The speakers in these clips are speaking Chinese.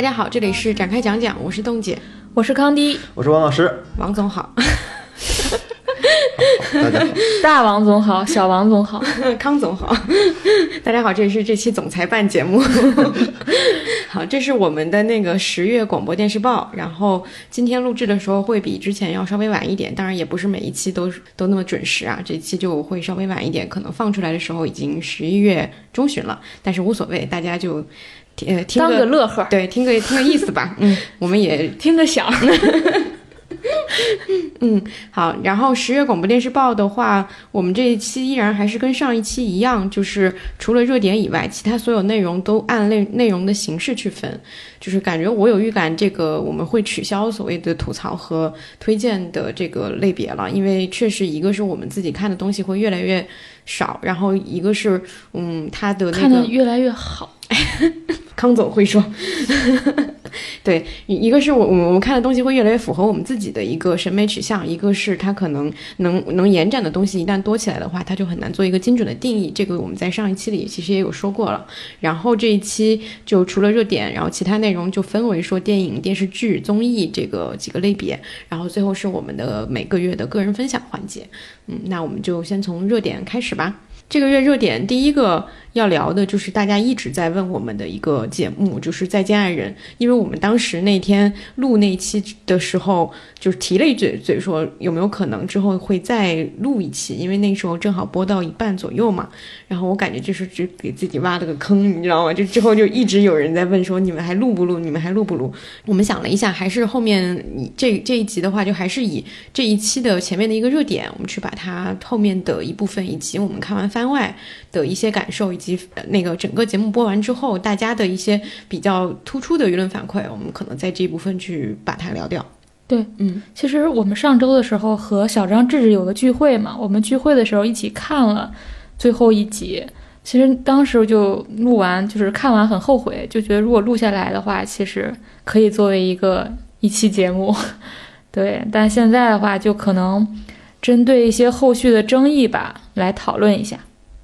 大家好，这里是展开讲讲，我是冻姐，我是康迪，我是王老师，王总好，大家好。大王总好，小王总好，康总好，大家好，这里是这期总裁办节目。好，这是我们的那个十月广播电视报，然后今天录制的时候会比之前要稍微晚一点，当然也不是每一期都都那么准时啊，这期就会稍微晚一点，可能放出来的时候已经十一月中旬了，但是无所谓，大家就呃听当个乐呵，对，听个听个意思吧，嗯，我们也 听个响。嗯，好。然后十月广播电视报的话，我们这一期依然还是跟上一期一样，就是除了热点以外，其他所有内容都按内内容的形式去分。就是感觉我有预感，这个我们会取消所谓的吐槽和推荐的这个类别了，因为确实一个是我们自己看的东西会越来越少，然后一个是嗯，他的那个越来越好。康总会说，对，一个是我我我们看的东西会越来越符合我们自己的一个审美取向，一个是它可能能能延展的东西一旦多起来的话，它就很难做一个精准的定义。这个我们在上一期里其实也有说过了。然后这一期就除了热点，然后其他内容就分为说电影、电视剧、综艺这个几个类别，然后最后是我们的每个月的个人分享环节。嗯，那我们就先从热点开始吧。这个月热点第一个要聊的就是大家一直在问我们的一个节目，就是《再见爱人》。因为我们当时那天录那期的时候，就是提了一嘴嘴说有没有可能之后会再录一期，因为那时候正好播到一半左右嘛。然后我感觉就是只给自己挖了个坑，你知道吗？就之后就一直有人在问说你们还录不录？你们还录不录？我们想了一下，还是后面这这一集的话，就还是以这一期的前面的一个热点，我们去把它后面的一部分以及我们看完番外的一些感受，以及那个整个节目播完之后大家的一些比较突出的舆论反馈，我们可能在这一部分去把它聊掉。对，嗯，其实我们上周的时候和小张、智智有个聚会嘛，我们聚会的时候一起看了最后一集。其实当时就录完，就是看完很后悔，就觉得如果录下来的话，其实可以作为一个一期节目。对，但现在的话，就可能针对一些后续的争议吧，来讨论一下。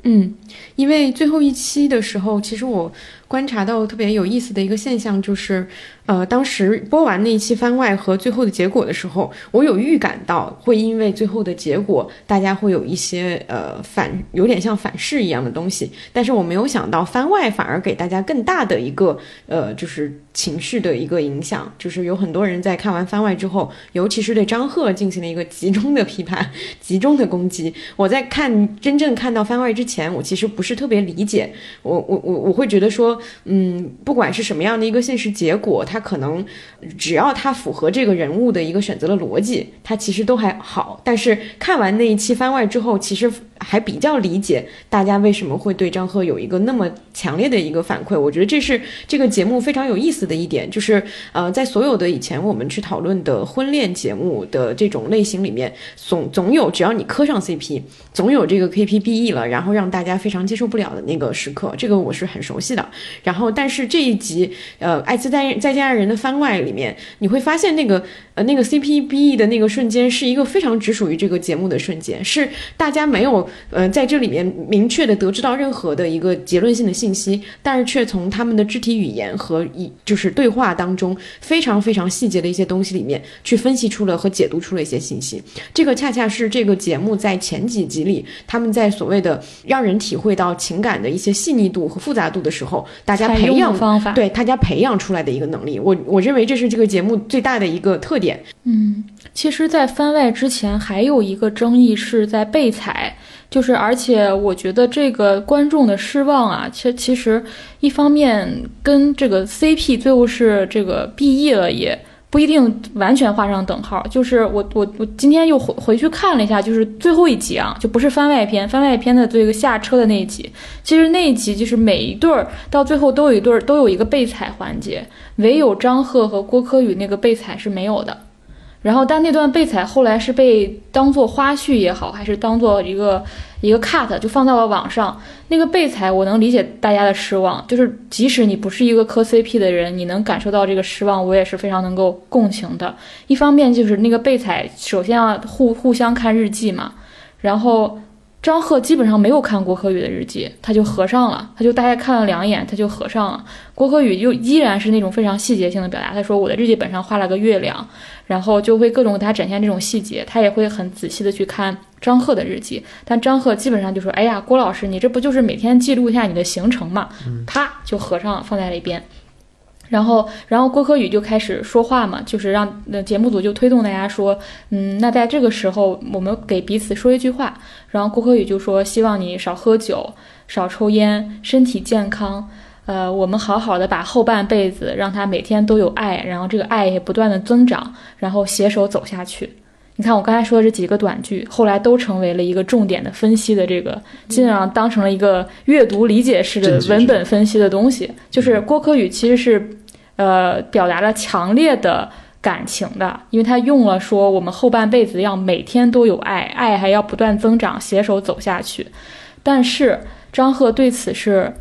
嗯，因为最后一期的时候，其实我观察到特别有意思的一个现象，就是，呃，当时播完那一期番外和最后的结果的时候，我有预感到会因为最后的结果，大家会有一些呃反，有点像反噬一样的东西，但是我没有想到番外反而给大家更大的一个呃，就是情绪的一个影响，就是有很多人在看完番外之后，尤其是对张赫进行了一个集中的批判、集中的攻击。我在看真正看到番外之前，我其实不是特别理解，我我我我会觉得说，嗯，不管是什么样的一个现实结果，他可能只要他符合这个人物的一个选择的逻辑，他其实都还好。但是看完那一期番外之后，其实还比较理解大家为什么会对张赫有一个那么强烈的一个反馈。我觉得这是这个节目非常有意思的一点，就是呃，在所有的以前我们去讨论的婚恋节目的这种类型里面，总总有只要你磕上 CP，总有这个 KPBE 了，然后让大家非常接受不了的那个时刻，这个我是很熟悉的。然后，但是这一集呃《爱次再再见爱人》的番外里面，你会发现那个呃那个 CPBE 的那个瞬间是一个非常只属于这个节目的瞬间，是大家没有呃在这里面明确的得知到任何的一个结论性的信息，但是却从他们的肢体语言和一就是对话当中非常非常细节的一些东西里面去分析出了和解读出了一些信息。这个恰恰是这个节目在前几集里，他们在所谓的让人体会到情感的一些细腻度和复杂度的时候，大家培养方法对大家培养出来的一个能力。我我认为这是这个节目最大的一个特点。嗯，其实，在番外之前还有一个争议是在被踩，就是而且我觉得这个观众的失望啊，其其实一方面跟这个 CP 最后是这个 BE 了也。不一定完全画上等号，就是我我我今天又回回去看了一下，就是最后一集啊，就不是番外篇，番外篇的这个下车的那一集，其实那一集就是每一对儿到最后都有一对儿都有一个被踩环节，唯有张赫和郭柯宇那个被踩是没有的。然后，但那段被踩后来是被当做花絮也好，还是当做一个一个 cut 就放到了网上。那个被采我能理解大家的失望，就是即使你不是一个磕 CP 的人，你能感受到这个失望，我也是非常能够共情的。一方面就是那个被采，首先要互互相看日记嘛，然后张赫基本上没有看郭可宇的日记，他就合上了，他就大概看了两眼，他就合上了。郭可宇又依然是那种非常细节性的表达，他说我的日记本上画了个月亮，然后就会各种给他展现这种细节，他也会很仔细的去看张赫的日记，但张赫基本上就说，哎呀，郭老师，你这不就是每天记录一下你的行程嘛？啪就合上了，放在了一边。然后，然后郭柯宇就开始说话嘛，就是让那节目组就推动大家说，嗯，那在这个时候，我们给彼此说一句话。然后郭柯宇就说，希望你少喝酒，少抽烟，身体健康。呃，我们好好的把后半辈子让他每天都有爱，然后这个爱也不断的增长，然后携手走下去。你看我刚才说的这几个短句，后来都成为了一个重点的分析的这个，基本上当成了一个阅读理解式的文本分析的东西。就是郭柯宇其实是，呃，表达了强烈的感情的，因为他用了说我们后半辈子要每天都有爱，爱还要不断增长，携手走下去。但是张赫对此是。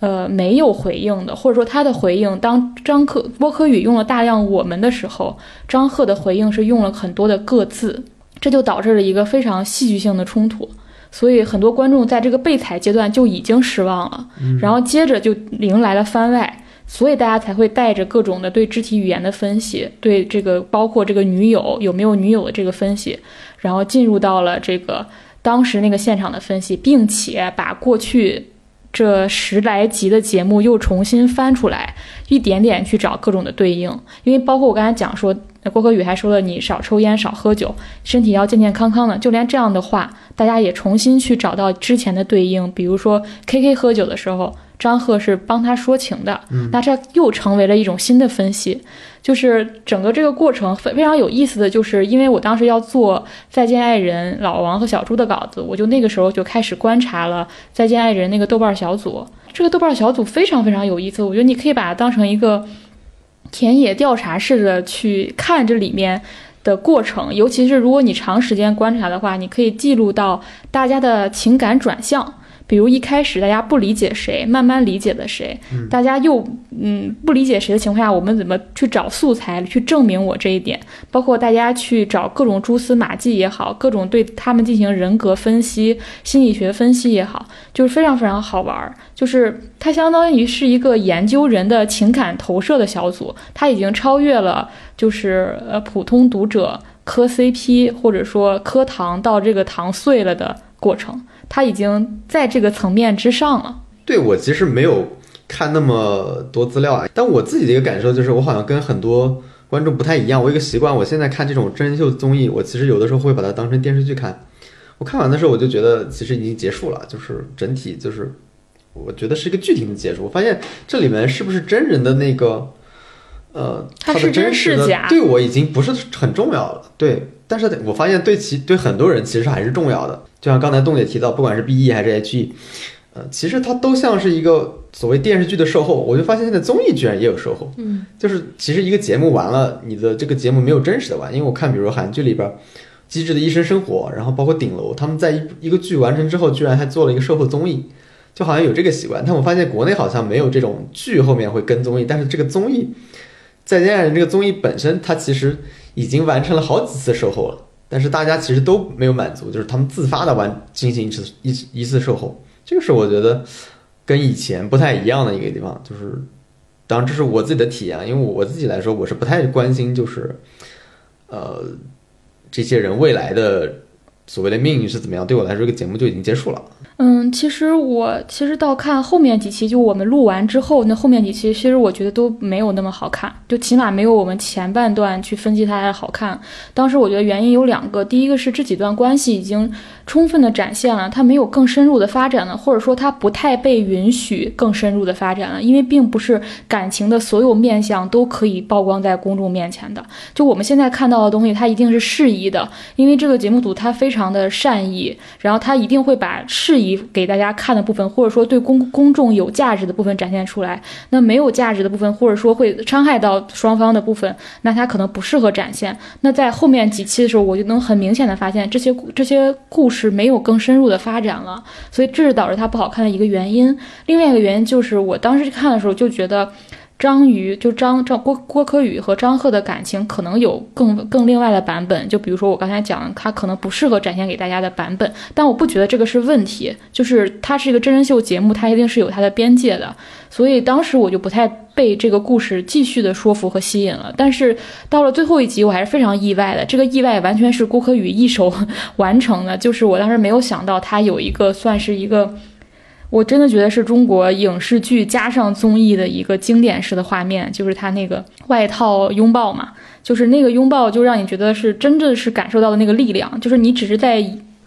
呃，没有回应的，或者说他的回应，当张克郭柯宇用了大量“我们”的时候，张赫的回应是用了很多的“各自”，这就导致了一个非常戏剧性的冲突。所以很多观众在这个备采阶段就已经失望了，然后接着就迎来了番外，所以大家才会带着各种的对肢体语言的分析，对这个包括这个女友有没有女友的这个分析，然后进入到了这个当时那个现场的分析，并且把过去。这十来集的节目又重新翻出来，一点点去找各种的对应，因为包括我刚才讲说，郭可宇还说了你少抽烟少喝酒，身体要健健康康的，就连这样的话，大家也重新去找到之前的对应，比如说 K K 喝酒的时候。张赫是帮他说情的，那这又成为了一种新的分析，就是整个这个过程非非常有意思的就是，因为我当时要做《再见爱人》老王和小朱的稿子，我就那个时候就开始观察了《再见爱人》那个豆瓣小组，这个豆瓣小组非常非常有意思，我觉得你可以把它当成一个田野调查式的去看这里面的过程，尤其是如果你长时间观察的话，你可以记录到大家的情感转向。比如一开始大家不理解谁，慢慢理解了谁，大家又嗯不理解谁的情况下，我们怎么去找素材去证明我这一点？包括大家去找各种蛛丝马迹也好，各种对他们进行人格分析、心理学分析也好，就是非常非常好玩儿。就是它相当于是一个研究人的情感投射的小组，它已经超越了就是呃普通读者磕 CP 或者说磕糖到这个糖碎了的过程。他已经在这个层面之上了。对我其实没有看那么多资料啊，但我自己的一个感受就是，我好像跟很多观众不太一样。我一个习惯，我现在看这种真人秀综艺，我其实有的时候会把它当成电视剧看。我看完的时候，我就觉得其实已经结束了，就是整体就是，我觉得是一个剧情的结束。我发现这里面是不是真人的那个，呃，他是真是假，对我已经不是很重要了。对，但是我发现对其对很多人其实还是重要的。就像刚才洞姐提到，不管是 B E 还是 H E，呃，其实它都像是一个所谓电视剧的售后。我就发现现在综艺居然也有售后，嗯，就是其实一个节目完了，你的这个节目没有真实的完。因为我看，比如韩剧里边《机智的医生生活》，然后包括顶楼，他们在一一个剧完成之后，居然还做了一个售后综艺，就好像有这个习惯。但我发现国内好像没有这种剧后面会跟综艺，但是这个综艺《再见爱人》这个综艺本身，它其实已经完成了好几次售后了。但是大家其实都没有满足，就是他们自发的完进行一次一一次售后，这个是我觉得跟以前不太一样的一个地方。就是，当然这是我自己的体验，因为我自己来说，我是不太关心，就是呃这些人未来的所谓的命运是怎么样。对我来说，这个节目就已经结束了。嗯，其实我其实到看后面几期，就我们录完之后，那后面几期其实我觉得都没有那么好看，就起码没有我们前半段去分析它的好看。当时我觉得原因有两个，第一个是这几段关系已经充分的展现了，它没有更深入的发展了，或者说它不太被允许更深入的发展了，因为并不是感情的所有面相都可以曝光在公众面前的。就我们现在看到的东西，它一定是适宜的，因为这个节目组它非常的善意，然后它一定会把适宜。给大家看的部分，或者说对公公众有价值的部分展现出来，那没有价值的部分，或者说会伤害到双方的部分，那它可能不适合展现。那在后面几期的时候，我就能很明显的发现，这些这些故事没有更深入的发展了，所以这是导致它不好看的一个原因。另外一个原因就是，我当时看的时候就觉得。张瑜就张张郭郭柯宇和张赫的感情可能有更更另外的版本，就比如说我刚才讲，他可能不适合展现给大家的版本，但我不觉得这个是问题，就是它是一个真人秀节目，它一定是有它的边界的，所以当时我就不太被这个故事继续的说服和吸引了。但是到了最后一集，我还是非常意外的，这个意外完全是郭柯宇一手 完成的，就是我当时没有想到他有一个算是一个。我真的觉得是中国影视剧加上综艺的一个经典式的画面，就是他那个外套拥抱嘛，就是那个拥抱就让你觉得是真的是感受到的那个力量，就是你只是在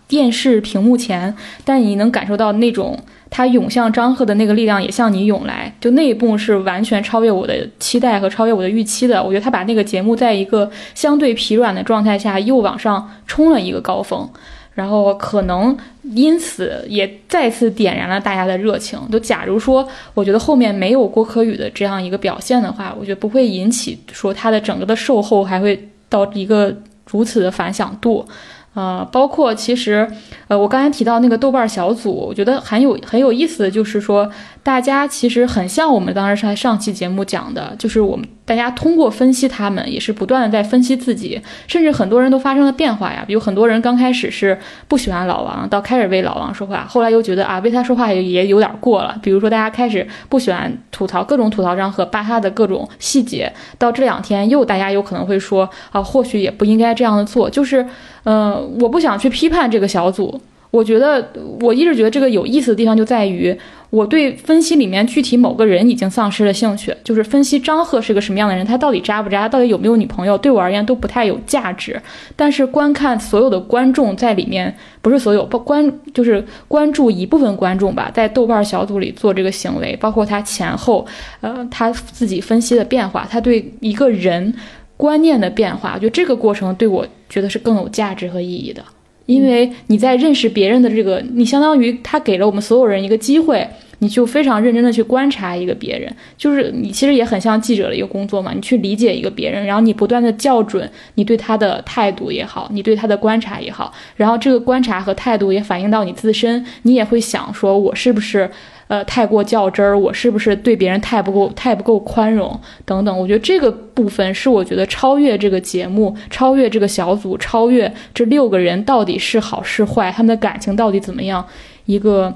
电视屏幕前，但你能感受到那种他涌向张赫的那个力量也向你涌来，就那一幕是完全超越我的期待和超越我的预期的。我觉得他把那个节目在一个相对疲软的状态下又往上冲了一个高峰。然后可能因此也再次点燃了大家的热情。就假如说，我觉得后面没有郭可宇的这样一个表现的话，我觉得不会引起说他的整个的售后还会到一个如此的反响度。呃，包括其实，呃，我刚才提到那个豆瓣小组，我觉得很有很有意思的就是说，大家其实很像我们当时在上期节目讲的，就是我们大家通过分析他们，也是不断的在分析自己，甚至很多人都发生了变化呀。比如很多人刚开始是不喜欢老王，到开始为老王说话，后来又觉得啊，为他说话也也有点过了。比如说大家开始不喜欢吐槽各种吐槽张和扒他的各种细节，到这两天又大家有可能会说啊，或许也不应该这样的做，就是。嗯，我不想去批判这个小组。我觉得，我一直觉得这个有意思的地方就在于，我对分析里面具体某个人已经丧失了兴趣。就是分析张赫是个什么样的人，他到底渣不渣，到底有没有女朋友，对我而言都不太有价值。但是观看所有的观众在里面，不是所有，不关就是关注一部分观众吧，在豆瓣小组里做这个行为，包括他前后，呃，他自己分析的变化，他对一个人。观念的变化，就这个过程对我觉得是更有价值和意义的，因为你在认识别人的这个，你相当于他给了我们所有人一个机会，你就非常认真的去观察一个别人，就是你其实也很像记者的一个工作嘛，你去理解一个别人，然后你不断的校准你对他的态度也好，你对他的观察也好，然后这个观察和态度也反映到你自身，你也会想说，我是不是？呃，太过较真儿，我是不是对别人太不够、太不够宽容等等？我觉得这个部分是我觉得超越这个节目、超越这个小组、超越这六个人到底是好是坏，他们的感情到底怎么样，一个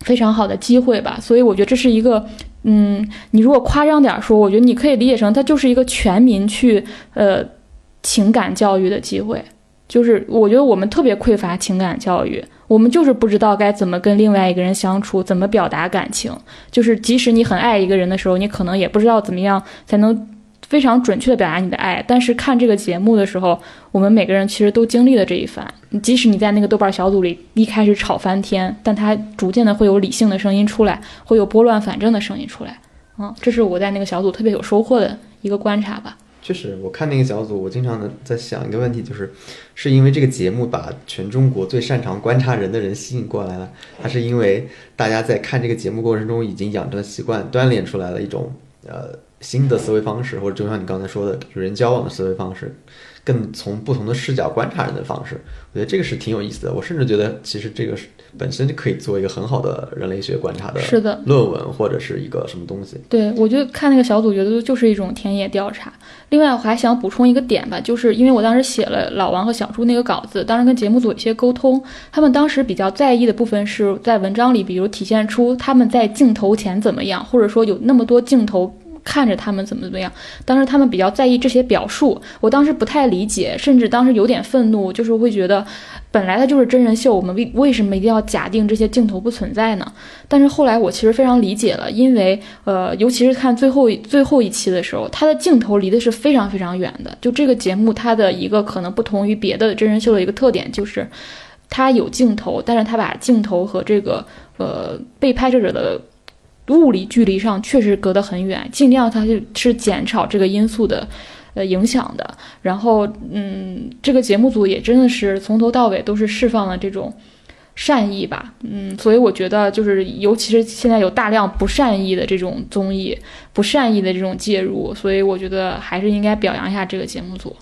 非常好的机会吧。所以我觉得这是一个，嗯，你如果夸张点说，我觉得你可以理解成它就是一个全民去呃情感教育的机会。就是我觉得我们特别匮乏情感教育。我们就是不知道该怎么跟另外一个人相处，怎么表达感情。就是即使你很爱一个人的时候，你可能也不知道怎么样才能非常准确的表达你的爱。但是看这个节目的时候，我们每个人其实都经历了这一番。即使你在那个豆瓣小组里一开始吵翻天，但它逐渐的会有理性的声音出来，会有拨乱反正的声音出来。嗯，这是我在那个小组特别有收获的一个观察吧。确实，我看那个小组，我经常的在想一个问题，就是，是因为这个节目把全中国最擅长观察人的人吸引过来了，还是因为大家在看这个节目过程中已经养成了习惯，锻炼出来了一种呃新的思维方式，或者就像你刚才说的与人交往的思维方式？更从不同的视角观察人的方式，我觉得这个是挺有意思的。我甚至觉得，其实这个是本身就可以做一个很好的人类学观察的，是的，论文或者是一个什么东西。对，我就看那个小组，觉得就是一种田野调查。另外，我还想补充一个点吧，就是因为我当时写了老王和小朱那个稿子，当时跟节目组一些沟通，他们当时比较在意的部分是在文章里，比如体现出他们在镜头前怎么样，或者说有那么多镜头。看着他们怎么怎么样，当时他们比较在意这些表述，我当时不太理解，甚至当时有点愤怒，就是会觉得，本来它就是真人秀，我们为为什么一定要假定这些镜头不存在呢？但是后来我其实非常理解了，因为呃，尤其是看最后最后一期的时候，它的镜头离的是非常非常远的。就这个节目，它的一个可能不同于别的真人秀的一个特点，就是它有镜头，但是它把镜头和这个呃被拍摄者的。物理距离上确实隔得很远，尽量它是减少这个因素的，呃影响的。然后，嗯，这个节目组也真的是从头到尾都是释放了这种善意吧，嗯，所以我觉得就是，尤其是现在有大量不善意的这种综艺，不善意的这种介入，所以我觉得还是应该表扬一下这个节目组，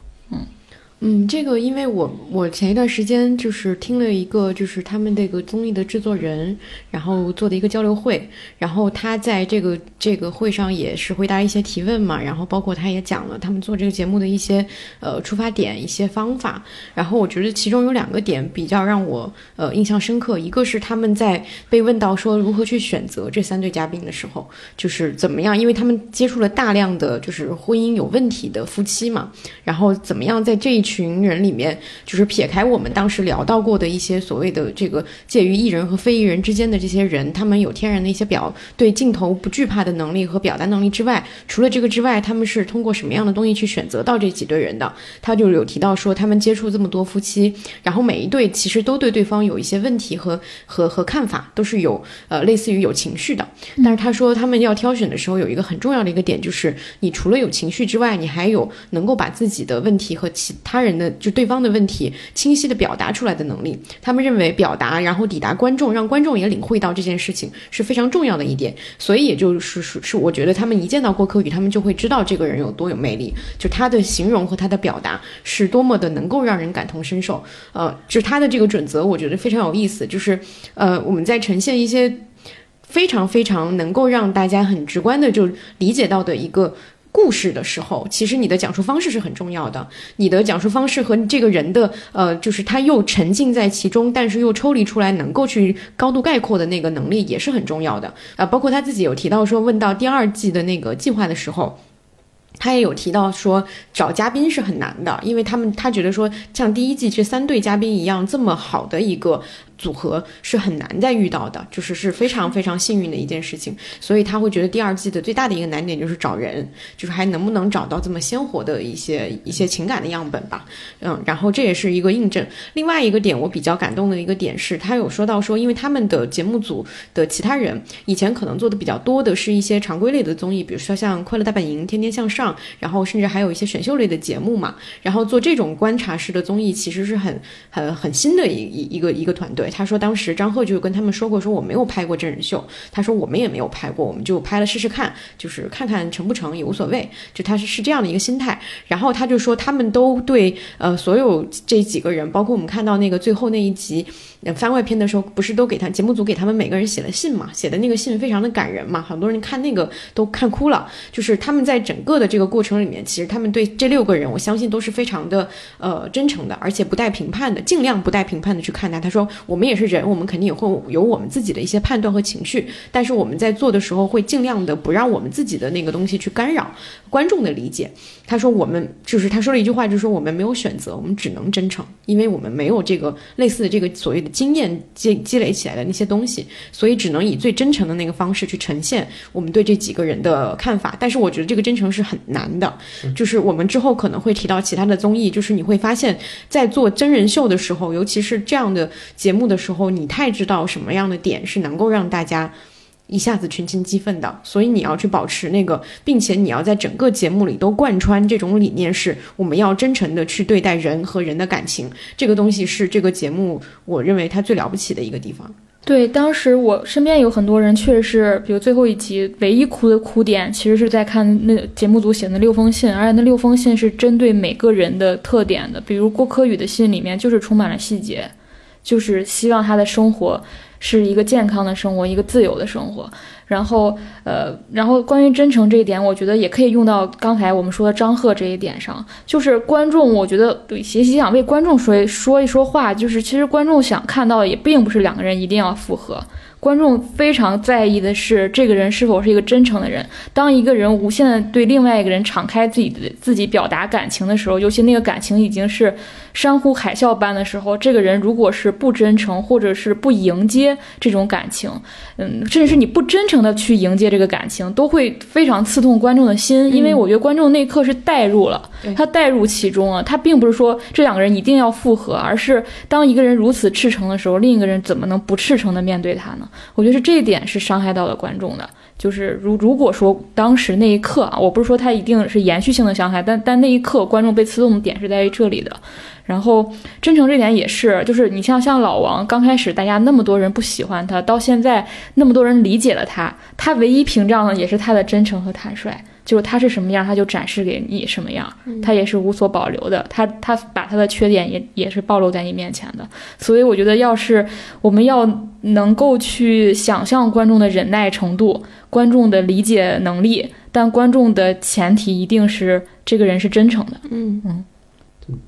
嗯。这个因为我我前一段时间就是听了一个就是他们这个综艺的制作人，然后做的一个交流会，然后他在这个这个会上也是回答一些提问嘛，然后包括他也讲了他们做这个节目的一些呃出发点、一些方法，然后我觉得其中有两个点比较让我呃印象深刻，一个是他们在被问到说如何去选择这三对嘉宾的时候，就是怎么样，因为他们接触了大量的就是婚姻有问题的夫妻嘛，然后怎么样在这一群人里面，就是撇开我们当时聊到过的一些所谓的这个介于艺人和非艺人之间的这些人，他们有天然的一些表对镜头不惧怕的能力和表达能力之外，除了这个之外，他们是通过什么样的东西去选择到这几对人的？他就有提到说，他们接触这么多夫妻，然后每一对其实都对对方有一些问题和和和看法，都是有呃类似于有情绪的。但是他说，他们要挑选的时候有一个很重要的一个点，就是你除了有情绪之外，你还有能够把自己的问题和其他他人的。就对方的问题清晰的表达出来的能力，他们认为表达然后抵达观众，让观众也领会到这件事情是非常重要的一点。所以也就是是是，我觉得他们一见到郭柯宇，他们就会知道这个人有多有魅力，就他的形容和他的表达是多么的能够让人感同身受。呃，就他的这个准则，我觉得非常有意思。就是呃，我们在呈现一些非常非常能够让大家很直观的就理解到的一个。故事的时候，其实你的讲述方式是很重要的。你的讲述方式和这个人的，呃，就是他又沉浸在其中，但是又抽离出来，能够去高度概括的那个能力也是很重要的。啊，包括他自己有提到说，问到第二季的那个计划的时候，他也有提到说，找嘉宾是很难的，因为他们他觉得说，像第一季这三对嘉宾一样这么好的一个。组合是很难再遇到的，就是是非常非常幸运的一件事情，所以他会觉得第二季的最大的一个难点就是找人，就是还能不能找到这么鲜活的一些一些情感的样本吧，嗯，然后这也是一个印证。另外一个点我比较感动的一个点是，他有说到说，因为他们的节目组的其他人以前可能做的比较多的是一些常规类的综艺，比如说像《快乐大本营》《天天向上》，然后甚至还有一些选秀类的节目嘛，然后做这种观察式的综艺其实是很很很新的一一一个一个团队。他说，当时张赫就跟他们说过，说我没有拍过真人秀。他说我们也没有拍过，我们就拍了试试看，就是看看成不成也无所谓。就他是是这样的一个心态。然后他就说，他们都对呃所有这几个人，包括我们看到那个最后那一集那番外篇的时候，不是都给他节目组给他们每个人写了信嘛？写的那个信非常的感人嘛，很多人看那个都看哭了。就是他们在整个的这个过程里面，其实他们对这六个人，我相信都是非常的呃真诚的，而且不带评判的，尽量不带评判的去看待。他说我们也是人。我们肯定也会有我们自己的一些判断和情绪，但是我们在做的时候会尽量的不让我们自己的那个东西去干扰观众的理解。他说我们就是他说了一句话，就是说我们没有选择，我们只能真诚，因为我们没有这个类似的这个所谓的经验积积累起来的那些东西，所以只能以最真诚的那个方式去呈现我们对这几个人的看法。但是我觉得这个真诚是很难的，就是我们之后可能会提到其他的综艺，就是你会发现在做真人秀的时候，尤其是这样的节目的时候。你太知道什么样的点是能够让大家一下子群情激愤的，所以你要去保持那个，并且你要在整个节目里都贯穿这种理念，是我们要真诚的去对待人和人的感情。这个东西是这个节目我认为它最了不起的一个地方。对，当时我身边有很多人，确实是，比如最后一集唯一哭的哭点，其实是在看那节目组写的六封信，而且那六封信是针对每个人的特点的，比如郭柯宇的信里面就是充满了细节。就是希望他的生活是一个健康的生活，一个自由的生活。然后，呃，然后关于真诚这一点，我觉得也可以用到刚才我们说的张赫这一点上。就是观众，我觉得对协琪想为观众说说一说话，就是其实观众想看到的也并不是两个人一定要复合。观众非常在意的是这个人是否是一个真诚的人。当一个人无限的对另外一个人敞开自己的自己表达感情的时候，尤其那个感情已经是山呼海啸般的时候，这个人如果是不真诚，或者是不迎接这种感情，嗯，甚至是你不真诚的去迎接这个感情，都会非常刺痛观众的心。因为我觉得观众那一刻是代入了，他代入其中了。他并不是说这两个人一定要复合，而是当一个人如此赤诚的时候，另一个人怎么能不赤诚的面对他呢？我觉得是这一点是伤害到了观众的，就是如如果说当时那一刻啊，我不是说他一定是延续性的伤害，但但那一刻观众被刺痛的点是在于这里的。然后真诚这点也是，就是你像像老王，刚开始大家那么多人不喜欢他，到现在那么多人理解了他，他唯一屏障的也是他的真诚和坦率。就是他是什么样，他就展示给你什么样，他也是无所保留的。他他把他的缺点也也是暴露在你面前的。所以我觉得，要是我们要能够去想象观众的忍耐程度、观众的理解能力，但观众的前提一定是这个人是真诚的。嗯嗯，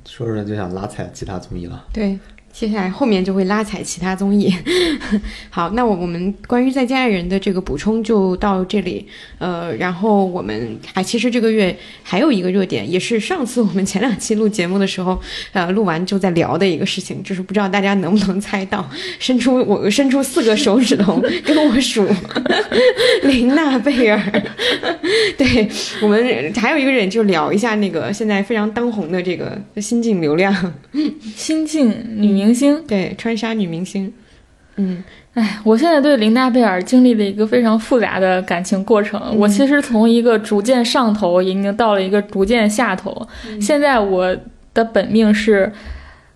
说着就想拉踩其他综艺了。对。接下来后面就会拉踩其他综艺。好，那我我们关于再见爱人的这个补充就到这里。呃，然后我们还其实这个月还有一个热点，也是上次我们前两期录节目的时候，呃，录完就在聊的一个事情，就是不知道大家能不能猜到，伸出我伸出四个手指头跟我数，林娜贝尔。对我们还有一个人就聊一下那个现在非常当红的这个新晋流量，新晋女。明星对川沙女明星，嗯，哎，我现在对琳娜贝尔经历了一个非常复杂的感情过程。我其实从一个逐渐上头，已经到了一个逐渐下头。现在我的本命是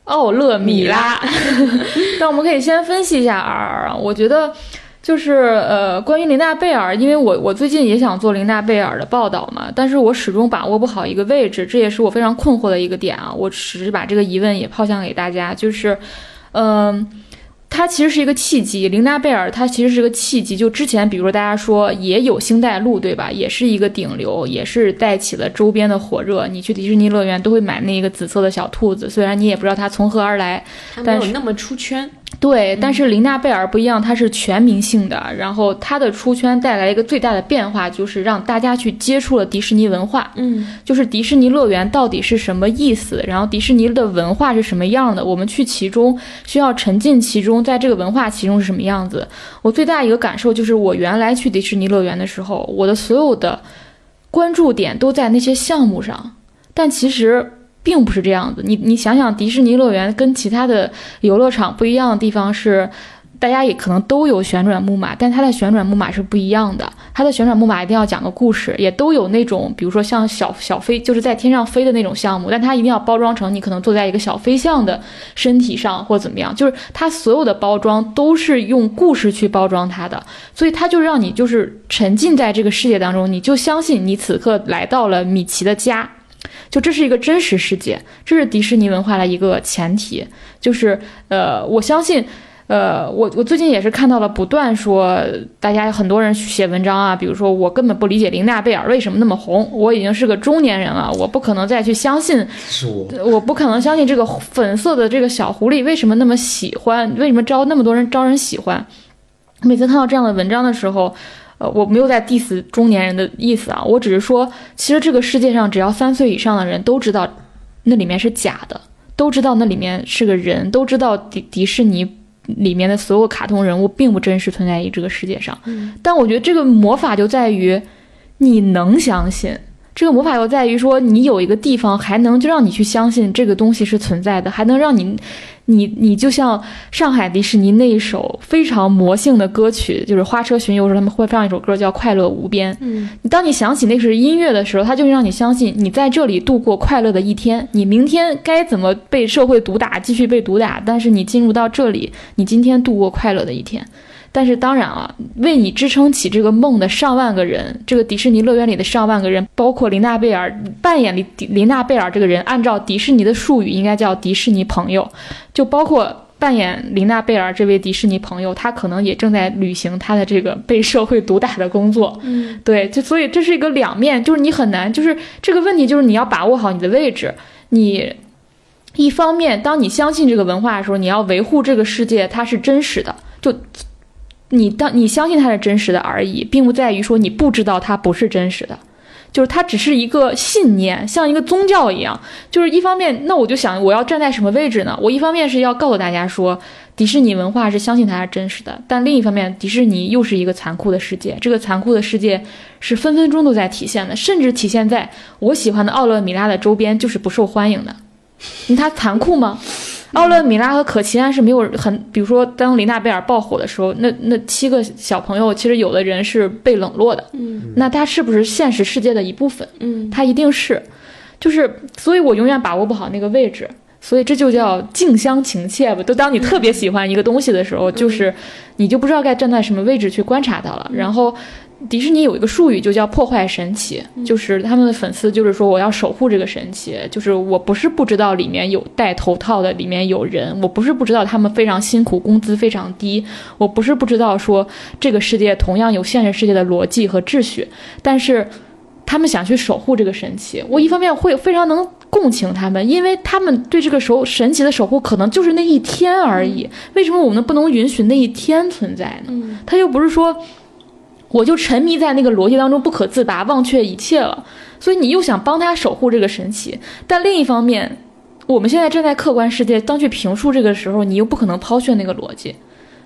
奥勒米拉。但我们可以先分析一下 R 啊，我觉得。就是呃，关于琳娜贝尔，因为我我最近也想做琳娜贝尔的报道嘛，但是我始终把握不好一个位置，这也是我非常困惑的一个点啊。我只是把这个疑问也抛向给大家，就是，嗯。它其实是一个契机，琳娜贝尔它其实是个契机。就之前，比如说大家说也有星黛露，对吧？也是一个顶流，也是带起了周边的火热。你去迪士尼乐园都会买那个紫色的小兔子，虽然你也不知道它从何而来，但是那么出圈。对，但是琳娜贝尔不一样，它是全民性的。然后它的出圈带来一个最大的变化，就是让大家去接触了迪士尼文化。嗯，就是迪士尼乐园到底是什么意思？然后迪士尼的文化是什么样的？我们去其中需要沉浸其中。在这个文化其中是什么样子？我最大一个感受就是，我原来去迪士尼乐园的时候，我的所有的关注点都在那些项目上，但其实并不是这样子。你你想想，迪士尼乐园跟其他的游乐场不一样的地方是。大家也可能都有旋转木马，但它的旋转木马是不一样的。它的旋转木马一定要讲个故事，也都有那种，比如说像小小飞，就是在天上飞的那种项目，但它一定要包装成你可能坐在一个小飞象的身体上或怎么样，就是它所有的包装都是用故事去包装它的，所以它就让你就是沉浸在这个世界当中，你就相信你此刻来到了米奇的家，就这是一个真实世界，这是迪士尼文化的一个前提，就是呃，我相信。呃，我我最近也是看到了不断说，大家很多人写文章啊，比如说我根本不理解琳娜贝尔为什么那么红，我已经是个中年人了，我不可能再去相信，我，我不可能相信这个粉色的这个小狐狸为什么那么喜欢，为什么招那么多人招人喜欢。每次看到这样的文章的时候，呃，我没有在 diss 中年人的意思啊，我只是说，其实这个世界上只要三岁以上的人都知道，那里面是假的，都知道那里面是个人，都知道迪迪士尼。里面的所有卡通人物并不真实存在于这个世界上，但我觉得这个魔法就在于你能相信。这个魔法又在于说，你有一个地方还能就让你去相信这个东西是存在的，还能让你。你你就像上海迪士尼那一首非常魔性的歌曲，就是花车巡游时候他们会放一首歌叫《快乐无边》。嗯，当你想起那是音乐的时候，它就会让你相信你在这里度过快乐的一天。你明天该怎么被社会毒打，继续被毒打，但是你进入到这里，你今天度过快乐的一天。但是当然啊，为你支撑起这个梦的上万个人，这个迪士尼乐园里的上万个人，包括琳娜贝尔扮演琳琳娜贝尔这个人，按照迪士尼的术语应该叫迪士尼朋友，就包括扮演琳娜贝尔这位迪士尼朋友，他可能也正在履行他的这个被社会毒打的工作。嗯，对，就所以这是一个两面，就是你很难，就是这个问题就是你要把握好你的位置，你一方面当你相信这个文化的时候，你要维护这个世界它是真实的，就。你当你相信它是真实的而已，并不在于说你不知道它不是真实的，就是它只是一个信念，像一个宗教一样。就是一方面，那我就想我要站在什么位置呢？我一方面是要告诉大家说，迪士尼文化是相信它是真实的，但另一方面，迪士尼又是一个残酷的世界。这个残酷的世界是分分钟都在体现的，甚至体现在我喜欢的奥勒米拉的周边就是不受欢迎的。它残酷吗？奥勒米拉和可奇安是没有很，比如说当琳娜贝尔爆火的时候，那那七个小朋友其实有的人是被冷落的，嗯，那他是不是现实世界的一部分？嗯，他一定是，就是，所以我永远把握不好那个位置。所以这就叫近乡情怯吧。就当你特别喜欢一个东西的时候，就是你就不知道该站在什么位置去观察它了。然后。迪士尼有一个术语，就叫破坏神奇，就是他们的粉丝就是说我要守护这个神奇，就是我不是不知道里面有戴头套的，里面有人，我不是不知道他们非常辛苦，工资非常低，我不是不知道说这个世界同样有现实世界的逻辑和秩序，但是他们想去守护这个神奇，我一方面会非常能共情他们，因为他们对这个守神奇的守护可能就是那一天而已，为什么我们不能允许那一天存在呢？他又不是说。我就沉迷在那个逻辑当中不可自拔，忘却一切了。所以你又想帮他守护这个神奇，但另一方面，我们现在站在客观世界当去评述这个时候，你又不可能抛却那个逻辑。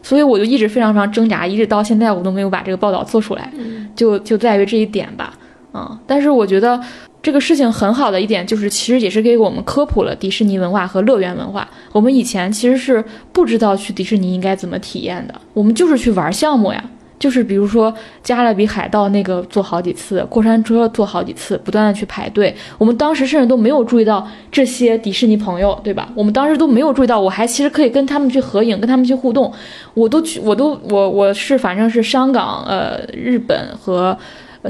所以我就一直非常非常挣扎，一直到现在我都没有把这个报道做出来，就就在于这一点吧。嗯，但是我觉得这个事情很好的一点就是，其实也是给我们科普了迪士尼文化和乐园文化。我们以前其实是不知道去迪士尼应该怎么体验的，我们就是去玩项目呀。就是比如说加勒比海盗那个坐好几次，过山车坐好几次，不断的去排队。我们当时甚至都没有注意到这些迪士尼朋友，对吧？我们当时都没有注意到，我还其实可以跟他们去合影，跟他们去互动。我都去，我都我我是反正是香港、呃日本和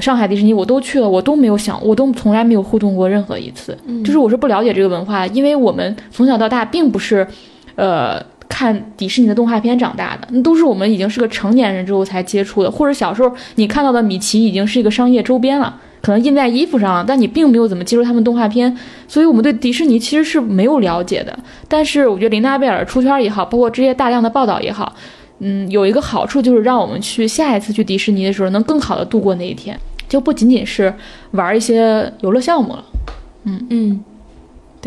上海迪士尼我都去了，我都没有想，我都从来没有互动过任何一次。就是我是不了解这个文化，因为我们从小到大并不是，呃。看迪士尼的动画片长大的，那都是我们已经是个成年人之后才接触的，或者小时候你看到的米奇已经是一个商业周边了，可能印在衣服上了，但你并没有怎么接触他们动画片，所以我们对迪士尼其实是没有了解的。但是我觉得林娜贝尔出圈也好，包括这些大量的报道也好，嗯，有一个好处就是让我们去下一次去迪士尼的时候能更好的度过那一天，就不仅仅是玩一些游乐项目了。嗯嗯，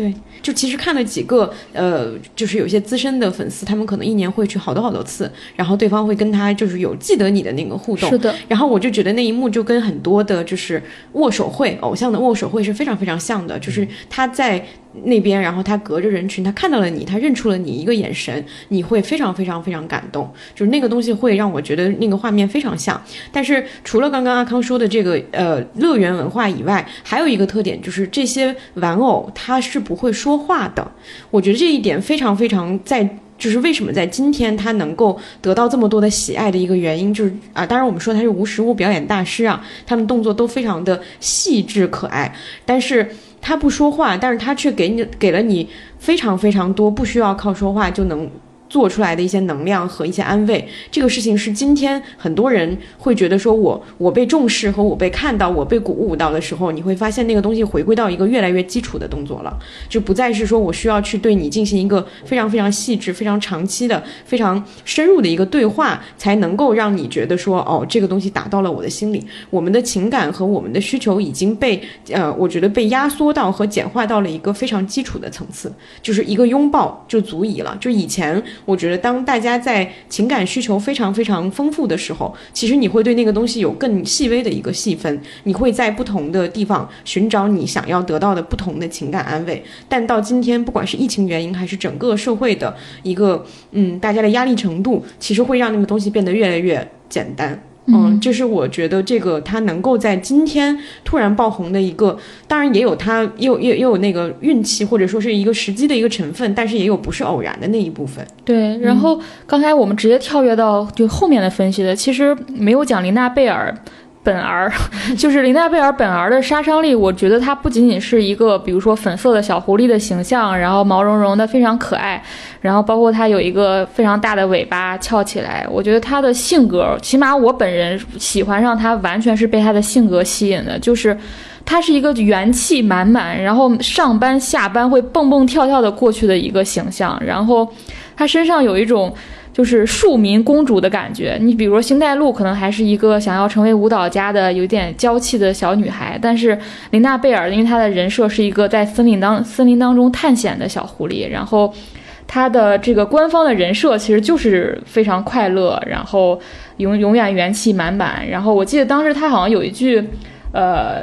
对。就其实看了几个，呃，就是有些资深的粉丝，他们可能一年会去好多好多次，然后对方会跟他就是有记得你的那个互动。是的。然后我就觉得那一幕就跟很多的就是握手会，偶像的握手会是非常非常像的，就是他在。那边，然后他隔着人群，他看到了你，他认出了你，一个眼神，你会非常非常非常感动，就是那个东西会让我觉得那个画面非常像。但是除了刚刚阿康说的这个呃乐园文化以外，还有一个特点就是这些玩偶它是不会说话的。我觉得这一点非常非常在，就是为什么在今天它能够得到这么多的喜爱的一个原因，就是啊，当然我们说他是无实物表演大师啊，他们动作都非常的细致可爱，但是。他不说话，但是他却给你给了你非常非常多，不需要靠说话就能。做出来的一些能量和一些安慰，这个事情是今天很多人会觉得说，我我被重视和我被看到，我被鼓舞到的时候，你会发现那个东西回归到一个越来越基础的动作了，就不再是说我需要去对你进行一个非常非常细致、非常长期的、非常深入的一个对话，才能够让你觉得说，哦，这个东西打到了我的心里。我们的情感和我们的需求已经被呃，我觉得被压缩到和简化到了一个非常基础的层次，就是一个拥抱就足以了。就以前。我觉得，当大家在情感需求非常非常丰富的时候，其实你会对那个东西有更细微的一个细分，你会在不同的地方寻找你想要得到的不同的情感安慰。但到今天，不管是疫情原因，还是整个社会的一个嗯，大家的压力程度，其实会让那个东西变得越来越简单。嗯，这是我觉得这个他能够在今天突然爆红的一个，当然也有他又又又有那个运气或者说是一个时机的一个成分，但是也有不是偶然的那一部分。对，然后刚才我们直接跳跃到就后面的分析的，其实没有讲琳娜贝尔。本儿 就是琳娜贝尔本儿的杀伤力，我觉得它不仅仅是一个，比如说粉色的小狐狸的形象，然后毛茸茸的非常可爱，然后包括它有一个非常大的尾巴翘起来，我觉得它的性格，起码我本人喜欢上它，完全是被它的性格吸引的，就是它是一个元气满满，然后上班下班会蹦蹦跳跳的过去的一个形象，然后它身上有一种。就是庶民公主的感觉。你比如说，星黛露可能还是一个想要成为舞蹈家的有点娇气的小女孩，但是琳娜贝尔因为她的人设是一个在森林当森林当中探险的小狐狸，然后她的这个官方的人设其实就是非常快乐，然后永永远元气满满。然后我记得当时她好像有一句，呃，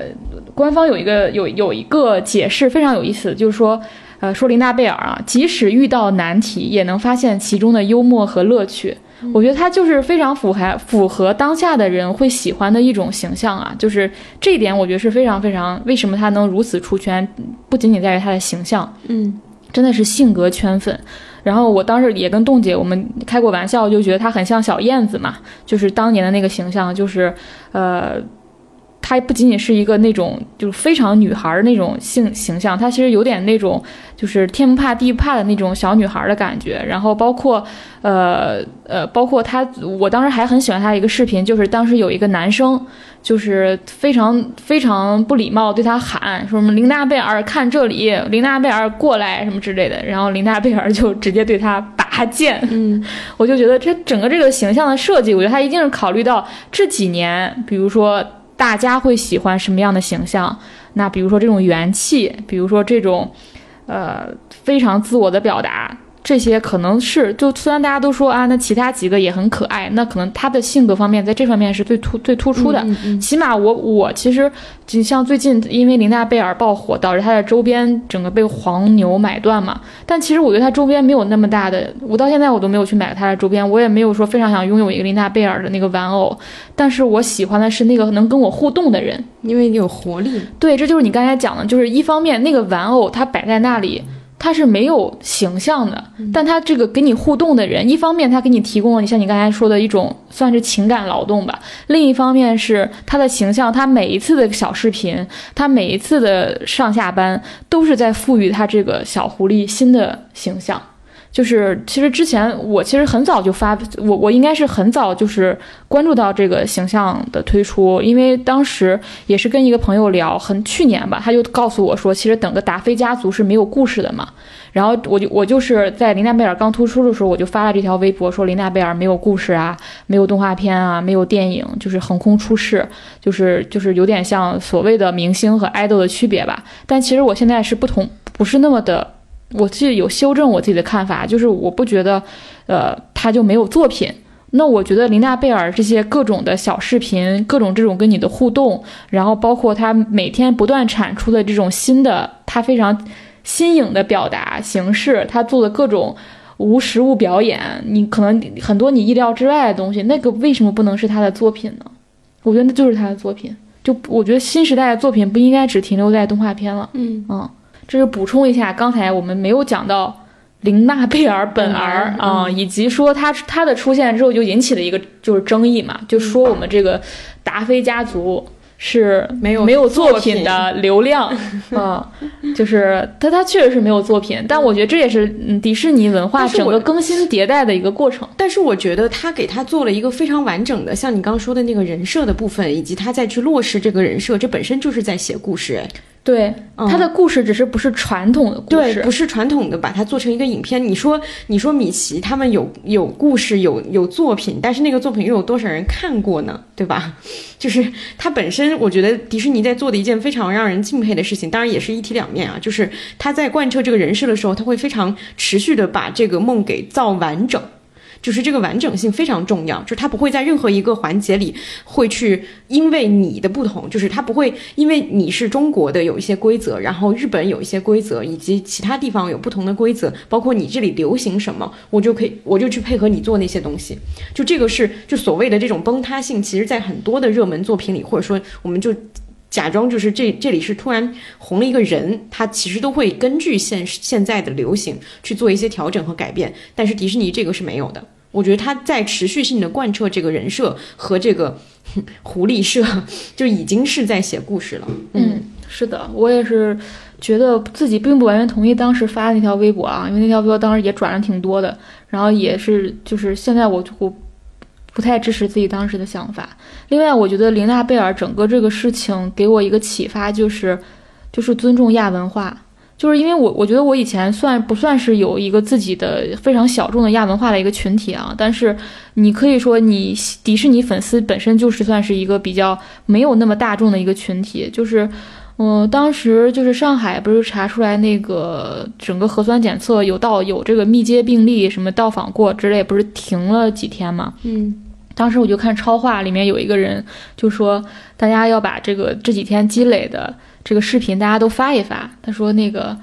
官方有一个有有一个解释非常有意思，就是说。呃，说琳娜贝尔啊，即使遇到难题，也能发现其中的幽默和乐趣。我觉得她就是非常符合符合当下的人会喜欢的一种形象啊。就是这一点，我觉得是非常非常为什么她能如此出圈，不仅仅在于她的形象，嗯，真的是性格圈粉。然后我当时也跟栋姐我们开过玩笑，就觉得她很像小燕子嘛，就是当年的那个形象，就是呃。她不仅仅是一个那种就是非常女孩儿那种性形象，她其实有点那种就是天不怕地不怕的那种小女孩儿的感觉。然后包括呃呃，包括她，我当时还很喜欢她一个视频，就是当时有一个男生就是非常非常不礼貌对她喊说什么“林娜贝尔看这里，林娜贝尔过来”什么之类的，然后林娜贝尔就直接对她拔剑。嗯，我就觉得这整个这个形象的设计，我觉得她一定是考虑到这几年，比如说。大家会喜欢什么样的形象？那比如说这种元气，比如说这种，呃，非常自我的表达。这些可能是，就虽然大家都说啊，那其他几个也很可爱，那可能他的性格方面在这方面是最突最突出的。起码我我其实，就像最近因为琳娜贝尔爆火，导致他的周边整个被黄牛买断嘛。但其实我觉得他周边没有那么大的，我到现在我都没有去买他的周边，我也没有说非常想拥有一个琳娜贝尔的那个玩偶。但是我喜欢的是那个能跟我互动的人，因为你有活力。对，这就是你刚才讲的，就是一方面那个玩偶它摆在那里。他是没有形象的，但他这个给你互动的人，一方面他给你提供了你像你刚才说的一种算是情感劳动吧，另一方面是他的形象，他每一次的小视频，他每一次的上下班都是在赋予他这个小狐狸新的形象。就是其实之前我其实很早就发我我应该是很早就是关注到这个形象的推出，因为当时也是跟一个朋友聊，很去年吧，他就告诉我说，其实整个达菲家族是没有故事的嘛。然后我就我就是在林娜贝尔刚突出的时候，我就发了这条微博说林娜贝尔没有故事啊，没有动画片啊，没有电影，就是横空出世，就是就是有点像所谓的明星和爱豆的区别吧。但其实我现在是不同，不是那么的。我自己有修正我自己的看法，就是我不觉得，呃，他就没有作品。那我觉得琳娜贝尔这些各种的小视频，各种这种跟你的互动，然后包括他每天不断产出的这种新的，他非常新颖的表达形式，他做的各种无实物表演，你可能很多你意料之外的东西，那个为什么不能是他的作品呢？我觉得那就是他的作品。就我觉得新时代的作品不应该只停留在动画片了。嗯嗯。这是补充一下，刚才我们没有讲到林娜贝尔本儿啊，以及说他他的出现之后就引起了一个就是争议嘛，就说我们这个达菲家族是没有没有作品的流量 啊，就是他他确实是没有作品，但我觉得这也是嗯迪士尼文化整个更新迭代的一个过程。但是我觉得他给他做了一个非常完整的，像你刚刚说的那个人设的部分，以及他再去落实这个人设，这本身就是在写故事哎。对，他的故事只是不是传统的故事，对，不是传统的，把它做成一个影片。你说，你说米奇他们有有故事，有有作品，但是那个作品又有多少人看过呢？对吧？就是它本身，我觉得迪士尼在做的一件非常让人敬佩的事情，当然也是一体两面啊。就是他在贯彻这个人设的时候，他会非常持续的把这个梦给造完整。就是这个完整性非常重要，就是它不会在任何一个环节里会去因为你的不同，就是它不会因为你是中国的有一些规则，然后日本有一些规则，以及其他地方有不同的规则，包括你这里流行什么，我就可以我就去配合你做那些东西。就这个是就所谓的这种崩塌性，其实在很多的热门作品里，或者说我们就假装就是这这里是突然红了一个人，他其实都会根据现现在的流行去做一些调整和改变，但是迪士尼这个是没有的。我觉得他在持续性的贯彻这个人设和这个 狐狸社，就已经是在写故事了。嗯，是的，我也是觉得自己并不完全同意当时发的那条微博啊，因为那条微博当时也转了挺多的，然后也是就是现在我我不太支持自己当时的想法。另外，我觉得琳娜贝尔整个这个事情给我一个启发，就是就是尊重亚文化。就是因为我我觉得我以前算不算是有一个自己的非常小众的亚文化的一个群体啊？但是你可以说你迪士尼粉丝本身就是算是一个比较没有那么大众的一个群体。就是，嗯，当时就是上海不是查出来那个整个核酸检测有到有这个密接病例什么到访过之类，不是停了几天嘛？嗯，当时我就看超话里面有一个人就说，大家要把这个这几天积累的。这个视频大家都发一发。他说：“那个，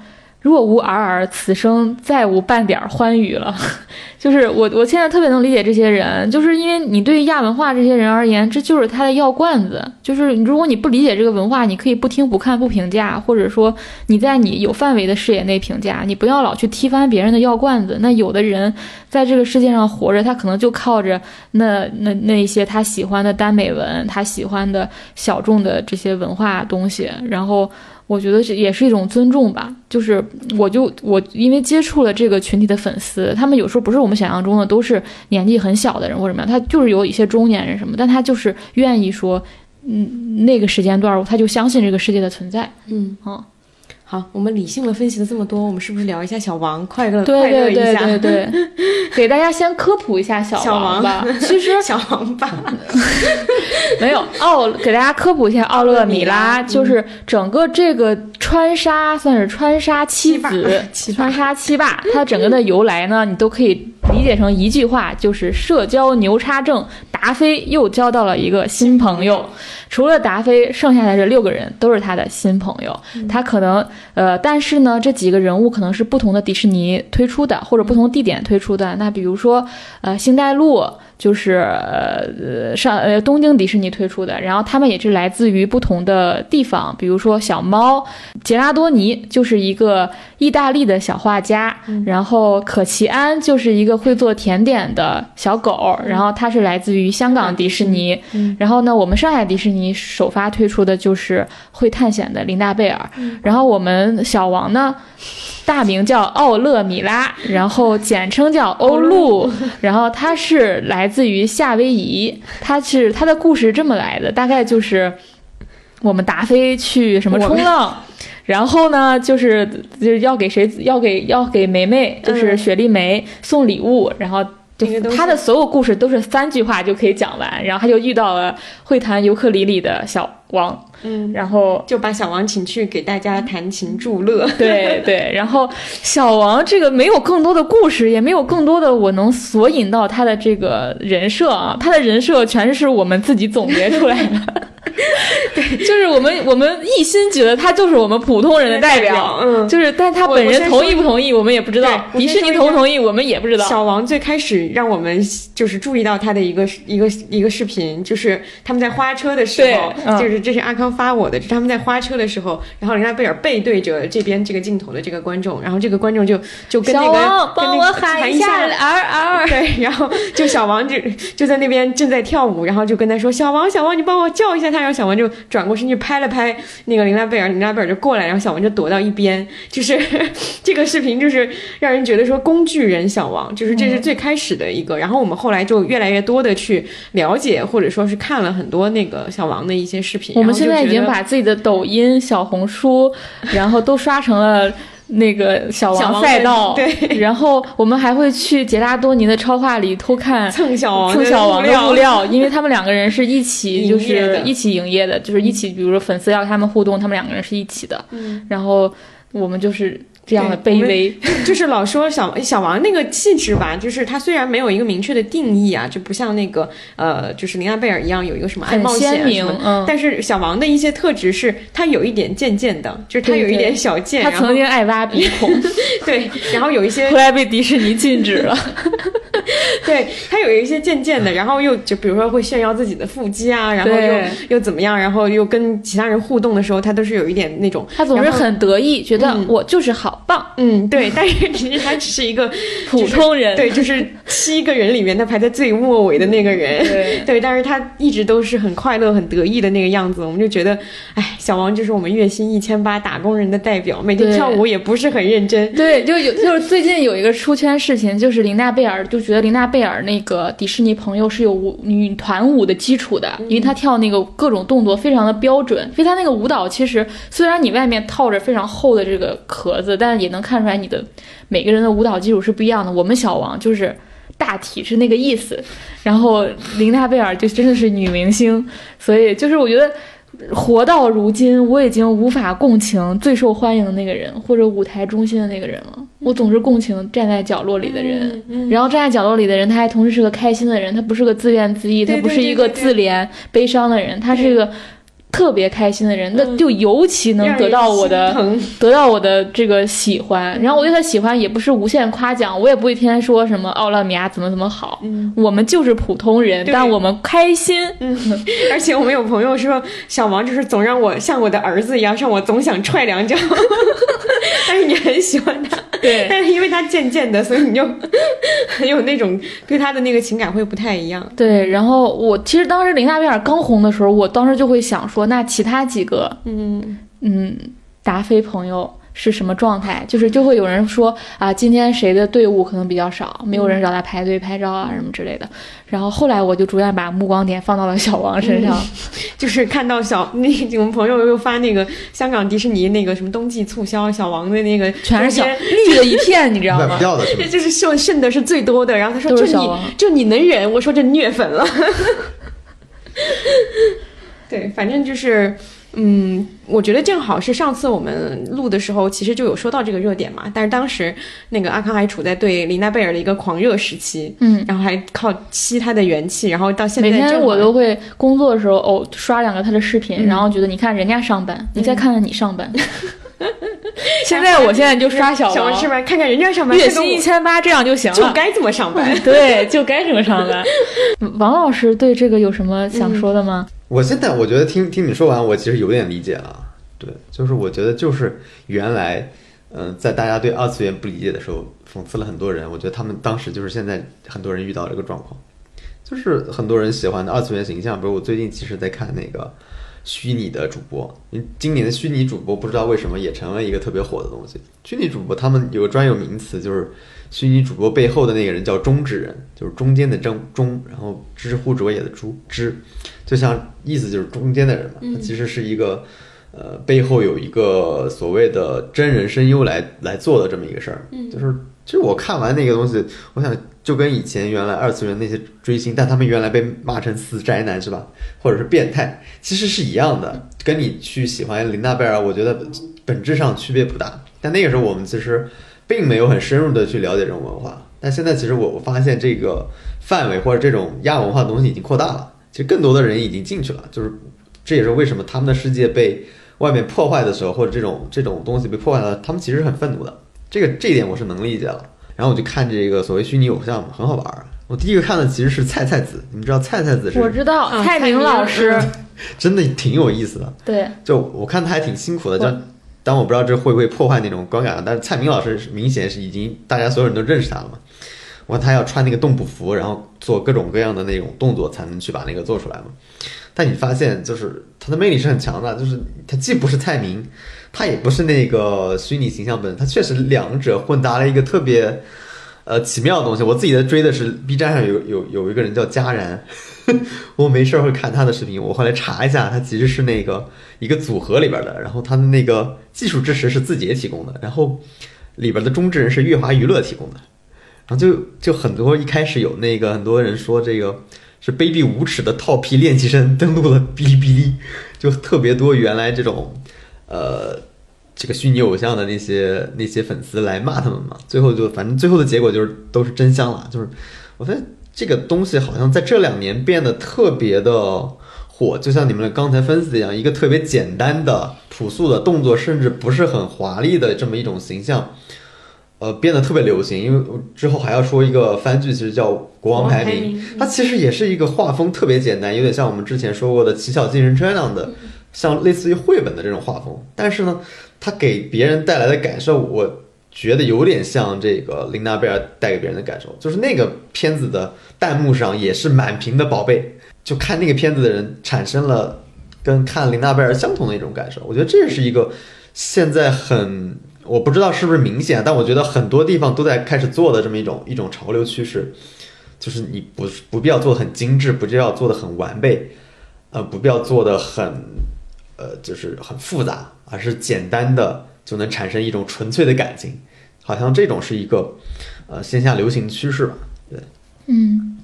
若无尔尔，此生再无半点欢愉了。就是我，我现在特别能理解这些人，就是因为你对亚文化这些人而言，这就是他的药罐子。就是如果你不理解这个文化，你可以不听、不看、不评价，或者说你在你有范围的视野内评价，你不要老去踢翻别人的药罐子。那有的人在这个世界上活着，他可能就靠着那那那一些他喜欢的耽美文，他喜欢的小众的这些文化东西，然后。我觉得这也是一种尊重吧，就是我就我因为接触了这个群体的粉丝，他们有时候不是我们想象中的都是年纪很小的人或者什么样，他就是有一些中年人什么，但他就是愿意说，嗯，那个时间段他就相信这个世界的存在，嗯。嗯。好，我们理性的分析了这么多，我们是不是聊一下小王快乐快乐一下？对对对对，给大家先科普一下小王吧。其实小王吧，没有奥，给大家科普一下奥勒米拉，就是整个这个川沙算是川沙七子，川沙七霸，它整个的由来呢，你都可以理解成一句话，就是社交牛叉症，达菲又交到了一个新朋友。除了达菲，剩下的这六个人都是他的新朋友。他可能，呃，但是呢，这几个人物可能是不同的迪士尼推出的，或者不同地点推出的。那比如说，呃，星黛露。就是呃上呃东京迪士尼推出的，然后他们也是来自于不同的地方，比如说小猫杰拉多尼就是一个意大利的小画家，然后可奇安就是一个会做甜点的小狗，然后它是来自于香港迪士尼，然后呢我们上海迪士尼首发推出的就是会探险的琳达贝尔，然后我们小王呢。大名叫奥勒米拉，然后简称叫欧露，然后他是来自于夏威夷，他是他的故事这么来的，大概就是我们达菲去什么冲浪，然后呢就是就是要给谁要给要给梅梅，就是雪莉梅送礼物，然后就他的所有故事都是三句话就可以讲完，然后他就遇到了会弹尤克里里的小。王，嗯，然后就把小王请去给大家弹琴助乐。对对，然后小王这个没有更多的故事，也没有更多的我能索引到他的这个人设啊，他的人设全是我们自己总结出来的。对，就是我们我们一心觉得他就是我们普通人的代表，嗯，就是，但他本人同意不同意，我们也不知道。迪士尼同不同意，我们也不知道。小王最开始让我们就是注意到他的一个一个一个视频，就是他们在花车的时候，就是。这是阿康发我的，是他们在花车的时候，然后人家贝尔背对着这边这个镜头的这个观众，然后这个观众就就跟那个帮我喊一下 对，然后就小王就就在那边正在跳舞，然后就跟他说小王小王，你帮我叫一下他，然后小王就转过身去拍了拍那个琳娜贝尔，琳娜贝尔就过来，然后小王就躲到一边，就是 这个视频就是让人觉得说工具人小王，就是这是最开始的一个，然后我们后来就越来越多的去了解或者说是看了很多那个小王的一些视频。我们现在已经把自己的抖音、小红书，然后都刷成了那个小王赛道。对，然后我们还会去杰拉多尼的超话里偷看蹭小王蹭小王的物料，因为他们两个人是一起，就是一起营业的，就是一起，比如说粉丝要他们互动，他们两个人是一起的。嗯，然后我们就是。这样的卑微，就是老说小小王那个气质吧，就是他虽然没有一个明确的定义啊，就不像那个呃，就是林安贝尔一样有一个什么爱冒险什么，但是小王的一些特质是，他有一点贱贱的，就是他有一点小贱，他曾经爱挖鼻孔，对，然后有一些后来被迪士尼禁止了，对他有一些贱贱的，然后又就比如说会炫耀自己的腹肌啊，然后又又怎么样，然后又跟其他人互动的时候，他都是有一点那种，他总是很得意，觉得我就是好。棒，嗯，对，但是其实他只是一个 普通人，对，就是七个人里面他排在最末尾的那个人，对，对但是他一直都是很快乐、很得意的那个样子，我们就觉得，哎，小王就是我们月薪一千八打工人的代表，每天跳舞也不是很认真，对，就有就是最近有一个出圈事情，就是林娜贝尔就觉得林娜贝尔那个迪士尼朋友是有舞女团舞的基础的，因为她跳那个各种动作非常的标准，因为她那个舞蹈其实虽然你外面套着非常厚的这个壳子，但但也能看出来你的每个人的舞蹈基础是不一样的。我们小王就是大体是那个意思，然后琳娜贝尔就真的是女明星，所以就是我觉得活到如今，我已经无法共情最受欢迎的那个人或者舞台中心的那个人了。我总是共情站在角落里的人，然后站在角落里的人，他还同时是个开心的人，他不是个自怨自艾，他不是一个自怜悲伤的人，他是一个。特别开心的人，那嗯就尤其能得到我的 得到我的这个喜欢。然后我对他喜欢也不是无限夸奖，我也不会天天说什么奥拉米亚怎么怎么好。嗯我们就是普通人，但我们开心。嗯，而且我们有朋友说，小王就是总让我像我的儿子一样，让我总想踹两脚。但是你很喜欢他，对但是因为他渐渐的，所以你就很 有那种对他的那个情感会不太一样。对，然后我其实当时林娜贝尔刚红的时候，我当时就会想说，那其他几个，嗯，嗯，达菲朋友是什么状态？就是就会有人说啊，今天谁的队伍可能比较少，没有人找他排队拍照啊什么之类的。然后后来我就逐渐把目光点放到了小王身上。就是看到小那我们朋友又发那个香港迪士尼那个什么冬季促销小王的那个，全是小绿的一片，你知道吗？掉的是吧这？就是剩剩的是最多的。然后他说：“就你就你能忍？”我说：“这虐粉了。”对，反正就是，嗯，我觉得正好是上次我们录的时候，其实就有说到这个热点嘛。但是当时那个阿康还处在对琳娜贝尔的一个狂热时期，嗯，然后还靠吸他的元气，然后到现在每天我都会工作的时候哦刷两个他的视频，嗯然后觉得你看人家上班，你再看看你上班。现在我现在就刷小王，是吧？看看人家上班，月薪一千八，这样就行了。就该这么上班。对，就该这么上班。王老师对这个有什么想说的吗？我现在我觉得听听你说完，我其实有点理解了。对，就是我觉得就是原来，嗯、在大家对二次元不理解的时候，讽刺了很多人。我觉得他们当时就是现在很多人遇到这个状况，就是很多人喜欢的二次元形象。比如我最近其实在看那个虚拟的主播，今年的虚拟主播不知道为什么也成了一个特别火的东西。虚拟主播他们有个专有名词，就是虚拟主播背后的那个人叫中之人，就是中间的中中，然后知乎者也的知知。就像意思就是中间的人嘛，他其实是一个，呃，背后有一个所谓的真人声优来来做的这么一个事儿。就是其实我看完那个东西，我想就跟以前原来二次元那些追星，但他们原来被骂成死宅男是吧，或者是变态，其实是一样的。跟你去喜欢林娜贝尔，我觉得本质上区别不大。但那个时候我们其实并没有很深入的去了解这种文化，但现在其实我我发现这个范围或者这种亚文化的东西已经扩大了。其实更多的人已经进去了，就是这也是为什么他们的世界被外面破坏的时候，或者这种这种东西被破坏了，他们其实很愤怒的。这个这一点我是能理解了。然后我就看这个所谓虚拟偶像嘛，很好玩儿。我第一个看的其实是菜菜子，你们知道菜菜子是我知道嗯蔡明老师，真的挺有意思的。对，就我看他还挺辛苦的，我但我不知道这会不会破坏那种观感。但是蔡明老师明显是已经大家所有人都认识他了嘛。我他要穿那个动捕服，然后做各种各样的那种动作，才能去把那个做出来嘛。但你发现，就是他的魅力是很强的，就是他既不是蔡明，他也不是那个虚拟形象本，他确实两者混搭了一个特别呃奇妙的东西。我自己在追的是 B 站上有有有一个人叫佳然，我没事儿会看他的视频，我后来查一下，他其实是那个一个组合里边的，然后他的那个技术支持是字节提供的，然后里边的中之人是乐华娱乐提供的，然后就就很多一开始有那个很多人说这个是卑鄙无耻的套皮练习生登录了哔哩哔哩，就特别多原来这种呃这个虚拟偶像的那些那些粉丝来骂他们嘛，最后就反正最后的结果就是都是真香了，就是我发现这个东西好像在这两年变得特别的火，就像你们刚才分析的一样，一个特别简单的朴素的动作，甚至不是很华丽的这么一种形象。呃，变得特别流行，因为我之后还要说一个番剧，其实叫《国王排名》，它其实也是一个画风特别简单，有点像我们之前说过的《奇巧计程车》那样的，像类似于绘本的这种画风。但是呢，它给别人带来的感受，我觉得有点像这个琳娜贝尔带给别人的感受，就是那个片子的弹幕上也是满屏的宝贝，就看那个片子的人产生了跟看琳娜贝尔相同的一种感受。我觉得这是一个现在很。我不知道是不是明显，但我觉得很多地方都在开始做的这么一种一种潮流趋势，就是你不不必要做的很精致，不必要做的很完备，呃，不必要做的很呃就是很复杂，而是简单的就能产生一种纯粹的感情，好像这种是一个呃线下流行趋势吧。对，嗯，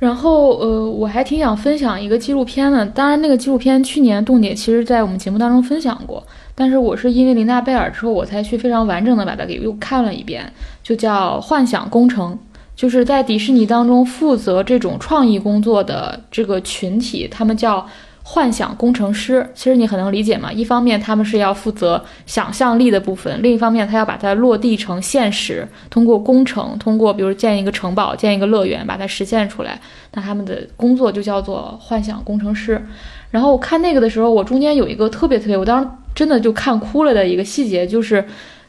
然后呃，我还挺想分享一个纪录片的。当然，那个纪录片去年冻姐其实在我们节目当中分享过，但是我是因为林娜贝尔之后，我才去非常完整的把它给又看了一遍，就叫《幻想工程》。就是在迪士尼当中负责这种创意工作的这个群体，他们叫幻想工程师。其实你很能理解嘛，一方面他们是要负责想象力的部分，另一方面他要把它落地成现实，通过工程，通过比如建一个城堡、建一个乐园，把它实现出来。那他们的工作就叫做幻想工程师。然后我看那个的时候，我中间有一个特别特别，我当时真的就看哭了的一个细节，就是。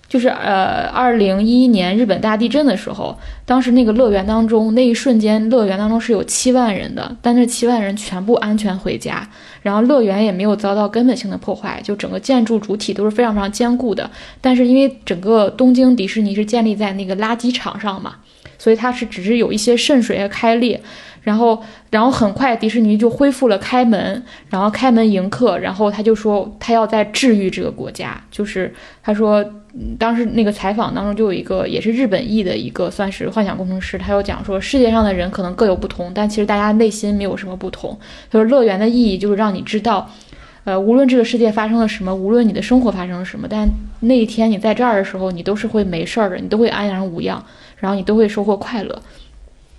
就是呃，二零一一年日本大地震的时候，当时那个乐园当中，那一瞬间，乐园当中是有七万人的，但那七万人全部安全回家，然后乐园也没有遭到根本性的破坏，就整个建筑主体都是非常非常坚固的。但是因为整个东京迪士尼是建立在那个垃圾场上嘛，所以它是只是有一些渗水和开裂。然后，然后很快迪士尼就恢复了开门，然后开门迎客。然后他就说他要在治愈这个国家，就是他说，当时那个采访当中就有一个也是日本裔的一个算是幻想工程师，他又讲说世界上的人可能各有不同，但其实大家内心没有什么不同。他说乐园的意义就是让你知道，呃，无论这个世界发生了什么，无论你的生活发生了什么，但那一天你在这儿的时候，你都是会没事儿的，你都会安然无恙，然后你都会收获快乐。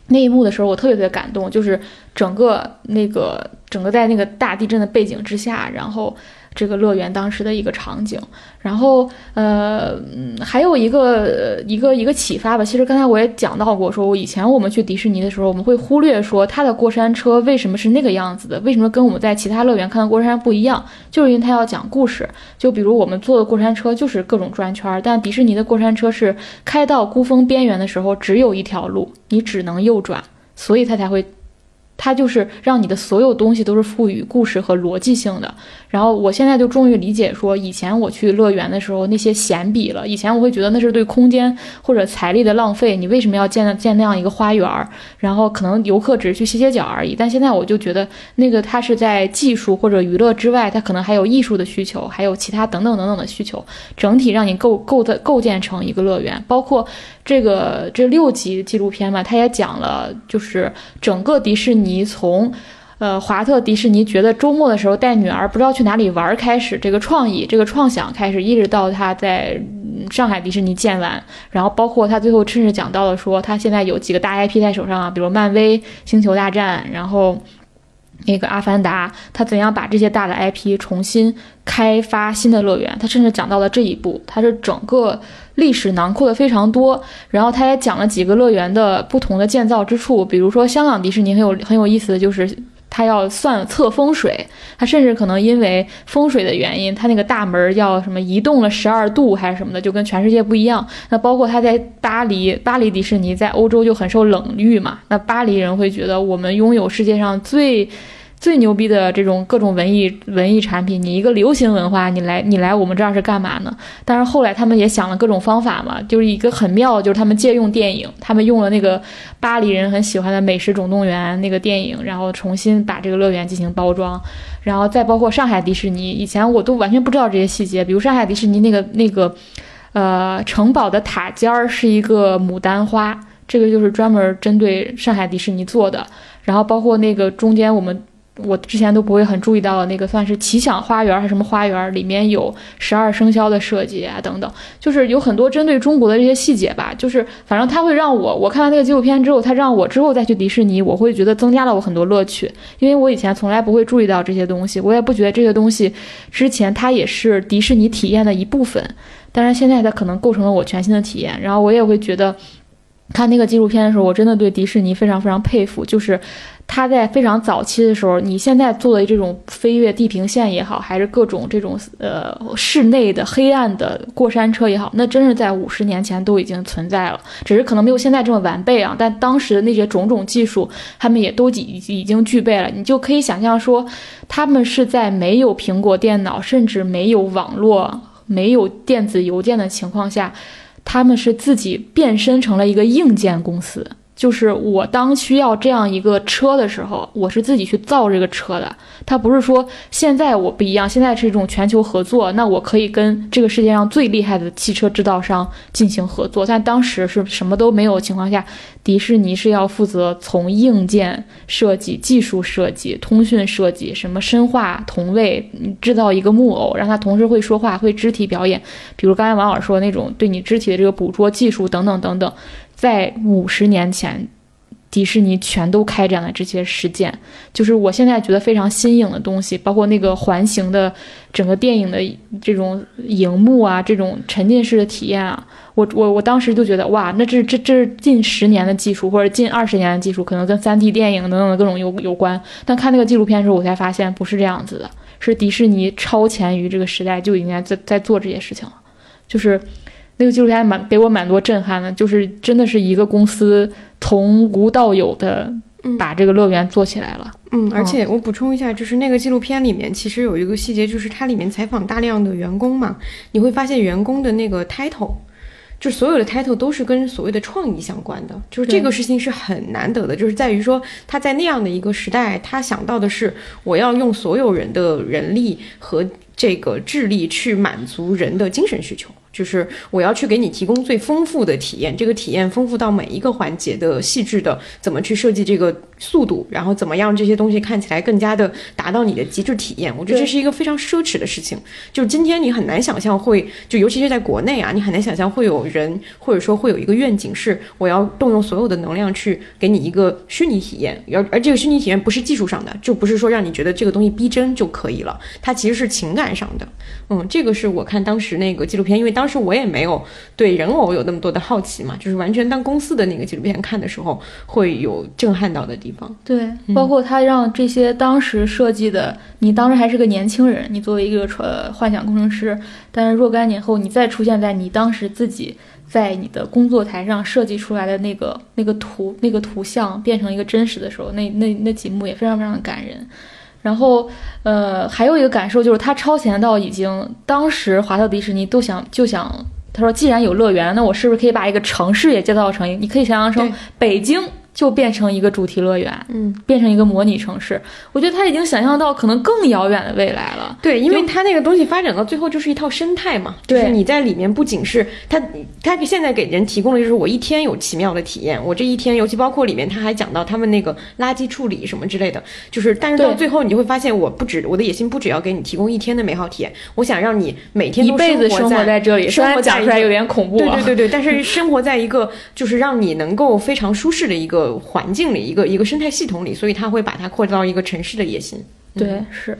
那一幕的时候，我特别特别感动，就是整个那个整个在那个大地震的背景之下，然后。这个乐园当时的一个场景，然后呃，还有一个一个一个启发吧。其实刚才我也讲到过，说我以前我们去迪士尼的时候，我们会忽略说它的过山车为什么是那个样子的，为什么跟我们在其他乐园看的过山不一样，就是因为它要讲故事。就比如我们坐的过山车就是各种转圈，但迪士尼的过山车是开到孤峰边缘的时候只有一条路，你只能右转，所以它才会。它就是让你的所有东西都是赋予故事和逻辑性的。然后我现在就终于理解，说以前我去乐园的时候那些闲笔了。以前我会觉得那是对空间或者财力的浪费。你为什么要建建那样一个花园？然后可能游客只是去歇歇脚而已。但现在我就觉得，那个它是在技术或者娱乐之外，它可能还有艺术的需求，还有其他等等等等的需求，整体让你构构的构建成一个乐园，包括。这个这六集纪录片嘛，它也讲了，就是整个迪士尼从，呃，华特迪士尼觉得周末的时候带女儿不知道去哪里玩开始，这个创意，这个创想开始，一直到他在上海迪士尼建完，然后包括他最后甚至讲到了说，他现在有几个大 IP 在手上啊，比如漫威、星球大战，然后。那个《阿凡达》，他怎样把这些大的 IP 重新开发新的乐园？他甚至讲到了这一步，他是整个历史囊括的非常多。然后他也讲了几个乐园的不同的建造之处，比如说香港迪士尼很有很有意思的就是。他要算测风水，他甚至可能因为风水的原因，他那个大门要什么移动了十二度还是什么的，就跟全世界不一样。那包括他在巴黎，巴黎迪士尼在欧洲就很受冷遇嘛。那巴黎人会觉得我们拥有世界上最。最牛逼的这种各种文艺文艺产品，你一个流行文化，你来你来我们这儿是干嘛呢？但是后来他们也想了各种方法嘛，就是一个很妙，就是他们借用电影，他们用了那个巴黎人很喜欢的《美食总动员》那个电影，然后重新把这个乐园进行包装，然后再包括上海迪士尼，以前我都完全不知道这些细节，比如上海迪士尼那个那个，呃，城堡的塔尖儿是一个牡丹花，这个就是专门针对上海迪士尼做的，然后包括那个中间我们。我之前都不会很注意到的那个，算是奇想花园还是什么花园？里面有十二生肖的设计啊，等等，就是有很多针对中国的这些细节吧。就是反正他会让我，我看完那个纪录片之后，他让我之后再去迪士尼，我会觉得增加了我很多乐趣，因为我以前从来不会注意到这些东西，我也不觉得这些东西之前它也是迪士尼体验的一部分。但是现在它可能构成了我全新的体验，然后我也会觉得看那个纪录片的时候，我真的对迪士尼非常非常佩服，就是。他在非常早期的时候，你现在做的这种飞越地平线也好，还是各种这种呃室内的黑暗的过山车也好，那真是在五十年前都已经存在了，只是可能没有现在这么完备啊。但当时的那些种种技术，他们也都已已经具备了。你就可以想象说，他们是在没有苹果电脑，甚至没有网络、没有电子邮件的情况下，他们是自己变身成了一个硬件公司。就是我当需要这样一个车的时候，我是自己去造这个车的。它不是说现在我不一样，现在是一种全球合作，那我可以跟这个世界上最厉害的汽车制造商进行合作。但当时是什么都没有情况下，迪士尼是要负责从硬件设计、技术设计、通讯设计，什么深化同位，制造一个木偶，让它同时会说话、会肢体表演，比如刚才王老师说那种对你肢体的这个捕捉技术等等等等。在五十年前，迪士尼全都开展了这些实践，就是我现在觉得非常新颖的东西，包括那个环形的整个电影的这种荧幕啊，这种沉浸式的体验啊，我我我当时就觉得哇，那这这这是近十年的技术或者近二十年的技术，可能跟三 D 电影等等的各种有有关。但看那个纪录片的时候，我才发现不是这样子的，是迪士尼超前于这个时代就应该在在做这些事情了，就是那个纪录片蛮给我蛮多震撼的，就是真的是一个公司。从无到有的把这个乐园做起来了。嗯，而且我补充一下，就是那个纪录片里面其实有一个细节，就是它里面采访大量的员工嘛，你会发现员工的那个 title，就所有的 title 都是跟所谓的创意相关的，就是这个事情是很难得的，就是在于说他在那样的一个时代，他想到的是我要用所有人的人力和这个智力去满足人的精神需求。就是我要去给你提供最丰富的体验，这个体验丰富到每一个环节的细致的怎么去设计这个速度，然后怎么样这些东西看起来更加的达到你的极致体验。我觉得这是一个非常奢侈的事情。就今天你很难想象会，就尤其是在国内啊，你很难想象会有人或者说会有一个愿景是我要动用所有的能量去给你一个虚拟体验，而而这个虚拟体验不是技术上的，就不是说让你觉得这个东西逼真就可以了，它其实是情感上的。嗯，这个是我看当时那个纪录片，因为当时我也没有对人偶有那么多的好奇嘛，就是完全当公司的那个纪录片看的时候，会有震撼到的地方。对，包括他让这些当时设计的，你当时还是个年轻人，你作为一个呃幻想工程师，但是若干年后你再出现在你当时自己在你的工作台上设计出来的那个 那个图那个图像变成一个真实的时候，那那那几幕也非常非常的感人。然后，呃，还有一个感受就是，他超前到已经，当时华特迪士尼都想就想，他说，既然有乐园，那我是不是可以把一个城市也建造成？你可以想象成北京。就变成一个主题乐园，嗯，变成一个模拟城市。我觉得他已经想象到可能更遥远的未来了。对，因为他那个东西发展到最后就是一套生态嘛。对，你在里面不仅是他，他现在给人提供的就是我一天有奇妙的体验。我这一天，尤其包括里面他还讲到他们那个垃圾处理什么之类的，就是但是到最后你就会发现，我不止我的野心不只要给你提供一天的美好体验，我想让你每天一辈子生活在这里。生活讲出来有点恐怖。对对对对，但是生活在一个就是让你能够非常舒适的一个环境里。一个一个生态系统里，所以它会把它扩到一个城市的野心。对，是，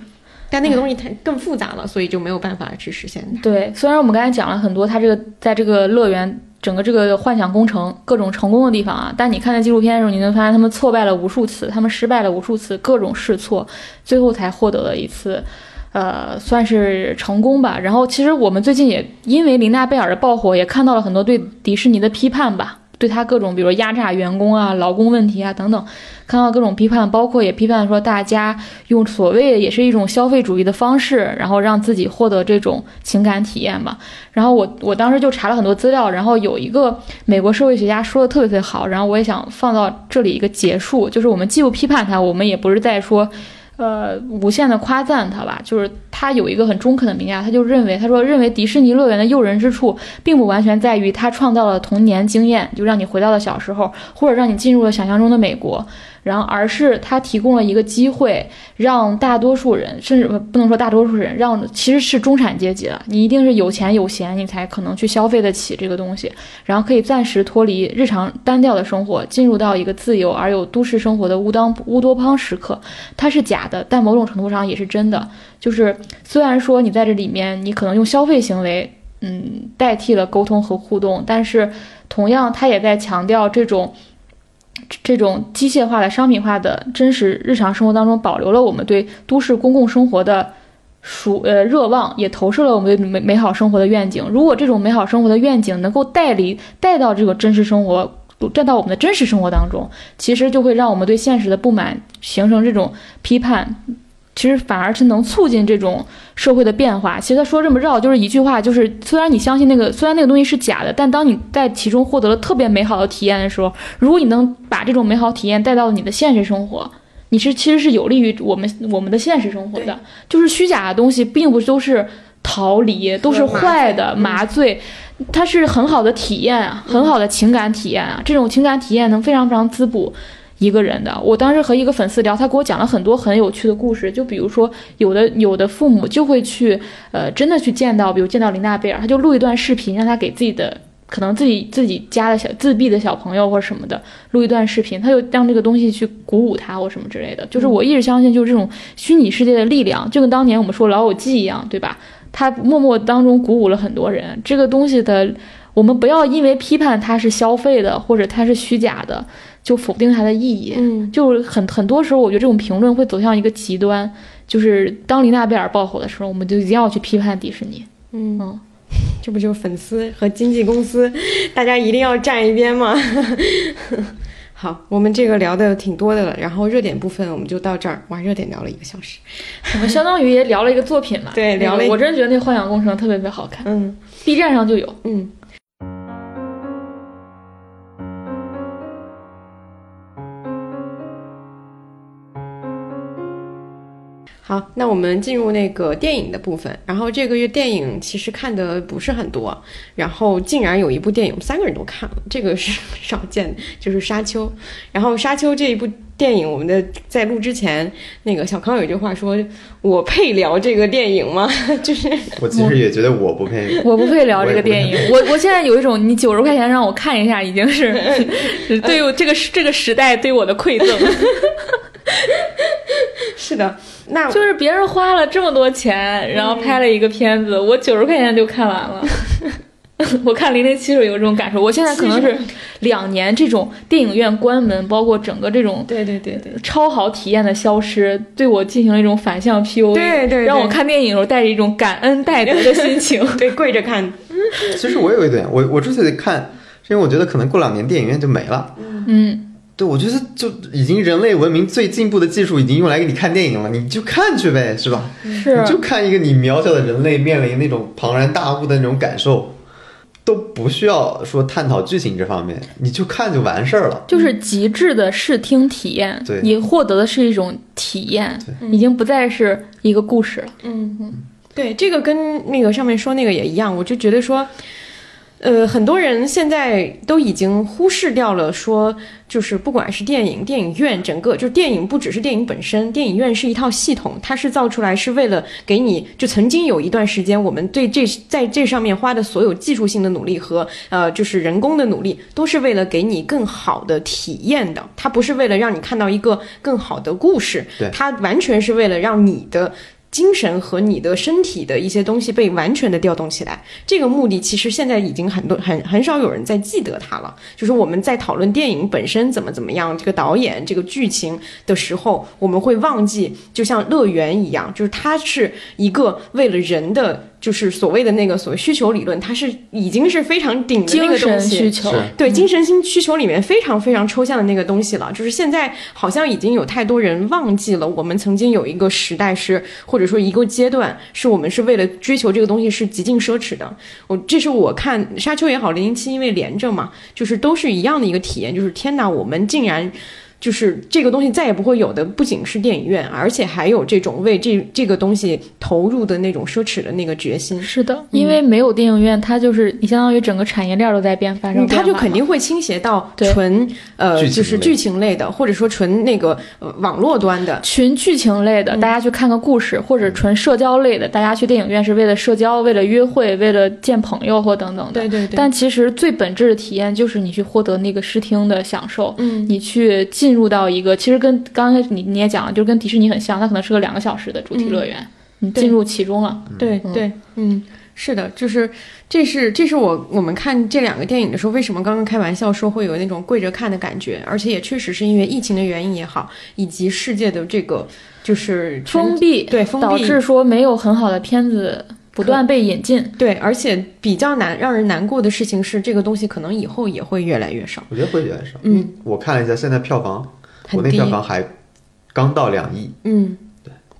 但那个东西太更复杂了，所以就没有办法去实现。对，虽然我们刚才讲了很多，它这个在这个乐园整个这个幻想工程各种成功的地方啊，但你看那纪录片的时候，你能发现他们挫败了无数次，他们失败了无数次，各种试错，最后才获得了一次，呃，算是成功吧。然后其实我们最近也因为琳娜贝尔的爆火，也看到了很多对迪士尼的批判吧。对他各种，比如压榨员工啊、劳工问题啊等等，看到各种批判，包括也批判说大家用所谓的也是一种消费主义的方式，然后让自己获得这种情感体验吧。然后我我当时就查了很多资料，然后有一个美国社会学家说的特别特别好，然后我也想放到这里一个结束，就是我们既不批判他，我们也不是在说。呃，无限的夸赞他吧，就是他有一个很中肯的评价，他就认为，他说认为迪士尼乐园的诱人之处，并不完全在于它创造了童年经验，就让你回到了小时候，或者让你进入了想象中的美国。然后，而是他提供了一个机会，让大多数人，甚至不能说大多数人，让其实是中产阶级了。你一定是有钱有闲，你才可能去消费得起这个东西，然后可以暂时脱离日常单调的生活，进入到一个自由而有都市生活的乌当乌多邦时刻。它是假的，但某种程度上也是真的。就是虽然说你在这里面，你可能用消费行为，嗯，代替了沟通和互动，但是同样，它也在强调这种。这种机械化的、商品化的真实日常生活当中，保留了我们对都市公共生活的熟呃热望，也投射了我们对美美好生活的愿景。如果这种美好生活的愿景能够带离带到这个真实生活，站到我们的真实生活当中，其实就会让我们对现实的不满形成这种批判。其实反而是能促进这种社会的变化。其实他说这么绕，就是一句话，就是虽然你相信那个，虽然那个东西是假的，但当你在其中获得了特别美好的体验的时候，如果你能把这种美好体验带到你的现实生活，你是其实是有利于我们我们的现实生活的。就是虚假的东西，并不都是逃离，都是坏的麻醉，它是很好的体验啊，很好的情感体验啊。这种情感体验能非常非常滋补。一个人的，我当时和一个粉丝聊，他给我讲了很多很有趣的故事。就比如说，有的有的父母就会去，呃，真的去见到，比如见到林娜贝尔，他就录一段视频，让他给自己的可能自己自己家的小自闭的小朋友或者什么的录一段视频，他就让这个东西去鼓舞他或什么之类的。就是我一直相信，就是这种虚拟世界的力量，就跟当年我们说《老友记》一样，对吧？他默默当中鼓舞了很多人。这个东西的，我们不要因为批判它是消费的或者它是虚假的，就否定它的意义。嗯就很很多时候，我觉得这种评论会走向一个极端，就是当琳娜贝尔爆火的时候，我们就一定要去批判迪士尼。嗯嗯，这不就是粉丝和经纪公司，大家一定要站一边吗？好，我们这个聊的挺多的了，然后热点部分我们就到这儿。哇，热点聊了一个小时。我们相当于也聊了一个作品嘛，对聊了一那个我真觉得那《幻想工程》特别特别好看嗯，B 站上就有。嗯。好，那我们进入那个电影的部分。然后这个月电影其实看的不是很多，然后竟然有一部电影我们三个人都看了，这个是少见的，就是《沙丘》。然后《沙丘》这一部电影，我们的在录之前，那个小康有一句话说：“我配聊这个电影吗？” 就是我其实也觉得我不配。我不配聊这个电影，我我现在有一种你九十块钱让我看一下，已经是是 对我这个这个时代对我的馈赠。是的，那就是别人花了这么多钱，然后拍了一个片子，我九十块钱就看完了。我看零零七时候有这种感受，我现在可能是两年这种电影院关门，包括整个这种对对对对，超好体验的消失，对我进行了一种反向 PUA，对对对让我看电影的时候带着一种感恩戴德的心情。对跪着看，其实我有一点，我我之所以看，是因为我觉得可能过两年电影院就没了。嗯，对，我觉得就已经人类文明最进步的技术已经用来给你看电影了，你就看去呗，是吧？是你就看一个你渺小的人类面临那种庞然大物的那种感受，都不需要说探讨剧情这方面，你就看就完事儿了。就是极致的视听体验，对你获得的是一种体验，已经不再是一个故事了。嗯嗯，对，这个跟那个上面说那个也一样，我就觉得说。呃，很多人现在都已经忽视掉了，说就是不管是电影、电影院，整个就是电影不只是电影本身，电影院是一套系统，它是造出来是为了给你，就曾经有一段时间，我们对这在这上面花的所有技术性的努力和呃就是人工的努力，都是为了给你更好的体验的，它不是为了让你看到一个更好的故事对，它完全是为了让你的。精神和你的身体的一些东西被完全的调动起来，这个目的其实现在已经很多很很少有人在记得它了。就是我们在讨论电影本身怎么怎么样，这个导演这个剧情的时候，我们会忘记，就像乐园一样，就是它是一个为了人的，就是所谓的那个所谓需求理论，它是已经是非常顶的那精个东神需西。求，对精神性需求里面非常非常抽象的那个东西了，就是现在好像已经有太多人忘记了，我们曾经有一个时代是，或者说一个阶段，是我们是为了追求这个东西是极尽奢侈的。我这是我看《沙丘》也好，《零零七》因为连着嘛，就是都是一样的一个体验，就是天哪，我们竟然。就是这个东西再也不会有的，不仅是电影院，而且还有这种为这这个东西投入的那种奢侈的那个决心。是的，因为没有电影院，它就是你相当于整个产业链都在变发生嗯，它变化嘛，就肯定会倾斜到纯呃，就是剧情类的，或者说纯那个呃网络端的。群剧情类的，大家去看个故事，或者纯社交类的，大家去电影院是为了社交、为了约会、为了见朋友或等等的。对对对，但其实最本质的体验就是你去获得那个视听的享受，嗯，你去进入到一个，其实跟刚才你你也讲了，就是跟迪士尼很像，它可能是个两个小时的主题乐园，你进入其中了。嗯。对对，嗯，是的，就是这是这是我我们看这两个电影的时候，为什么刚刚开玩笑说会有那种跪着看的感觉，而且也确实是因为疫情的原因也好，以及世界的这个就是封闭对封闭导致说没有很好的片子不断被引进。对，而且比较难让人难过的事情是，这个东西可能以后也会越来越少，我觉得会越来越少。嗯，我看了一下，现在票房国内票房还刚到两亿。嗯，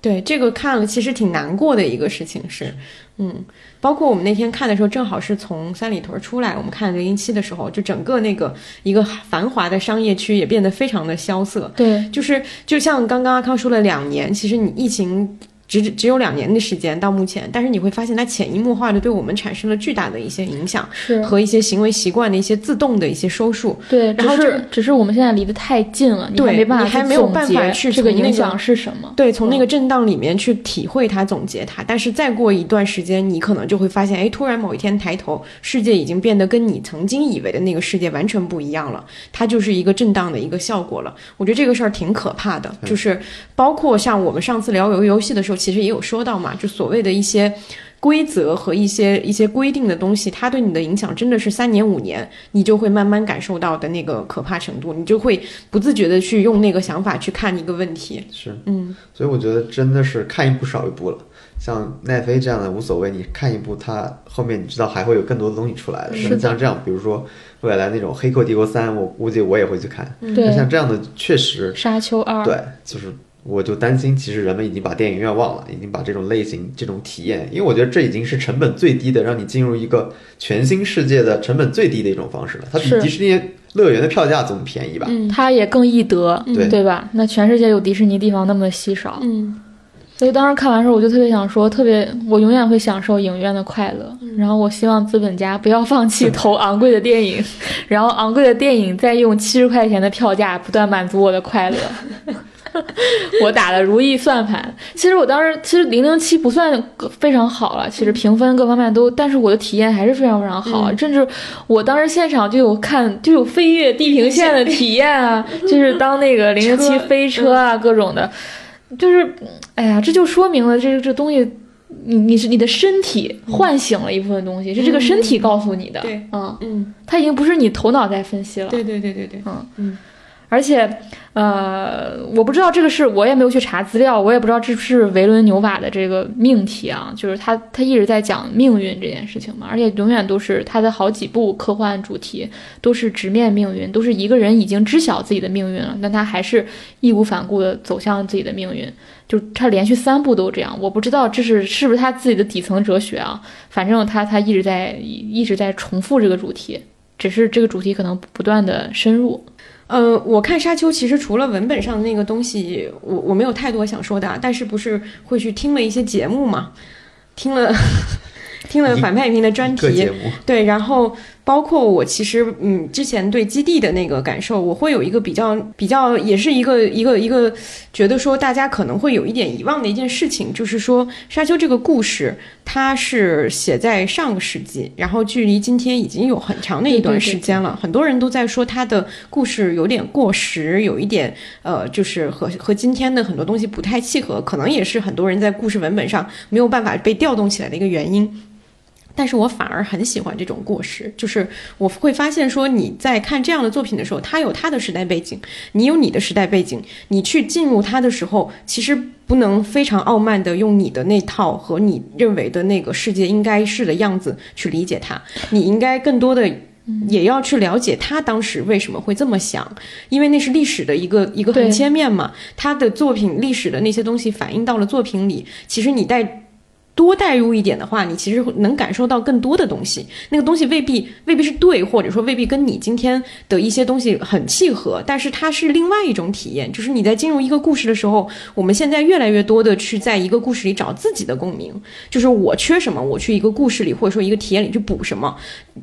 对，这个看了其实挺难过的一个事情是，嗯，包括我们那天看的时候，正好是从三里屯出来，我们看零零七的时候，就整个那个一个繁华的商业区也变得非常的萧瑟，对，就是就像刚刚阿康说了两年，其实你疫情。只只有两年的时间到目前，但是你会发现它潜移默化的对我们产生了巨大的一些影响是和一些行为习惯的一些自动的一些收束。对，然后这只是只是我们现在离得太近了，你对还没办法你还没有办法去这个从那个影响是什么。对，从那嗯个震荡里面去体会它、总结它，但是再过一段时间，你可能就会发现，哎，突然某一天抬头，世界已经变得跟你曾经以为的那个世界完全不一样了。它就是一个震荡的一个效果了。我觉得这个事儿挺可怕的，就是包括像我们上次聊鱿鱼游戏的时候，其实也有说到嘛，就所谓的一些。规则和一些一些规定的东西，它对你的影响真的是三年五年，你就会慢慢感受到的那个可怕程度，你就会不自觉的去用那个想法去看一个问题。是，嗯，所以我觉得真的是看一部少一部了。像奈飞这样的无所谓，你看一部，它后面你知道还会有更多的东西出来的。是的像这样，比如说未来那种《黑客帝国三》，我估计我也会去看。对那像这样的，确实沙丘二，对，就是我就担心，其实人们已经把电影院忘了，已经把这种类型、这种体验，因为我觉得这已经是成本最低的，让你进入一个全新世界的成本最低的一种方式了。它比迪士尼乐园的票价总便宜吧？嗯它也更易得，对对吧？那全世界有迪士尼地方那么稀少，嗯所以当时看完之后，我就特别想说，特别我永远会享受影院的快乐。然后我希望资本家不要放弃投 昂贵的电影，然后昂贵的电影再用七十块钱的票价不断满足我的快乐。我打了如意算盘。其实我当时其实零零七不算非常好了，其实评分各方面都，但是我的体验还是非常非常好。甚至我当时现场就有看就有飞跃地平线的体验啊，就是当那个零零七飞车啊各种的，就是哎呀，这就说明了这这东西。你你是你的身体唤醒了一部分东西，是这个身体告诉你的，对嗯，嗯，它已经不是你头脑在分析了，对对对对对，嗯。嗯，而且，呃，我不知道这个是我也没有去查资料，我也不知道这是维伦纽瓦的这个命题啊，就是他他一直在讲命运这件事情嘛，而且永远都是他的好几部科幻主题都是直面命运，都是一个人已经知晓自己的命运了，但他还是义无反顾地走向自己的命运，就他连续三部都这样，我不知道这是是不是他自己的底层哲学啊，反正他他一直在一直在重复这个主题，只是这个主题可能不断的深入。呃，我看《沙丘》其实除了文本上的那个东西，我我没有太多想说的啊，但是不是会去听了一些节目嘛，听了 听了反派影评的专题对，然后包括我其实嗯之前对基地的那个感受，我会有一个比较比较，也是一个一个一个觉得说大家可能会有一点遗忘的一件事情，就是说沙丘这个故事它是写在上个世纪，然后距离今天已经有很长的一段时间了，很多人都在说它的故事有点过时，有一点呃，就是和和今天的很多东西不太契合，可能也是很多人在故事文本上没有办法被调动起来的一个原因。但是我反而很喜欢这种过时，就是我会发现说你在看这样的作品的时候，它有它的时代背景，你有你的时代背景，你去进入它的时候，其实不能非常傲慢的用你的那套和你认为的那个世界应该是的样子去理解它，你应该更多的。也要去了解他当时为什么会这么想，因为那是历史的一个一个横切面嘛。他的作品历史的那些东西反映到了作品里，其实你带多带入一点的话，你其实能感受到更多的东西。那个东西未必未必是对，或者说未必跟你今天的一些东西很契合，但是它是另外一种体验。就是你在进入一个故事的时候，我们现在越来越多的去在一个故事里找自己的共鸣，就是我缺什么，我去一个故事里或者说一个体验里去补什么，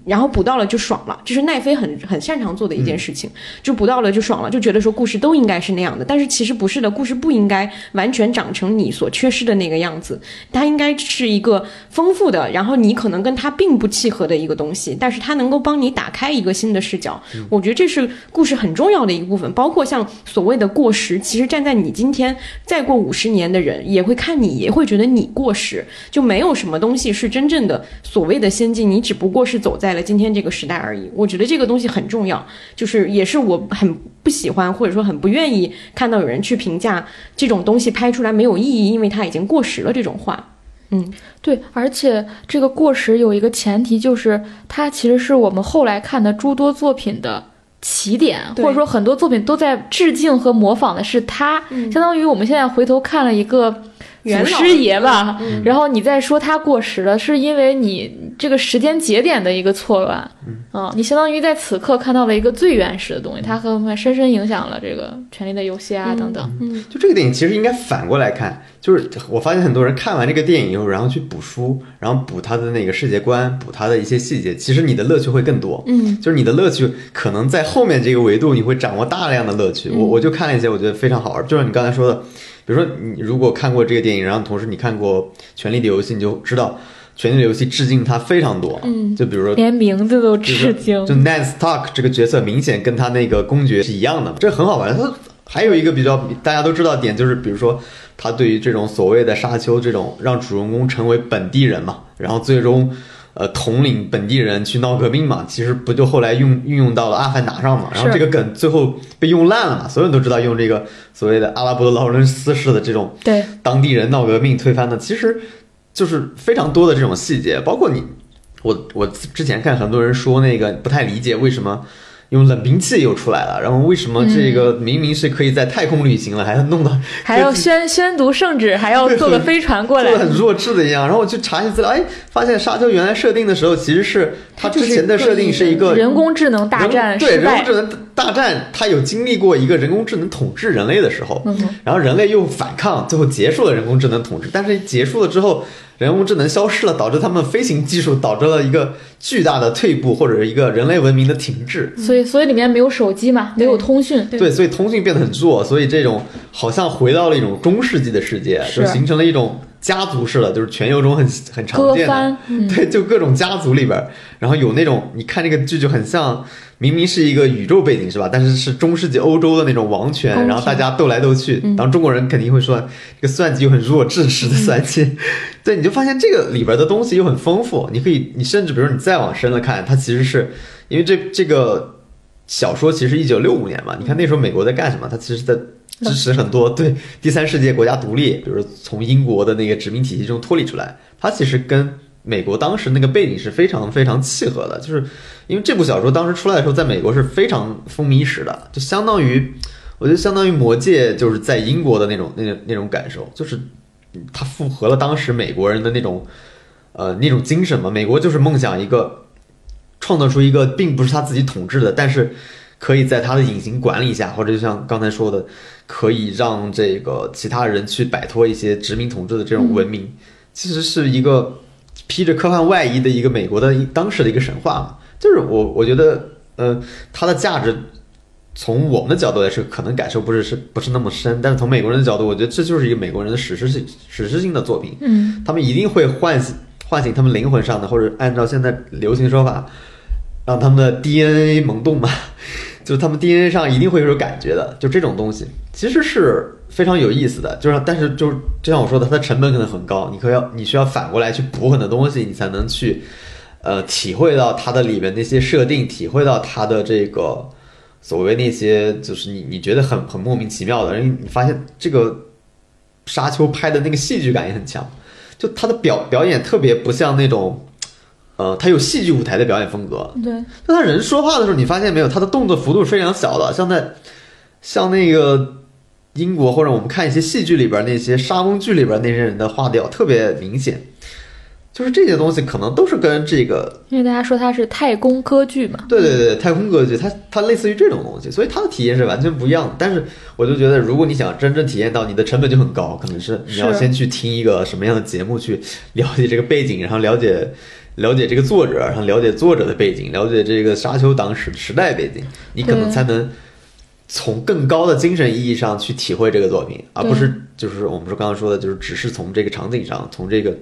然后补到了就爽了。这是奈飞很很擅长做的一件事情，就补到了就爽了，就觉得说故事都应该是那样的，但是其实不是的，故事不应该完全长成你所缺失的那个样子，它应该是一个丰富的，然后你可能跟它并不契合的一个东西，但是它能够帮你打开一个新的视角。我觉得这是故事很重要的一个部分，包括像所谓的过时，其实站在你今天再过五十年的人也会看你，也会觉得你过时，就没有什么东西是真正的所谓的先进，你只不过是走在了今天这个时代而已。我觉得这个东西很重要，就是也是我很不喜欢或者说很不愿意看到有人去评价这种东西拍出来没有意义，因为它已经过时了这种话。嗯，对，而且这个过时有一个前提，就是它其实是我们后来看的诸多作品的起点，或者说很多作品都在致敬和模仿的是它，嗯。相当于我们现在回头看了一个祖师爷吧，嗯。然后你再说他过时了，是因为你这个时间节点的一个错乱，嗯，你相当于在此刻看到了一个最原始的东西，它和深深影响了这个《权力的游戏》啊等等。嗯。就这个电影其实应该反过来看，就是我发现很多人看完这个电影以后，然后去补书，然后补他的那个世界观，补他的一些细节，其实你的乐趣会更多。嗯。就是你的乐趣可能在后面这个维度，你会掌握大量的乐趣。我我就看了一些，我觉得非常好玩。就像你刚才说的，比如说你如果看过这个电影，然后同时你看过《权力的游戏》，你就知道《权力的游戏》致敬他非常多。嗯就比如说连名字都就是致敬，就 Ned Stark 这个角色明显跟他那个公爵是一样的，这很好玩。他还有一个比较大家都知道的点，就是比如说他对于这种所谓的沙丘这种让主人公成为本地人嘛，然后最终。呃，统领本地人去闹革命嘛，其实不就后来用运用到了《阿凡达》上嘛？然后这个梗最后被用烂了嘛，所有人都知道用这个所谓的阿拉伯劳伦斯式的这种对，当地人闹革命推翻的，其实就是非常多的这种细节，包括你，我我之前看很多人说那个不太理解为什么用冷兵器又出来了，然后为什么这个明明是可以在太空旅行了，还要弄到 还要宣宣读圣旨，还要坐个 飞船过来做的，很弱智的一样，然后我去查一些资料，哎，发现沙丘原来设定的时候其实是它之前的设定是一个人工智能大战人对。人工智能大战，它有经历过一个人工智能统治人类的时候，然后人类又反抗，最后结束了人工智能统治。但是结束了之后，人工智能消失了，导致他们飞行技术导致了一个巨大的退步，或者是一个人类文明的停滞。所以，所以里面没有手机嘛，没有通讯，对对，所以通讯变得很弱，所以这种好像回到了一种中世纪的世界，就形成了一种家族式的，就是全游中很很常见的，，嗯，对，就各种家族里边儿，然后有那种你看这个剧就很像，明明是一个宇宙背景是吧？但是是中世纪欧洲的那种王权，然后大家斗来斗去。然中国人肯定会说这个算计又很弱智式的算计，对，你就发现这个里边的东西又很丰富。你可以，你甚至比如你再往深了看，它其实是因为这这个小说其实一九六五年嘛，你看那时候美国在干什么？它其实在支持很多对第三世界国家独立，比如从英国的那个殖民体系中脱离出来，它其实跟美国当时那个背景是非常非常契合的，就是因为这部小说当时出来的时候，在美国是非常风靡一时的，就相当于，我觉得相当于《魔戒》就是在英国的那种那种那种感受，就是它符合了当时美国人的那种呃那种精神嘛。美国就是梦想一个创造出一个并不是他自己统治的，但是可以在他的隐形管理下，或者就像刚才说的，可以让这个其他人去摆脱一些殖民统治的这种文明，其实是一个披着科幻外衣的一个美国的当时的一个神话嘛。就是我我觉得，呃，它的价值从我们的角度来说，可能感受不是是不是那么深，但是从美国人的角度，我觉得这就是一个美国人的史诗性史诗性的作品。嗯，他们一定会唤醒唤醒他们灵魂上的，或者按照现在流行说法，让他们的 DNA 萌动嘛，就是他们 DNA 上一定会有感觉的。就这种东西，其实是非常有意思的。就是但是就是就像我说的，它的成本可能很高，你可要你需要反过来去补很多东西，你才能去呃体会到它的里面那些设定，体会到它的这个所谓那些就是你你觉得很很莫名其妙的，因为你发现这个沙丘拍的那个戏剧感也很强。就他的表表演特别不像那种，呃，他有戏剧舞台的表演风格。对，就他人说话的时候，你发现没有，他的动作幅度是非常小的，像在像那个英国或者我们看一些戏剧里边那些沙翁剧里边那些人的话调特别明显。就是这些东西可能都是跟这个因为大家说它是太空歌剧嘛，对对对，太空歌剧，它它类似于这种东西，所以它的体验是完全不一样的。但是我就觉得，如果你想真正体验到，你的成本就很高，可能是你要先去听一个什么样的节目，去了解这个背景，然后了解了解这个作者，然后了解作者的背景，了解这个沙丘党史时代背景，你可能才能从更高的精神意义上去体会这个作品，而不是就是我们说刚刚说的，就是只是从这个场景上，从这个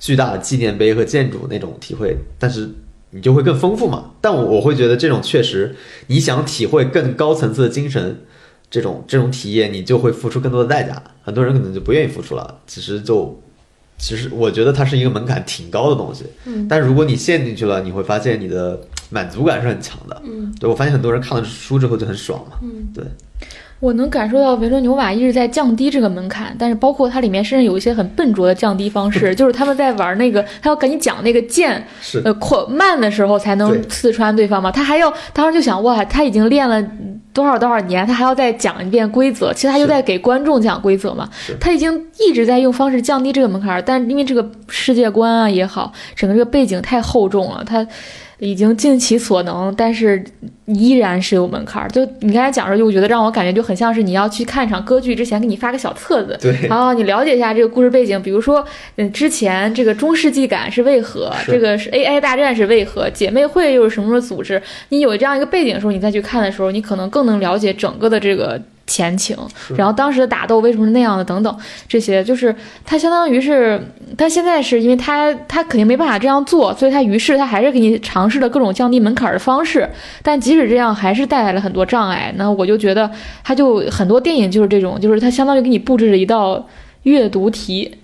巨大的纪念碑和建筑那种体会，但是你就会更丰富嘛。但我我会觉得这种确实，你想体会更高层次的精神，这种这种体验，你就会付出更多的代价。很多人可能就不愿意付出了，其实就。其实我觉得它是一个门槛挺高的东西，嗯但如果你陷进去了，你会发现你的满足感是很强的。嗯。对我发现很多人看了书之后就很爽嘛。嗯。对，我能感受到维伦纽瓦一直在降低这个门槛，但是包括它里面甚至有一些很笨拙的降低方式，就是他们在玩那个，他要跟你讲那个剑，是。呃，扩慢的时候才能刺穿对方嘛，他还要当时就想哇，他已经练了多少多少年，他还要再讲一遍规则，其实他就在给观众讲规则嘛。他已经一直在用方式降低这个门槛儿，但因为这个世界观啊也好，整个这个背景太厚重了，他已经尽其所能，但是依然是有门槛儿。就你刚才讲的时候，就我觉得让我感觉就很像是你要去看一场歌剧之前给你发个小册子，对，然 后你了解一下这个故事背景，比如说，嗯，之前这个中世纪感是为何，这个是 AI 大战是为何，姐妹会又是什么组织？你有这样一个背景的时候，你再去看的时候，你可能更能了解整个的这个前情，然后当时的打斗为什么是那样的等等，这些就是他相当于是，他现在是因为他他肯定没办法这样做，所以他于是他还是给你尝试了各种降低门槛的方式，但即使这样，还是带来了很多障碍。那我就觉得，他就很多电影就是这种，就是他相当于给你布置了一道阅读题，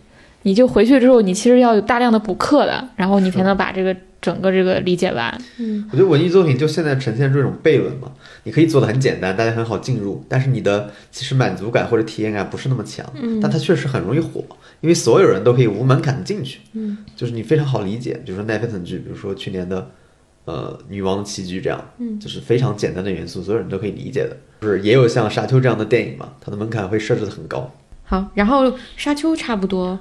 你就回去之后，你其实要有大量的补课的，然后你才能把这个整个这个理解完。嗯。我觉得文艺作品就现在呈现出这种悖论嘛，你可以做的很简单，大家很好进入，但是你的其实满足感或者体验感不是那么强，嗯。但它确实很容易火，因为所有人都可以无门槛的进去，嗯，就是你非常好理解，比如说奈飞腾剧，比如说去年的呃女王的棋局这样，嗯。就是非常简单的元素，所有人都可以理解的，就是也有像沙丘这样的电影嘛，它的门槛会设置的很高，好，然后沙丘差不多，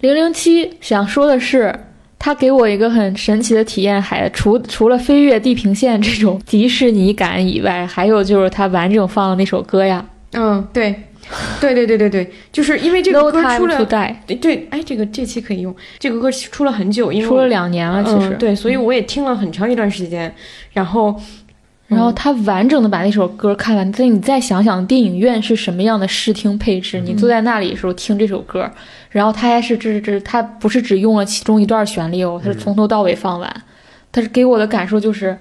零零七想说的是，它给我一个很神奇的体验，还除除了飞越地平线这种迪士尼感以外，还有就是它完整放的那首歌呀。嗯，对，对对对对对，就是因为这个歌出 to 了对对，哎，这个这期可以用，这个歌出了很久，因为出了两年了，其实。嗯，对，所以我也听了很长一段时间，然后，然后他完整的把那首歌看完，所以你再想想电影院是什么样的视听配置，你坐在那里的时候听这首歌，然后他还是这这他不是只用了其中一段旋律哦，他是从头到尾放完，但是给我的感受就是，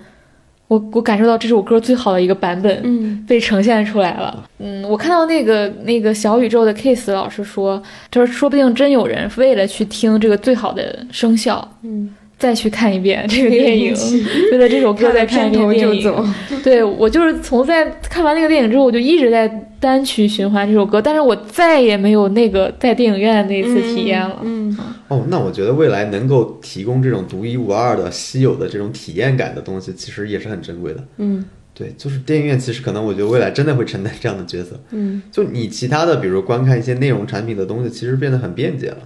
我我感受到这首歌最好的一个版本，嗯。被呈现出来了。嗯，我看到那个那个小宇宙的 Kiss 老师说，他说说不定真有人为了去听这个最好的声效，嗯，再去看一遍这个电影，为了这首歌再看一遍头电影。就走，对我就是从在看完那个电影之后，我就一直在单曲循环这首歌，但是我再也没有那个在电影院那次体验了。嗯，哦，那我觉得未来能够提供这种独一无二的、稀有的这种体验感的东西，其实也是很珍贵的。嗯对，就是电影院，其实可能我觉得未来真的会承担这样的角色。嗯就你其他的，比如观看一些内容产品的东西，其实变得很便捷了。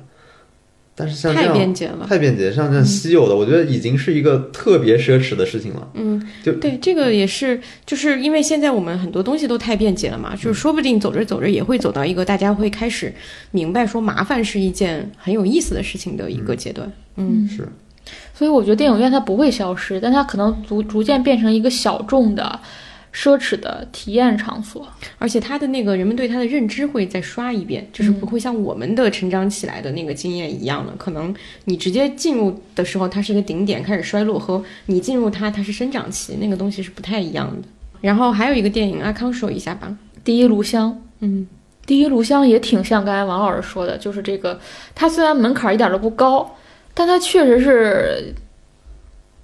但是像这太便捷了。太便捷，像这样稀有的，我觉得已经是一个特别奢侈的事情了。嗯，就对，这个也是，就是因为现在我们很多东西都太便捷了嘛，就是说不定走着走着也会走到一个大家会开始明白说麻烦是一件很有意思的事情的一个阶段。嗯是，所以我觉得电影院它不会消失，但它可能逐逐渐变成一个小众的、奢侈的体验场所。而且他的那个人们对他的认知会再刷一遍，就是不会像我们的成长起来的那个经验一样了。可能你直接进入的时候，它是一个顶点开始衰落，和你进入它它是生长期，那个东西是不太一样的。然后还有一个电影，阿康说一下吧。第一炉香，嗯第一炉香也挺像刚才王老师说的，就是这个，它虽然门槛一点都不高，但它确实是，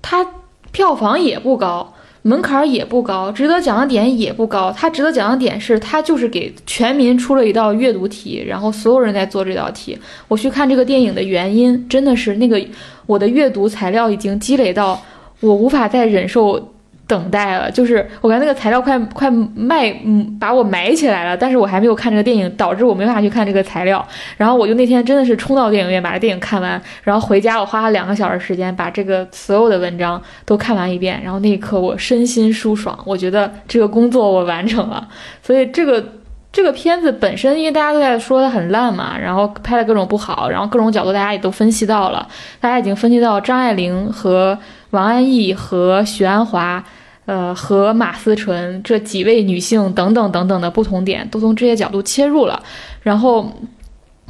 它票房也不高，门槛也不高，值得讲的点也不高。它值得讲的点是，它就是给全民出了一道阅读题，然后所有人在做这道题。我去看这个电影的原因，真的是那个我的阅读材料已经积累到我无法再忍受。等待了，就是我感觉那个材料快快卖，嗯，把我埋起来了，但是我还没有看这个电影，导致我没法去看这个材料。然后我就那天真的是冲到电影院把这电影看完，然后回家我花了两个小时时间把这个所有的文章都看完一遍，然后那一刻我身心舒爽，我觉得这个工作我完成了。所以这个这个片子本身，因为大家都在说它很烂嘛，然后拍的各种不好，然后各种角度大家也都分析到了，大家已经分析到张爱玲和王安忆和许鞍华。呃，和马思纯这几位女性等等等等的不同点，都从这些角度切入了。然后，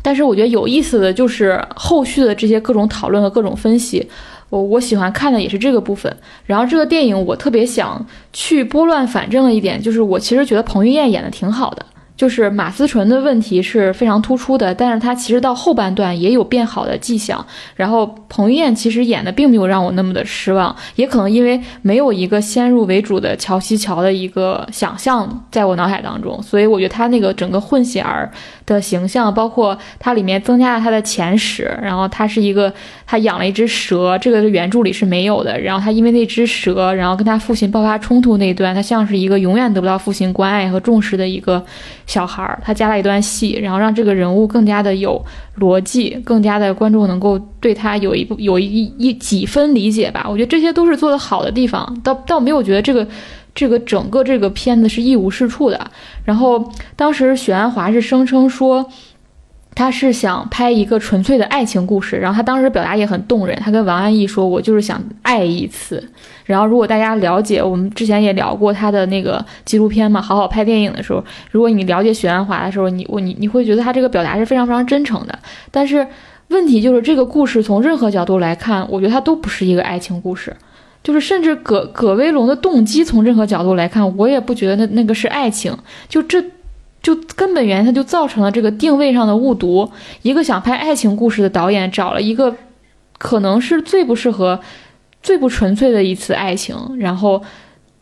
但是我觉得有意思的就是后续的这些各种讨论和各种分析，我我喜欢看的也是这个部分。然后这个电影我特别想去拨乱反正的一点，就是我其实觉得彭于晏演的挺好的。就是马思纯的问题是非常突出的，但是她其实到后半段也有变好的迹象。然后彭于晏其实演的并没有让我那么的失望，也可能因为没有一个先入为主的乔西乔的一个想象在我脑海当中，所以我觉得他那个整个混血儿的形象，包括它里面增加了他的前史，然后他是一个他养了一只蛇，这个原著里是没有的。然后他因为那只蛇，然后跟他父亲爆发冲突那一段，他像是一个永远得不到父亲关爱和重视的一个。小孩儿，他加了一段戏，然后让这个人物更加的有逻辑，更加的观众能够对他有一部有一一几分理解吧。我觉得这些都是做的好的地方，倒倒没有觉得这个这个整个这个片子是一无是处的。然后当时许鞍华是声称说。他是想拍一个纯粹的爱情故事，然后他当时表达也很动人。他跟王安忆说：“我就是想爱一次。”然后如果大家了解，我们之前也聊过他的那个纪录片嘛，好好拍电影的时候，如果你了解许鞍华的时候，你我你你会觉得他这个表达是非常非常真诚的。但是问题就是这个故事从任何角度来看，我觉得它都不是一个爱情故事，就是甚至葛葛威龙的动机从任何角度来看，我也不觉得那那个是爱情。就这。就根本原因，他就造成了这个定位上的误读。一个想拍爱情故事的导演，找了一个可能是最不适合、最不纯粹的一次爱情，然后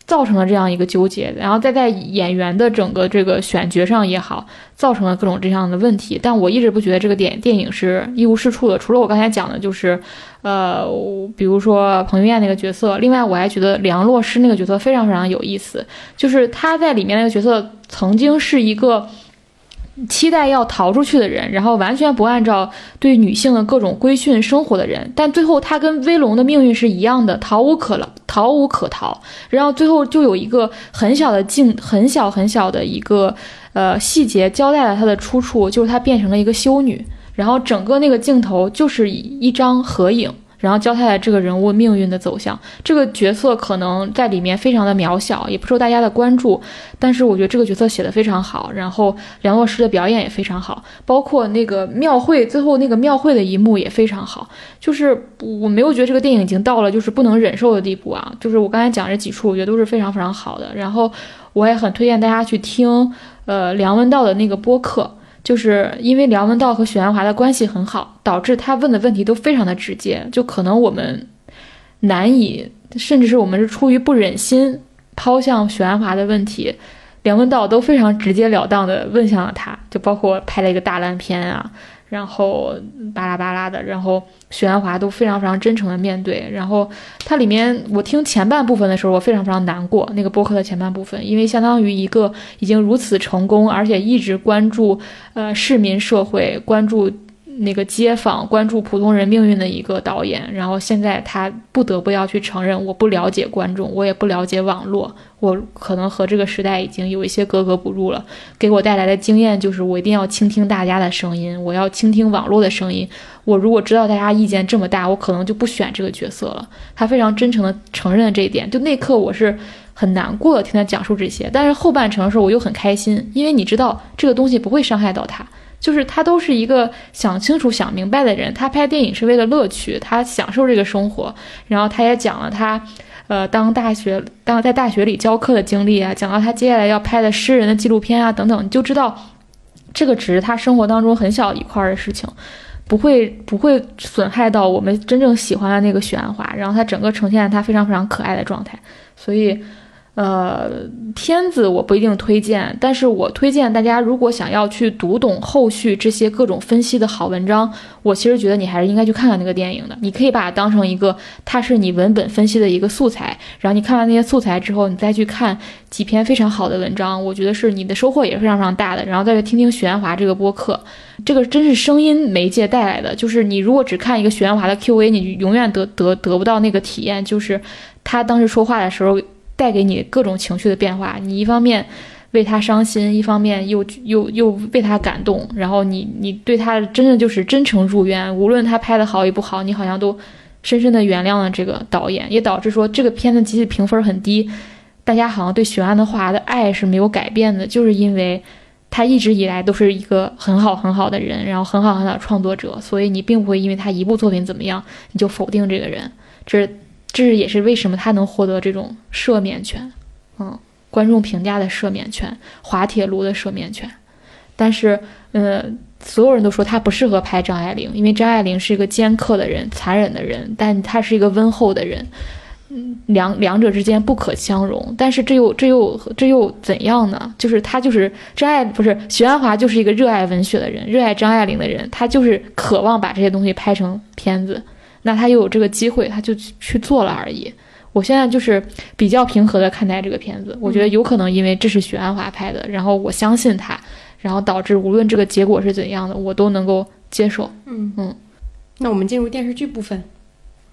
造成了这样一个纠结。然后再在演员的整个这个选角上也好，造成了各种这样的问题。但我一直不觉得这个电电影是一无是处的。除了我刚才讲的，就是呃，比如说彭于晏那个角色，另外我还觉得梁洛施那个角色非常非常有意思，就是他在里面那个角色。曾经是一个期待要逃出去的人，然后完全不按照对女性的各种规训生活的人，但最后他跟威龙的命运是一样的，逃无可了，逃无可逃。然后最后就有一个很小的镜，很小很小的一个呃细节交代了他的出处，就是他变成了一个修女，然后整个那个镜头就是一张合影。然后交代了这个人物命运的走向，这个角色可能在里面非常的渺小，也不受大家的关注，但是我觉得这个角色写的非常好，然后梁洛施的表演也非常好，包括那个庙会最后那个庙会的一幕也非常好，就是我没有觉得这个电影已经到了就是不能忍受的地步啊，就是我刚才讲这几处，我觉得都是非常非常好的，然后我也很推荐大家去听，呃，梁文道的那个播客。就是因为梁文道和许鞍华的关系很好，导致他问的问题都非常的直接，就可能我们难以，甚至是我们是出于不忍心抛向许鞍华的问题，梁文道都非常直截了当的问向了他，就包括拍了一个大烂片啊。然后巴拉巴拉的，然后许鞍华都非常非常真诚的面对。然后它里面，我听前半部分的时候，我非常非常难过。那个播客的前半部分，因为相当于一个已经如此成功，而且一直关注呃市民社会，关注。那个街坊关注普通人命运的一个导演，然后现在他不得不要去承认，我不了解观众，我也不了解网络，我可能和这个时代已经有一些格格不入了。给我带来的经验就是，我一定要倾听大家的声音，我要倾听网络的声音。我如果知道大家意见这么大，我可能就不选这个角色了。他非常真诚的承认这一点，就那刻我是很难过的听他讲述这些，但是后半程的时候我又很开心，因为你知道这个东西不会伤害到他。就是他都是一个想清楚、想明白的人。他拍电影是为了乐趣，他享受这个生活。然后他也讲了他，呃，当大学当在大学里教课的经历啊，讲到他接下来要拍的诗人的纪录片啊等等，你就知道，这个只是他生活当中很小一块的事情，不会不会损害到我们真正喜欢的那个许鞍华。然后他整个呈现他非常非常可爱的状态，所以。呃，片子我不一定推荐，但是我推荐大家，如果想要去读懂后续这些各种分析的好文章，我其实觉得你还是应该去看看那个电影的。你可以把它当成一个，它是你文本分析的一个素材，然后你看完那些素材之后，你再去看几篇非常好的文章，我觉得是你的收获也是非常非常大的。然后再去听听许鞍华这个播客，这个真是声音媒介带来的，就是你如果只看一个许鞍华的 Q&A，你永远得得得不到那个体验，就是他当时说话的时候。带给你各种情绪的变化，你一方面为他伤心，一方面又又又为他感动，然后你你对他真的就是真诚入愿，无论他拍的好与不好，你好像都深深的原谅了这个导演，也导致说这个片子即使评分很低，大家好像对许鞍华的爱是没有改变的，就是因为他一直以来都是一个很好很好的人，然后很好很好的创作者，所以你并不会因为他一部作品怎么样，你就否定这个人，这。这也是为什么他能获得这种赦免权，嗯，观众评价的赦免权，滑铁卢的赦免权，但是，呃，所有人都说他不适合拍张爱玲，因为张爱玲是一个尖刻的人、残忍的人，但他是一个温厚的人。嗯，两两者之间不可相容，但是这又这又这又怎样呢？就是他就是张爱不是徐安华，就是一个热爱文学的人，热爱张爱玲的人，他就是渴望把这些东西拍成片子，那他又有这个机会，他就去做了而已。我现在就是比较平和的看待这个片子，我觉得有可能因为这是许鞍华拍的，然后我相信他，然后导致无论这个结果是怎样的，我都能够接受。嗯嗯，那我们进入电视剧部分。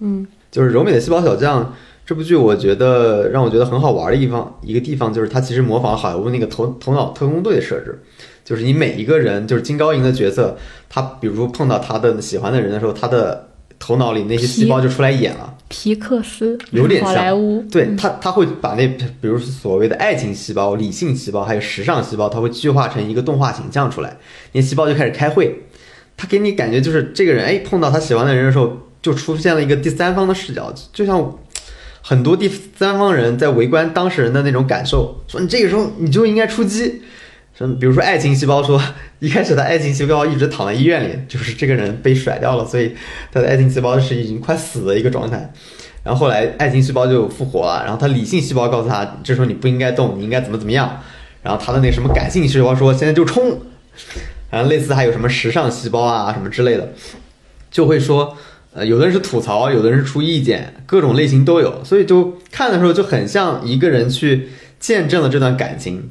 嗯，就是柔美的细胞小将这部剧，我觉得让我觉得很好玩的地方，一个地方就是它其实模仿好莱坞那个头头脑特工队的设置，就是你每一个人，就是金高银的角色，他比如说碰到他的喜欢的人的时候，他的头脑里那些细胞就出来演了。皮克斯有点像好莱坞，对他，他会把那比如所谓的爱情细胞、理性细胞，还有时尚细胞，他会具化成一个动画形象出来。那细胞就开始开会，他给你感觉就是这个人，哎，碰到他喜欢的人的时候，就出现了一个第三方的视角，就像很多第三方人在围观当事人的那种感受，说你这个时候你就应该出击。什么？比如说爱情细胞说，一开始的爱情细胞一直躺在医院里，就是这个人被甩掉了，所以他的爱情细胞是已经快死的一个状态。然后后来爱情细胞就复活了，然后他理性细胞告诉他，这时候你不应该动，你应该怎么怎么样。然后他的那什么感性细胞说，现在就冲。然后类似还有什么时尚细胞啊什么之类的，就会说，呃，有的人是吐槽，有的人是出意见，各种类型都有，所以就看的时候就很像一个人去见证了这段感情。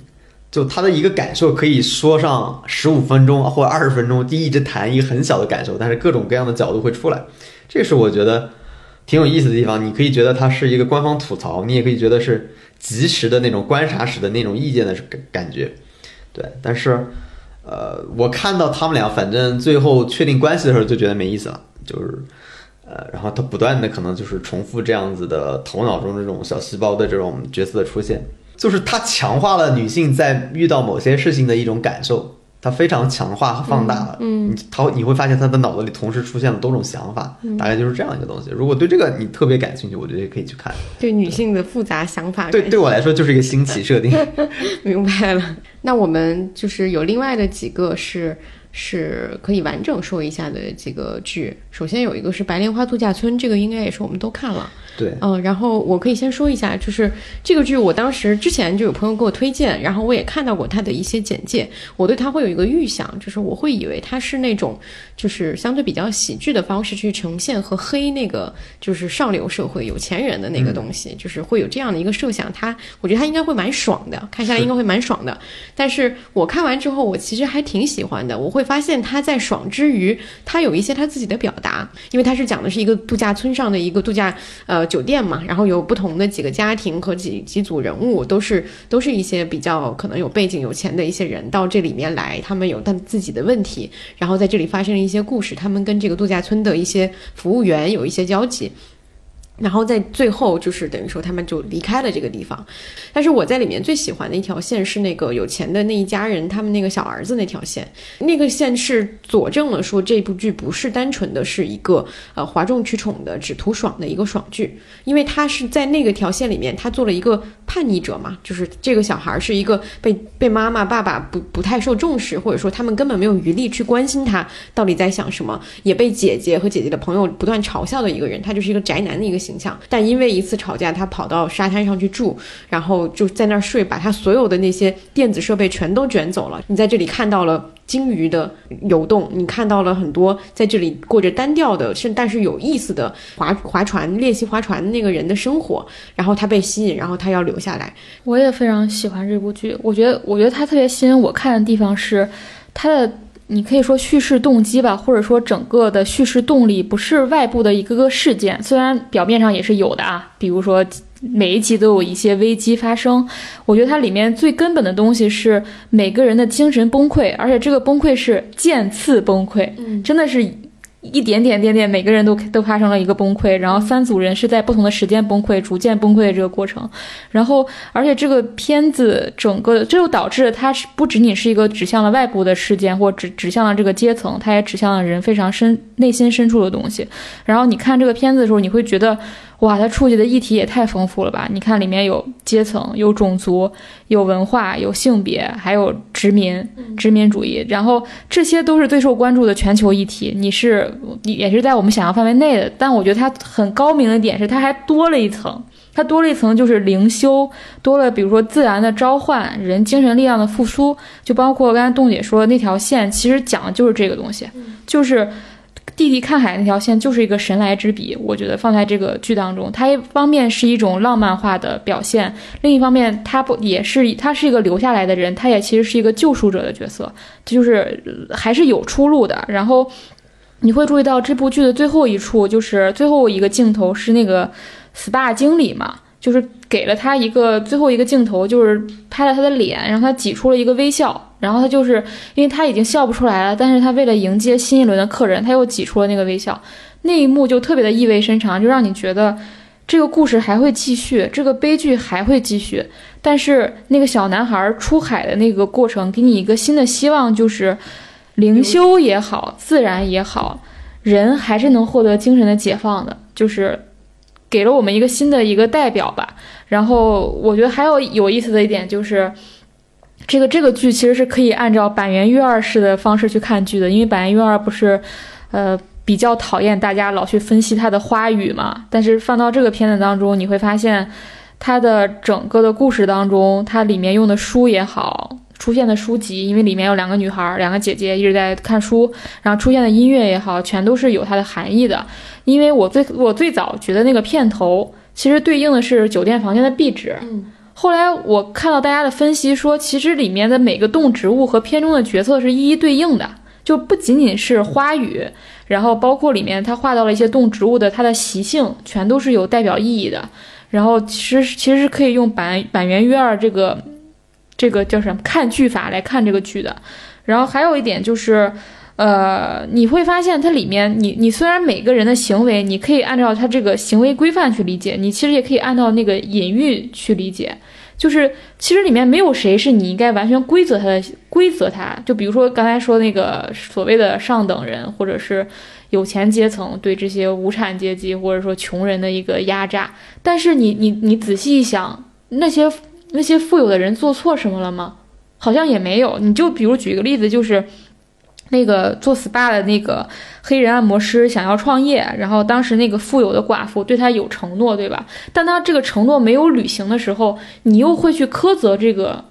就他的一个感受可以说上十五分钟或者二十分钟，第一直谈一个很小的感受，但是各种各样的角度会出来，这是我觉得挺有意思的地方。你可以觉得它是一个官方吐槽，你也可以觉得是及时的那种观察时的那种意见的感感觉，对。但是，呃，我看到他们俩反正最后确定关系的时候就觉得没意思了，就是，呃，然后他不断的可能就是重复这样子的头脑中这种小细胞的这种角色的出现。就是它强化了女性在遇到某些事情的一种感受，它非常强化和放大了。嗯，你他你会发现她的脑子里同时出现了多种想法，大概就是这样一个东西。如果对这个你特别感兴趣，我觉得也可以去看。对女性的复杂想法，对对我来说就是一个新奇设定。明白了。那我们就是有另外的几个是是可以完整说一下的几个剧。首先有一个是《白莲花度假村》，这个应该也是我们都看了。对，嗯，然后我可以先说一下，就是这个剧，我当时之前就有朋友给我推荐，然后我也看到过他的一些简介，我对他会有一个预想，就是我会以为他是那种就是相对比较喜剧的方式去呈现和黑那个就是上流社会有钱人的那个东西，就是会有这样的一个设想。他我觉得他应该会蛮爽的，看下来应该会蛮爽的。但是我看完之后，我其实还挺喜欢的。我会发现他在爽之余，他有一些他自己的表达，因为他是讲的是一个度假村上的一个度假呃。酒店嘛，然后有不同的几个家庭和几几组人物，都是都是一些比较可能有背景、有钱的一些人到这里面来，他们有他自己的问题，然后在这里发生了一些故事，他们跟这个度假村的一些服务员有一些交集。然后在最后，就是等于说他们就离开了这个地方。但是我在里面最喜欢的一条线是那个有钱的那一家人，他们那个小儿子那条线。那个线是佐证了说这部剧不是单纯的是一个呃哗众取宠的只图爽的一个爽剧，因为他是在那个条线里面，他做了一个叛逆者嘛，就是这个小孩是一个被被妈妈爸爸不不太受重视，或者说他们根本没有余力去关心他到底在想什么，也被姐姐和姐姐的朋友不断嘲笑的一个人，他就是一个宅男的一个形象。但因为一次吵架，他跑到沙滩上去住，然后就在那儿睡，把他所有的那些电子设备全都卷走了。你在这里看到了鲸鱼的游动，你看到了很多在这里过着单调的，甚但是有意思的划划船练习划船的那个人的生活。然后他被吸引，然后他要留下来。我也非常喜欢这部剧，我觉得我觉得它特别吸引我看的地方是它的。你可以说叙事动机吧，或者说整个的叙事动力不是外部的一个个事件，虽然表面上也是有的啊，比如说每一集都有一些危机发生。我觉得它里面最根本的东西是每个人的精神崩溃，而且这个崩溃是渐次崩溃，真的是一点点点点，每个人都都发生了一个崩溃，然后三组人是在不同的时间崩溃，逐渐崩溃的这个过程。然后，而且这个片子整个，这就导致它是不仅仅是一个指向了外部的事件，或指指向了这个阶层，它也指向了人非常深内心深处的东西。然后你看这个片子的时候，你会觉得。哇，它触及的议题也太丰富了吧！你看，里面有阶层、有种族、有文化、有性别，还有殖民、殖民主义，然后这些都是最受关注的全球议题。你是也是在我们想象范围内的，但我觉得它很高明的点是，它还多了一层，它多了一层就是灵修，多了比如说自然的召唤、人精神力量的复苏，就包括刚才洞姐说的那条线，其实讲的就是这个东西，就是。弟弟看海那条线就是一个神来之笔，我觉得放在这个剧当中，它一方面是一种浪漫化的表现，另一方面他不也是他是一个留下来的人，他也其实是一个救赎者的角色，就是还是有出路的。然后你会注意到这部剧的最后一处，就是最后一个镜头是那个 SPA 经理嘛。就是给了他一个最后一个镜头，就是拍了他的脸，让他挤出了一个微笑。然后他就是因为他已经笑不出来了，但是他为了迎接新一轮的客人，他又挤出了那个微笑。那一幕就特别的意味深长，就让你觉得这个故事还会继续，这个悲剧还会继续。但是那个小男孩出海的那个过程，给你一个新的希望，就是灵修也好，自然也好，人还是能获得精神的解放的，就是。给了我们一个新的一个代表吧，然后我觉得还有有意思的一点就是，这个这个剧其实是可以按照板垣悦二式的方式去看剧的，因为板垣悦二不是，呃，比较讨厌大家老去分析他的花语嘛，但是放到这个片子当中，你会发现，他的整个的故事当中，它里面用的书也好。出现的书籍，因为里面有两个女孩，两个姐姐一直在看书，然后出现的音乐也好，全都是有它的含义的。因为我最我最早觉得那个片头其实对应的是酒店房间的壁纸，嗯，后来我看到大家的分析说，其实里面的每个动植物和片中的角色是一一对应的，就不仅仅是花语，然后包括里面他画到了一些动植物的它的习性，全都是有代表意义的。然后其实其实是可以用板板垣悦二这个。这个叫什么？看剧法来看这个剧的，然后还有一点就是，呃，你会发现它里面，你你虽然每个人的行为，你可以按照他这个行为规范去理解，你其实也可以按照那个隐喻去理解，就是其实里面没有谁是你应该完全规则他的规则他，就比如说刚才说那个所谓的上等人或者是有钱阶层对这些无产阶级或者说穷人的一个压榨，但是你你你仔细一想，那些。那些富有的人做错什么了吗？好像也没有。你就比如举个例子，就是那个做 SPA 的那个黑人按摩师想要创业，然后当时那个富有的寡妇对他有承诺，对吧？但他这个承诺没有履行的时候，你又会去苛责这个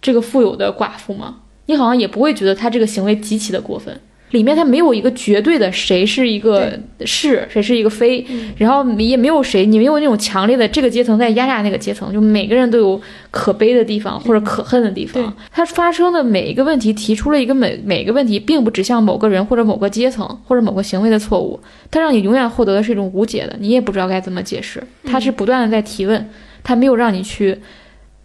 这个富有的寡妇吗？你好像也不会觉得他这个行为极其的过分。里面它没有一个绝对的谁是一个是谁是一个非，然后也没有谁，你没有那种强烈的这个阶层在压榨那个阶层，就每个人都有可悲的地方或者可恨的地方。它发生的每一个问题提出了一个每每个问题，并不指向某个人或者某个阶层或者某个行为的错误，它让你永远获得的是一种无解的，你也不知道该怎么解释。它是不断的在提问，它没有让你去。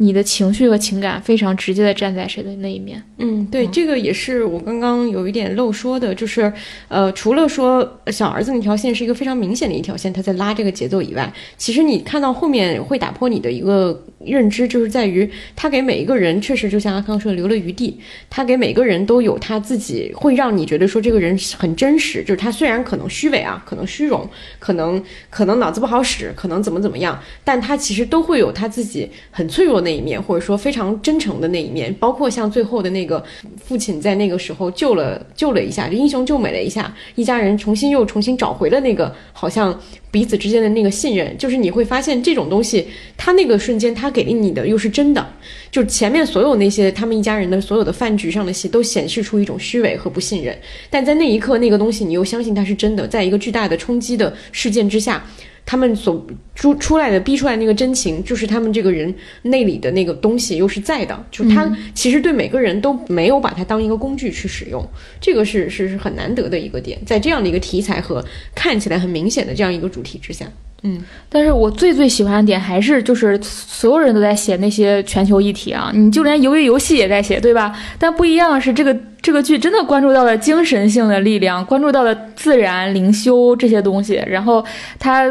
你的情绪和情感非常直接的站在谁的那一面？嗯，对，这个也是我刚刚有一点漏说的，就是，呃，除了说小儿子那条线是一个非常明显的一条线，他在拉这个节奏以外，其实你看到后面会打破你的一个认知，就是在于他给每一个人确实就像阿康说的留了余地，他给每个人都有他自己会让你觉得说这个人很真实，就是他虽然可能虚伪啊，可能虚荣，可能可能脑子不好使，可能怎么怎么样，但他其实都会有他自己很脆弱的。那一面，或者说非常真诚的那一面，包括像最后的那个父亲在那个时候救了救了一下，就英雄救美了一下，一家人重新又重新找回了那个好像彼此之间的那个信任。就是你会发现这种东西，他那个瞬间他给了你的又是真的。就前面所有那些他们一家人的所有的饭局上的戏，都显示出一种虚伪和不信任。但在那一刻，那个东西你又相信它是真的。在一个巨大的冲击的事件之下。他们所出出来的逼出来那个真情，就是他们这个人内里的那个东西，又是在的。就他其实对每个人都没有把它当一个工具去使用，这个是是是很难得的一个点，在这样的一个题材和看起来很明显的这样一个主题之下。嗯，但是我最最喜欢的点还是就是所有人都在写那些全球议题啊，你就连鱿鱼游戏也在写，对吧？但不一样的是，这个这个剧真的关注到了精神性的力量，关注到了自然、灵修这些东西，然后它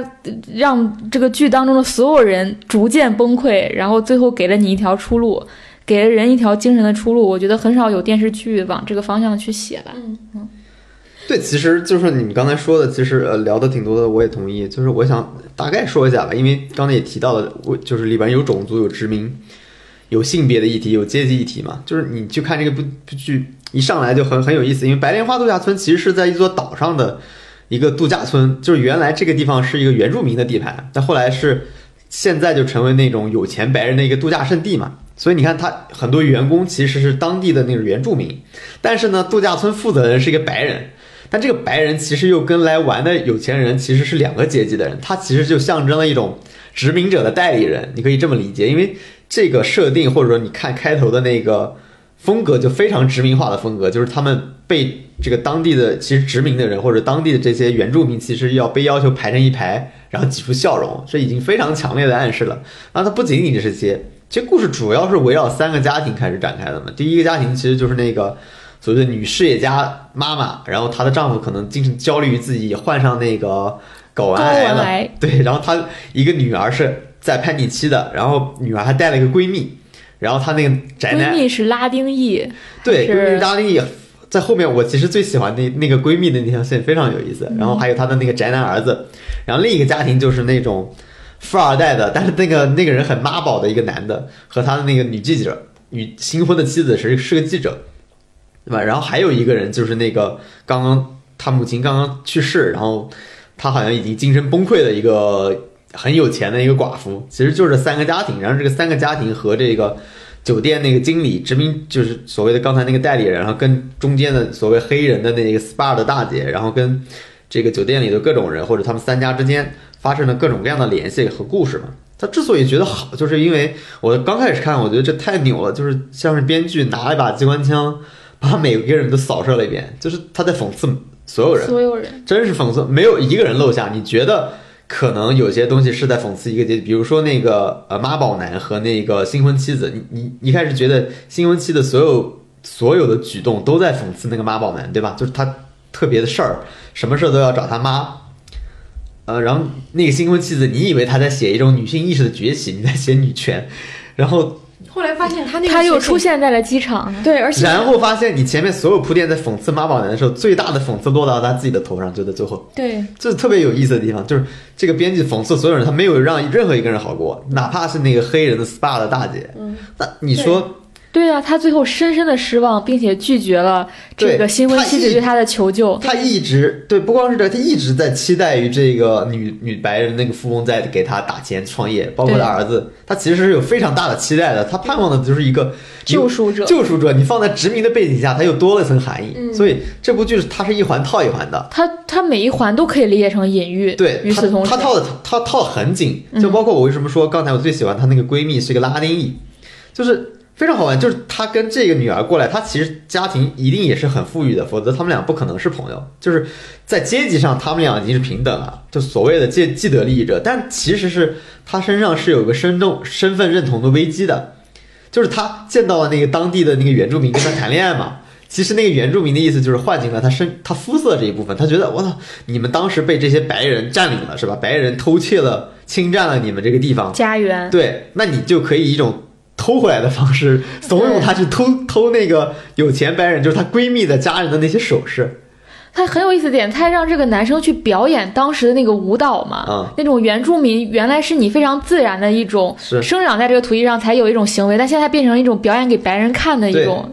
让这个剧当中的所有人逐渐崩溃，然后最后给了你一条出路，给了人一条精神的出路。我觉得很少有电视剧往这个方向去写吧。对，其实就是你们刚才说的，其实呃聊的挺多的，我也同意。就是我想大概说一下吧，因为刚才也提到了，我就是里边有种族、有殖民、有性别的议题、有阶级议题嘛。就是你去看这个部部剧，一上来就很很有意思，因为白莲花度假村其实是在一座岛上的一个度假村，就是原来这个地方是一个原住民的地盘，但后来是现在就成为那种有钱白人的一个度假胜地嘛。所以你看，他很多员工其实是当地的那种原住民，但是呢，度假村负责人是一个白人。但这个白人其实又跟来玩的有钱人其实是两个阶级的人，他其实就象征了一种殖民者的代理人，你可以这么理解。因为这个设定或者说你看开头的那个风格就非常殖民化的风格，就是他们被这个当地的其实殖民的人或者当地的这些原住民其实要被要求排成一排，然后挤出笑容，这已经非常强烈的暗示了。然后它不仅仅是这些，其实故事主要是围绕三个家庭开始展开的嘛。第一个家庭其实就是那个。所谓的女事业家妈妈，然后她的丈夫可能精神焦虑于自己患上那个睾丸癌了，对，然后她一个女儿是在叛逆期的，然后女儿还带了一个闺蜜，然后她那个宅男闺蜜是拉丁裔，对，闺蜜拉丁裔，在后面我其实最喜欢那那个闺蜜的那条线非常有意思，然后还有她的那个宅男儿子，然后另一个家庭就是那种富二代的，但是那个那个人很妈宝的一个男的和他的那个女记者，女新婚的妻子是是个记者。对吧？然后还有一个人，就是那个刚刚他母亲刚刚去世，然后他好像已经精神崩溃的一个很有钱的一个寡妇。其实就是三个家庭，然后这个三个家庭和这个酒店那个经理殖民，就是所谓的刚才那个代理人，然后跟中间的所谓黑人的那个 SPA 的大姐，然后跟这个酒店里的各种人，或者他们三家之间发生了各种各样的联系和故事嘛。他之所以觉得好，就是因为我刚开始看，我觉得这太牛了，就是像是编剧拿一把机关枪。把每个人都扫射了一遍，就是他在讽刺所有人，所有人真是讽刺，没有一个人漏下。你觉得可能有些东西是在讽刺一个阶级，比如说那个呃妈宝男和那个新婚妻子，你你一开始觉得新婚妻的所有所有的举动都在讽刺那个妈宝男，对吧？就是他特别的事儿，什么事儿都要找他妈，呃，然后那个新婚妻子，你以为他在写一种女性意识的崛起，你在写女权，然后。后来发现他那个他又出现在了机场，对，而且然后发现你前面所有铺垫在讽刺妈宝男的时候，最大的讽刺落到他自己的头上，就在最后。对，这是特别有意思的地方，就是这个编辑讽刺所有人，他没有让任何一个人好过，哪怕是那个黑人的 SPA 的大姐。嗯，那你说？对啊，他最后深深的失望，并且拒绝了这个新婚妻子对他的求救。他一直对，不光是这，他一直在期待于这个女女白人那个富翁在给他打钱创业，包括他儿子，他其实是有非常大的期待的。他盼望的就是一个救赎者。救赎者，你放在殖民的背景下，他又多了一层含义。所以这部剧它是一环套一环的。他他每一环都可以理解成隐喻。对，与此同时，他套的他套的很紧，就包括我为什么说刚才我最喜欢她那个闺蜜是一个拉丁裔，就是。非常好玩，就是他跟这个女儿过来，他其实家庭一定也是很富裕的，否则他们俩不可能是朋友。就是在阶级上，他们俩已经是平等了，就所谓的既既得利益者。但其实是他身上是有个身重身份认同的危机的，就是他见到了那个当地的那个原住民跟他谈恋爱嘛。其实那个原住民的意思就是唤醒了他身他肤色这一部分，他觉得我操，你们当时被这些白人占领了是吧？白人偷窃了、侵占了你们这个地方家园，对，那你就可以一种。偷回来的方式，怂恿她去偷偷那个有钱白人，就是她闺蜜的家人的那些首饰。他很有意思点，他还让这个男生去表演当时的那个舞蹈嘛，嗯，那种原住民原来是你非常自然的一种生长在这个土地上才有一种行为，但现在变成一种表演给白人看的一种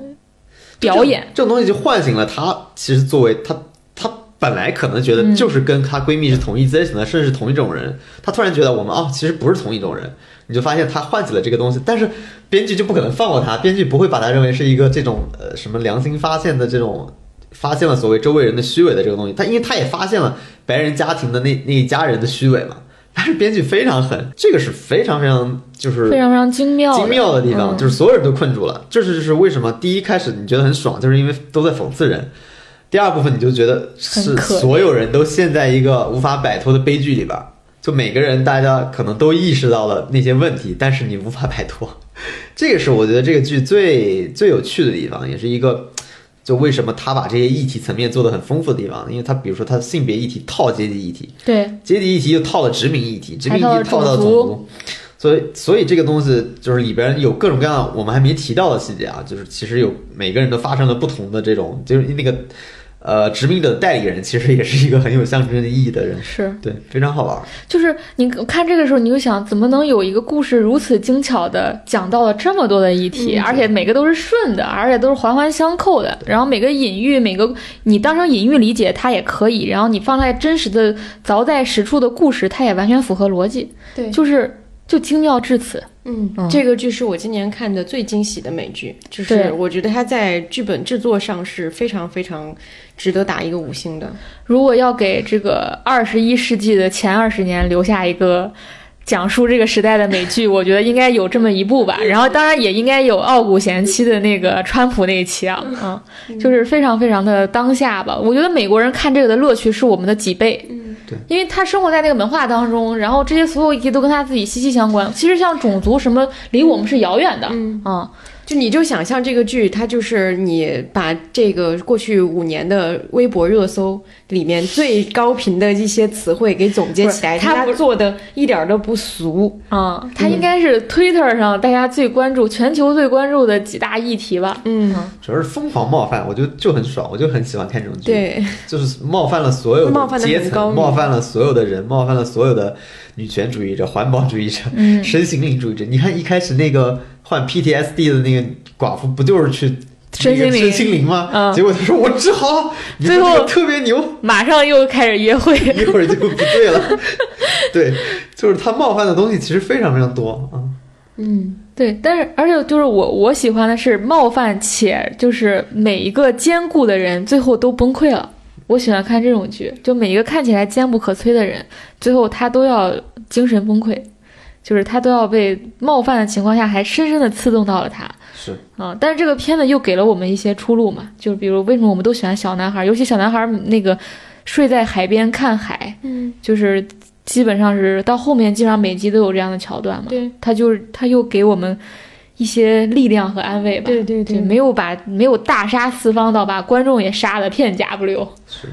表演。这种东西就唤醒了她，其实作为她，她本来可能觉得就是跟她闺蜜是同一阶层的，甚至是同一种人，她突然觉得我们啊，其实不是同一种人。你就发现他唤起了这个东西，但是编剧就不可能放过他，编剧不会把他认为是一个这种呃什么良心发现的这种发现了所谓周围人的虚伪的这个东西，他因为他也发现了白人家庭的那那一家人的虚伪嘛，但是编剧非常狠，这个是非常非常就是非常非常精妙精妙的地方，就是所有人都困住了，这是就是为什么第一开始你觉得很爽，就是因为都在讽刺人，第二部分你就觉得是所有人都陷在一个无法摆脱的悲剧里边。就每个人大家可能都意识到了那些问题，但是你无法摆脱。这个是我觉得这个剧最最有趣的地方，也是一个就为什么他把这些议题层面做得很丰富的地方，因为他比如说他性别议题套阶级议题，对，阶级议题又套了殖民议题，殖民议题套到种族，所以所以这个东西就是里边有各种各样我们还没提到的细节啊，就是其实有每个人都发生了不同的这种，就是那个呃殖民者的代理人其实也是一个很有象征意义的人，是。对，非常好玩。就是你看这个时候，你就想，怎么能有一个故事如此精巧的讲到了这么多的议题，嗯而且每个都是顺的，而且都是环环相扣的。然后每个隐喻，每个你当成隐喻理解它也可以，然后你放在真实的凿在实处的故事，它也完全符合逻辑，对就是就精妙至此。嗯。嗯，这个剧是我今年看的最惊喜的美剧，就是我觉得它在剧本制作上是非常非常值得打一个五星的。如果要给这个二十一世纪的前二十年留下一个讲述这个时代的美剧，我觉得应该有这么一部吧。然后当然也应该有傲骨贤妻的那个川普那一期啊，嗯，就是非常非常的当下吧。我觉得美国人看这个的乐趣是我们的几倍。嗯对，因为他生活在那个文化当中，然后这些所有议题都跟他自己息息相关。其实像种族什么，离我们是遥远的，嗯啊，就你就想象这个剧，它就是你把这个过去五年的微博热搜里面最高频的一些词汇给总结起来，它不做的一点儿都不俗。啊，它应该是 Twitter 上大家最关注、全球最关注的几大议题吧。嗯，主要是疯狂冒犯，我就就很爽，我就很喜欢看这种剧。，对，就是冒犯了所有冒犯得阶层，冒犯了所有的人，冒犯了所有的女权主义者、环保主义者、嗯身心灵主义者。你看一开始那个患 PTSD 的那个寡妇，不就是去身心灵那个身心灵吗？嗯结果他说我治好 最后特别牛，马上又开始约会，一会儿就不对了。对，就是他冒犯的东西其实非常非常多啊。嗯，对，但是而且就是我我喜欢的是冒犯且就是每一个坚固的人最后都崩溃了。我喜欢看这种剧，就每一个看起来坚不可摧的人，最后他都要精神崩溃，就是他都要被冒犯的情况下，还深深的刺痛到了他。是，啊，但是这个片子又给了我们一些出路嘛，就是比如为什么我们都喜欢小男孩，尤其小男孩那个睡在海边看海，嗯，就是基本上是到后面基本上每集都有这样的桥段嘛。对，他就是他又给我们一些力量和安慰吧。对对对没有把没有大杀四方到把观众也杀得片甲不留。是，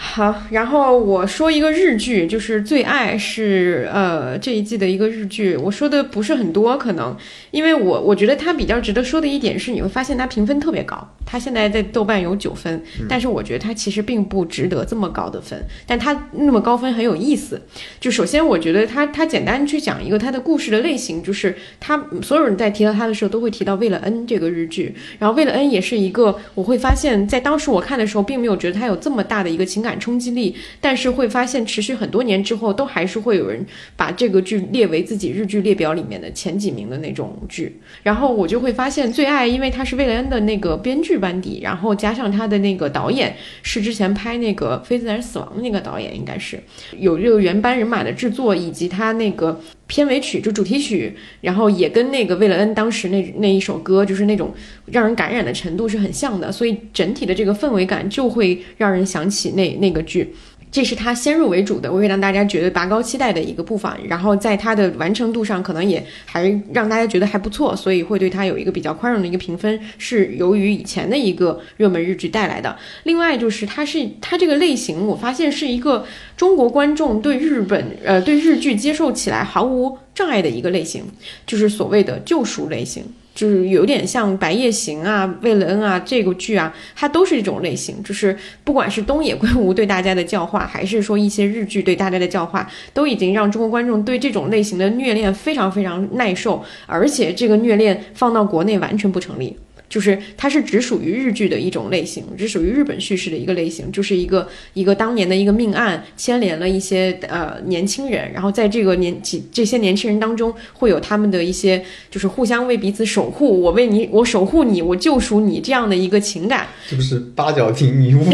好，然后我说一个日剧，就是《最爱》是呃这一季的一个日剧。我说的不是很多，可能因为我我觉得它比较值得说的一点是，你会发现它评分特别高，它现在在豆瓣有九分，但是我觉得它其实并不值得这么高的分，但它那么高分很有意思。就首先我觉得它它简单去讲一个它的故事的类型，就是它所有人在提到它的时候都会提到《为了恩》这个日剧，然后《为了恩》也是一个我会发现，在当时我看的时候，并没有觉得它有这么大的一个情感冲击力，但是会发现持续很多年之后，都还是会有人把这个剧列为自己日剧列表里面的前几名的那种剧。然后我就会发现，《最爱》因为他是魏莱恩的那个编剧班底，然后加上他的那个导演是之前拍那个《非自然死亡》的那个导演，应该是有这个原班人马的制作，以及他那个片尾曲就主题曲，然后也跟那个魏了恩当时那那一首歌，就是那种让人感染的程度是很像的，所以整体的这个氛围感就会让人想起那那个剧。这是他先入为主的，我会让大家觉得拔高期待的一个部分，然后在它的完成度上，可能也还让大家觉得还不错，所以会对它有一个比较宽容的一个评分，是由于以前的一个热门日剧带来的。另外就是它是它这个类型，我发现是一个中国观众对日本呃对日剧接受起来毫无障碍的一个类型，就是所谓的救赎类型。就是有点像《白夜行》啊、《为了恩》啊这个剧啊，它都是这种类型。就是不管是东野圭吾对大家的教化，还是说一些日剧对大家的教化，都已经让中国观众对这种类型的虐恋非常非常耐受，而且这个虐恋放到国内完全不成立。就是它是只属于日剧的一种类型，只属于日本叙事的一个类型，就是一个一个当年的一个命案牵连了一些呃年轻人，然后在这个年几这些年轻人当中会有他们的一些就是互相为彼此守护，我为你，我守护你，我救赎你这样的一个情感。这不是八角亭迷雾吗？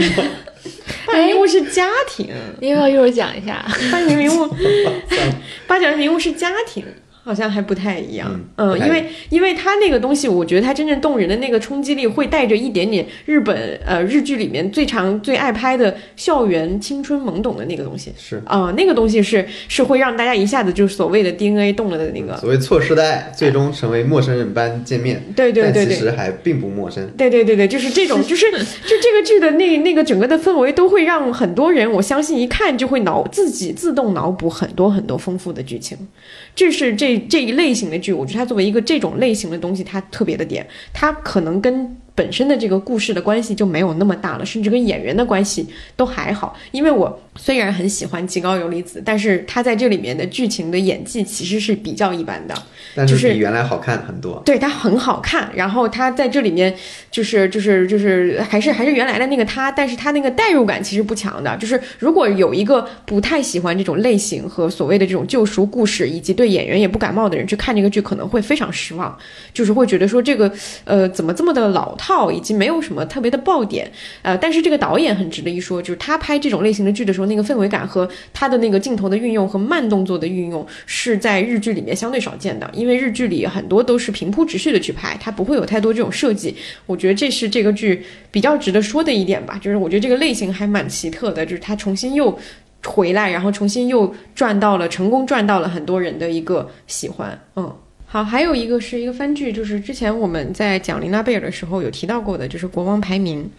八 角迷雾是家庭，你要不要一会儿讲一下？八角迷雾，八角迷雾是家庭。好像还不太一样。嗯因为因为它那个东西，我觉得它真正动人的那个冲击力，会带着一点点日本呃日剧里面最常最爱拍的校园青春懵懂的那个东西。是啊、那个东西是是会让大家一下子就是所谓的 DNA 动了的那个。所谓错失的爱，最终成为陌生人般见面，对对对对其实还并不陌生。对对对对，就是这种，就是就这个剧的那那个整个的氛围，都会让很多人，我相信一看就会脑自己自动脑补很多很多丰富的剧情。这是这这一类型的剧，我觉得它作为一个这种类型的东西，它特别的点，它可能跟本身的这个故事的关系就没有那么大了，甚至跟演员的关系都还好。因为我虽然很喜欢极高由里子，但是他在这里面的剧情的演技其实是比较一般的。但就是是比原来好看很多。对他很好看，然后他在这里面就是就是就是还是还是原来的那个他，但是他那个代入感其实不强的。就是如果有一个不太喜欢这种类型和所谓的这种救赎故事，以及对演员也不感冒的人去看这个剧，可能会非常失望，就是会觉得说这个呃怎么这么的老套，套以及没有什么特别的爆点。呃，但是这个导演很值得一说，就是他拍这种类型的剧的时候，那个氛围感和他的那个镜头的运用和慢动作的运用是在日剧里面相对少见的，因为日剧里很多都是平铺直叙的去拍，它不会有太多这种设计。我觉得这是这个剧比较值得说的一点吧，就是我觉得这个类型还蛮奇特的，就是他重新又。回来，然后重新又赚到了，成功赚到了很多人的一个喜欢，嗯。好，还有一个是一个番剧，就是之前我们在讲琳娜贝尔的时候有提到过的，就是《国王排名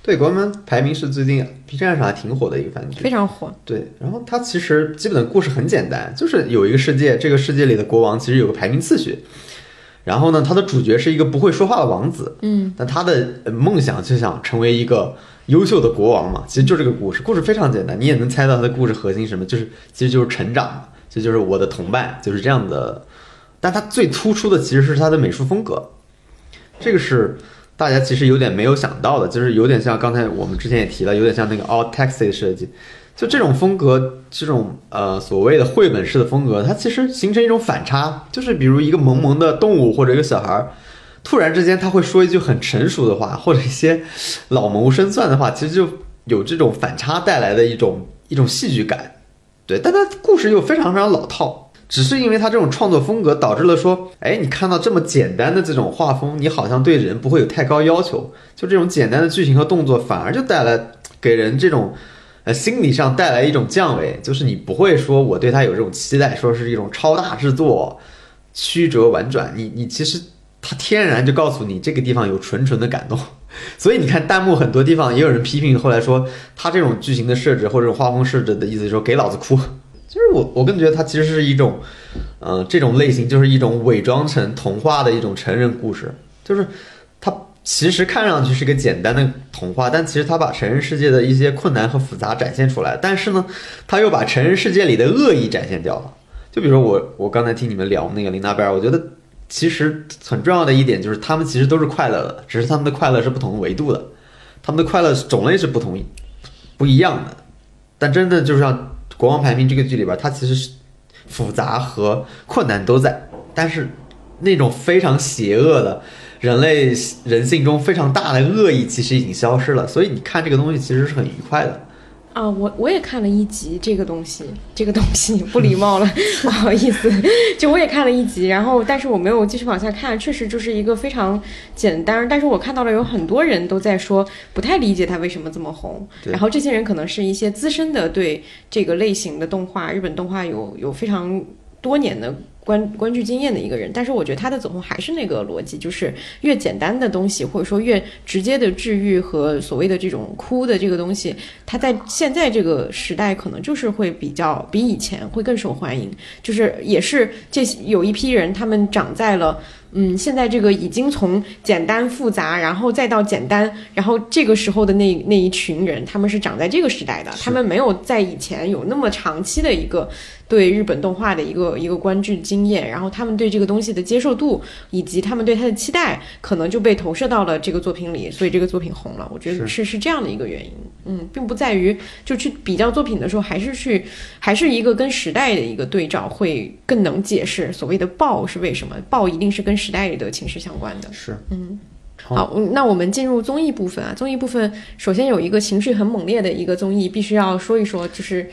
对，国王排名是最近 B 站上还挺火的一个番》，剧。非常火。对，然后它其实基本的故事很简单，就是有一个世界，这个世界里的国王其实有个排名次序，然后呢，他的主角是一个不会说话的王子，嗯，但他的呃梦想就想成为一个优秀的国王嘛，其实就这个故事，故事非常简单，你也能猜到他的故事核心是什么，就是其实就是成长嘛，这就是我的同伴，就是这样的。但它最突出的其实是它的美术风格，这个是大家其实有点没有想到的，就是有点像刚才我们之前也提了，有点像那个 Alt Taxi 的设计，就这种风格，这种呃所谓的绘本式的风格，它其实形成一种反差，就是比如一个萌萌的动物或者一个小孩儿，突然之间他会说一句很成熟的话，或者一些老谋深算的话，其实就有这种反差带来的一种一种戏剧感，对，但它故事又非常非常老套。只是因为他这种创作风格，导致了说，哎，你看到这么简单的这种画风，你好像对人不会有太高要求，就这种简单的剧情和动作，反而就带来给人这种，呃，心理上带来一种降维，就是你不会说我对他有这种期待，说是一种超大制作，曲折婉转，你你其实他天然就告诉你这个地方有纯纯的感动，所以你看弹幕很多地方也有人批评，后来说他这种剧情的设置或者画风设置的意思，说给老子哭。就是我，我更觉得它其实是一种，呃，这种类型就是一种伪装成童话的一种成人故事，就是它其实看上去是个简单的童话，但其实它把成人世界的一些困难和复杂展现出来，但是呢，它又把成人世界里的恶意展现掉了。就比如说我，我刚才听你们聊那个林娜贝尔，我觉得其实很重要的一点就是他们其实都是快乐的，只是他们的快乐是不同维度的，他们的快乐种类是不同不一样的，但真的就是像。国王排名这个剧里边，它其实是复杂和困难都在，但是那种非常邪恶的人类人性中非常大的恶意，其实已经消失了。所以你看这个东西其实是很愉快的。啊，我我也看了一集这个东西，这个东西不礼貌了，不好意思，就我也看了一集，然后但是我没有继续往下看，确实就是一个非常简单，但是我看到了有很多人都在说不太理解他为什么这么红，然后这些人可能是一些资深的对这个类型的动画，日本动画有有非常多年的。观观剧经验的一个人，但是我觉得他的走红还是那个逻辑，就是越简单的东西，或者说越直接的治愈和所谓的这种哭的这个东西，他在现在这个时代可能就是会比较比以前会更受欢迎，就是也是这有一批人他们长在了。嗯，现在这个已经从简单复杂，然后再到简单，然后这个时候的那那一群人，他们是长在这个时代的，他们没有在以前有那么长期的一个对日本动画的一个一个观剧经验，然后他们对这个东西的接受度以及他们对它的期待，可能就被投射到了这个作品里，所以这个作品红了。我觉得是是这样的一个原因，嗯，并不在于就去比较作品的时候，还是去还是一个跟时代的一个对照，会更能解释所谓的爆是为什么，爆一定是跟时代的情绪相关的。是，嗯，好那我们进入综艺部分啊。综艺部分首先有一个情绪很猛烈的一个综艺，必须要说一说，就是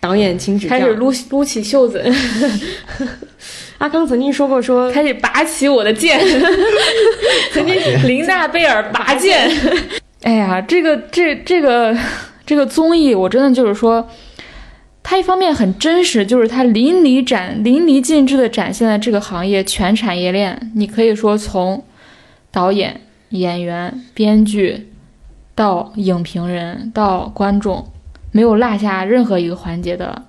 导演请指教。开始撸撸起袖子。阿康曾经说过说，开始拔起我的剑，曾经林娜贝尔拔剑。哎呀，这个这这个这个综艺，我真的就是说，它一方面很真实，就是它淋漓展淋漓尽致的展现了这个行业全产业链。你可以说从导演、演员、编剧到影评人到观众，没有落下任何一个环节的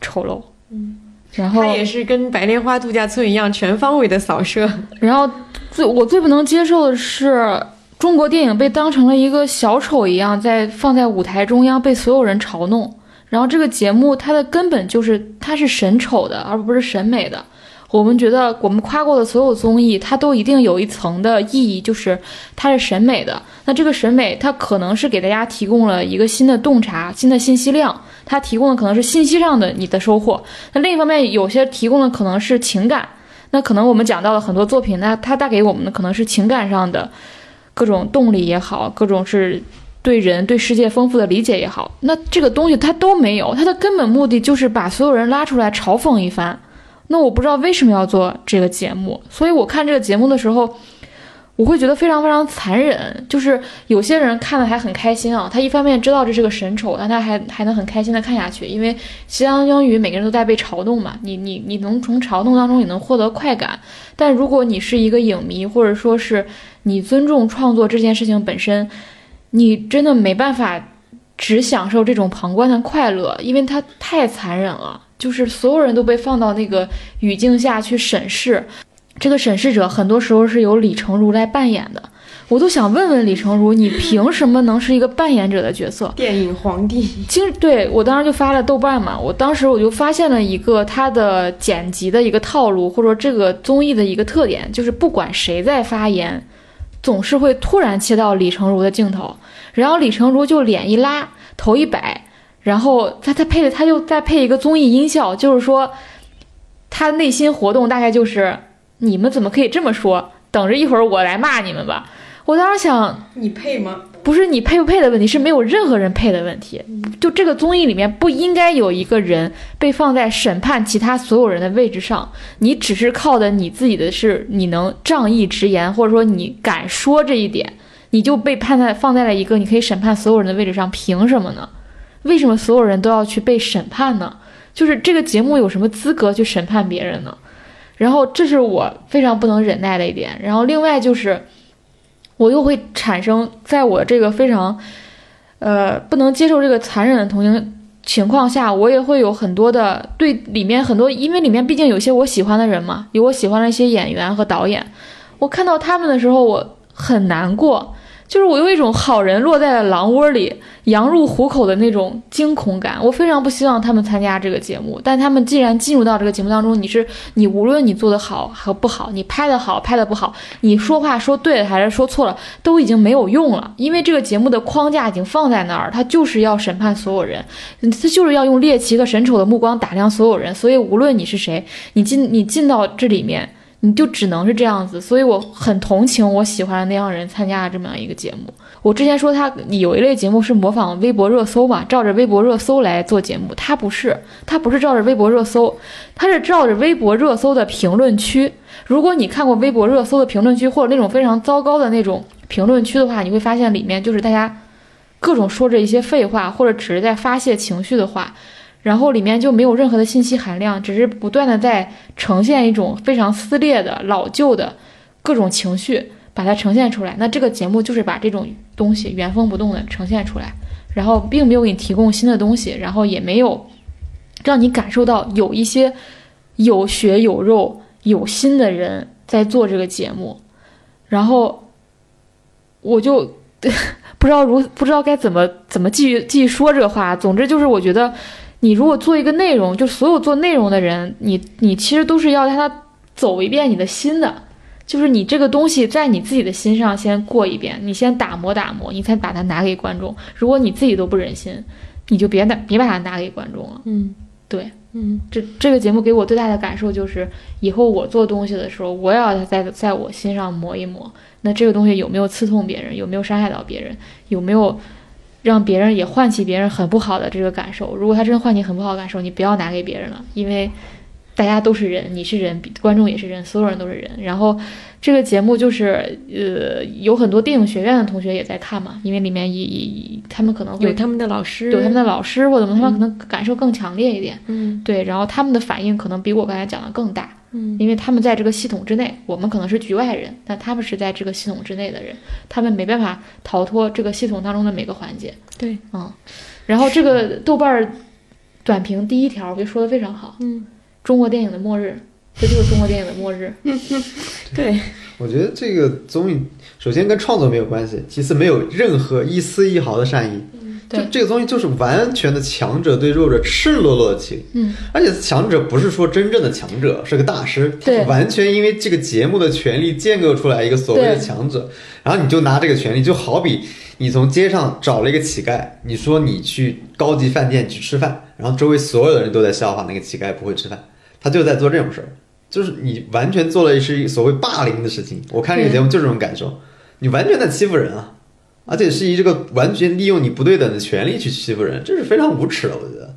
丑陋。嗯，然后它也是跟白莲花度假村一样全方位的扫射。然后最我最不能接受的是，中国电影被当成了一个小丑一样，在放在舞台中央被所有人嘲弄。然后这个节目它的根本就是它是审丑的，而不是审美的。我们觉得我们夸过的所有综艺，它都一定有一层的意义，就是它是审美的。那这个审美，它可能是给大家提供了一个新的洞察、新的信息量，它提供的可能是信息上的你的收获。那另一方面，有些提供的可能是情感。那可能我们讲到了很多作品，那它带给我们的可能是情感上的各种动力也好，各种是对人对世界丰富的理解也好。那这个东西它都没有，它的根本目的就是把所有人拉出来嘲讽一番。那我不知道为什么要做这个节目，所以我看这个节目的时候，我会觉得非常非常残忍。就是有些人看的还很开心啊，他一方面知道这是个神丑，但他还还能很开心的看下去，因为相当于每个人都在被嘲弄嘛。你你你能从嘲弄当中也能获得快感，但如果你是一个影迷，或者说是你尊重创作这件事情本身，你真的没办法只享受这种旁观的快乐，因为它太残忍了。就是所有人都被放到那个语境下去审视，这个审视者很多时候是由李成儒来扮演的。我都想问问李成儒，你 凭什么能是一个扮演者的角色？电影皇帝，经对我当时就发了豆瓣嘛，我当时我就发现了一个他的剪辑的一个套路，或者说这个综艺的一个特点，就是不管谁在发言，总是会突然切到李成儒的镜头，然后李成儒就脸一拉，头一摆。然后他他配的他就再配一个综艺音效，就是说，他内心活动大概就是你们怎么可以这么说？等着一会儿我来骂你们吧。我当时想，你配吗？不是你配不配的问题，是没有任何人配的问题。就这个综艺里面不应该有一个人被放在审判其他所有人的位置上，你只是靠的你自己的是你能仗义直言，或者说你敢说这一点，你就被判在放在了一个你可以审判所有人的位置上，凭什么呢？为什么所有人都要去被审判呢？就是这个节目有什么资格去审判别人呢？然后这是我非常不能忍耐的一点。然后另外就是，我又会产生在我这个非常，呃，不能接受这个残忍的同情情况下，我也会有很多的对里面很多，因为里面毕竟有些我喜欢的人嘛，有我喜欢的一些演员和导演，我看到他们的时候，我很难过。就是我有一种好人落在了狼窝里，羊入虎口的那种惊恐感。我非常不希望他们参加这个节目，但他们既然进入到这个节目当中，你是你无论你做的好和不好，你拍的好拍的不好，你说话说对了还是说错了，都已经没有用了，因为这个节目的框架已经放在那儿，他就是要审判所有人，他就是要用猎奇和审丑的目光打量所有人。所以无论你是谁，你进你进到这里面。你就只能是这样子，所以我很同情我喜欢的那样人参加了这么样一个节目。我之前说他有一类节目是模仿微博热搜嘛，照着微博热搜来做节目，他不是，他不是照着微博热搜，他是照着微博热搜的评论区。如果你看过微博热搜的评论区，或者那种非常糟糕的那种评论区的话，你会发现里面就是大家各种说着一些废话，或者只是在发泄情绪的话。然后里面就没有任何的信息含量，只是不断的在呈现一种非常撕裂的老旧的各种情绪，把它呈现出来。那这个节目就是把这种东西原封不动的呈现出来，然后并没有给你提供新的东西，然后也没有让你感受到有一些有血有肉有心的人在做这个节目，然后我就不知道如不知道该怎么怎么继续继续说这个话。总之就是我觉得。你如果做一个内容，就所有做内容的人，你你其实都是要让他走一遍你的心的，就是你这个东西在你自己的心上先过一遍，你先打磨打磨，你才把它拿给观众。如果你自己都不忍心，你就别拿别把它拿给观众了。嗯，对，嗯，这这个节目给我最大的感受就是，以后我做东西的时候，我也要在在我心上磨一磨。那这个东西有没有刺痛别人？有没有伤害到别人？有没有？让别人也唤起别人很不好的这个感受。如果他真的唤起很不好的感受，你不要拿给别人了，因为大家都是人，你是人，观众也是人，所有人都是人。然后这个节目就是呃，有很多电影学院的同学也在看嘛，因为里面也也他们可能会有他们的老师，有他们的老师或者他们可能感受更强烈一点。嗯对，然后他们的反应可能比我刚才讲的更大，嗯因为他们在这个系统之内，我们可能是局外人，但他们是在这个系统之内的人，他们没办法逃脱这个系统当中的每个环节。对，嗯，然后这个豆瓣儿短评第一条，我觉得说的非常好，嗯中国电影的末日，这就是中国电影的末日。对，我觉得这个综艺首先跟创作没有关系，其次没有任何一丝一毫的善意。就对。这个东西就是完全的强者对弱者赤裸裸的欺嗯，而且强者不是说真正的强者，是个大师，他对。完全因为这个节目的权利建构出来一个所谓的强者，然后你就拿这个权利，就好比你从街上找了一个乞丐，你说你去高级饭店去吃饭，然后周围所有的人都在笑话那个乞丐不会吃饭，他就在做这种事儿，就是你完全做了一是所谓霸凌的事情。我看这个节目就这种感受，你完全在欺负人啊！而且是以这个完全利用你不对等的权利去欺负人，这是非常无耻的，我觉得。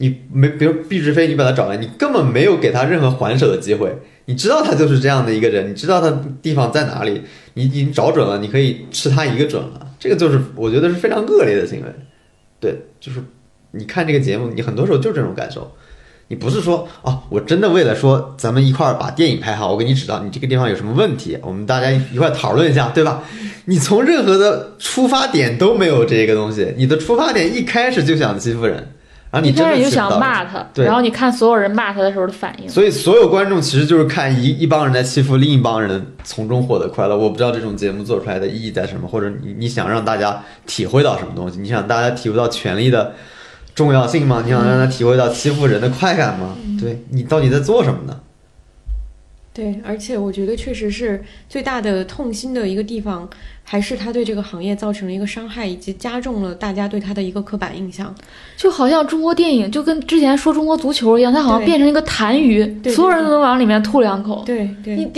你没，比如毕志飞，你把他找来，你根本没有给他任何还手的机会。你知道他就是这样的一个人，你知道他地方在哪里，你已经找准了，你可以吃他一个准了。这个就是我觉得是非常恶劣的行为。对，就是你看这个节目，你很多时候就是这种感受。你不是说啊，我真的为了说咱们一块儿把电影拍好，我给你指导你这个地方有什么问题，我们大家一块儿讨论一下，对吧？你从任何的出发点都没有这个东西，你的出发点一开始就想欺负人，然后你一真的就想骂他，对然后你看所有人骂他的时候的反应。所以所有观众其实就是看一一帮人在欺负另一帮人，从中获得快乐。我不知道这种节目做出来的意义在什么，或者你你想让大家体会到什么东西？你想大家体会到权力的重要性吗？你想让他体会到欺负人的快感吗？对你到底在做什么呢？对，而且我觉得确实是最大的痛心的一个地方，还是他对这个行业造成了一个伤害，以及加重了大家对他的一个刻板印象。就好像中国电影就跟之前说中国足球一样，它好像变成一个痰盂，所有人都能往里面吐两口。对对你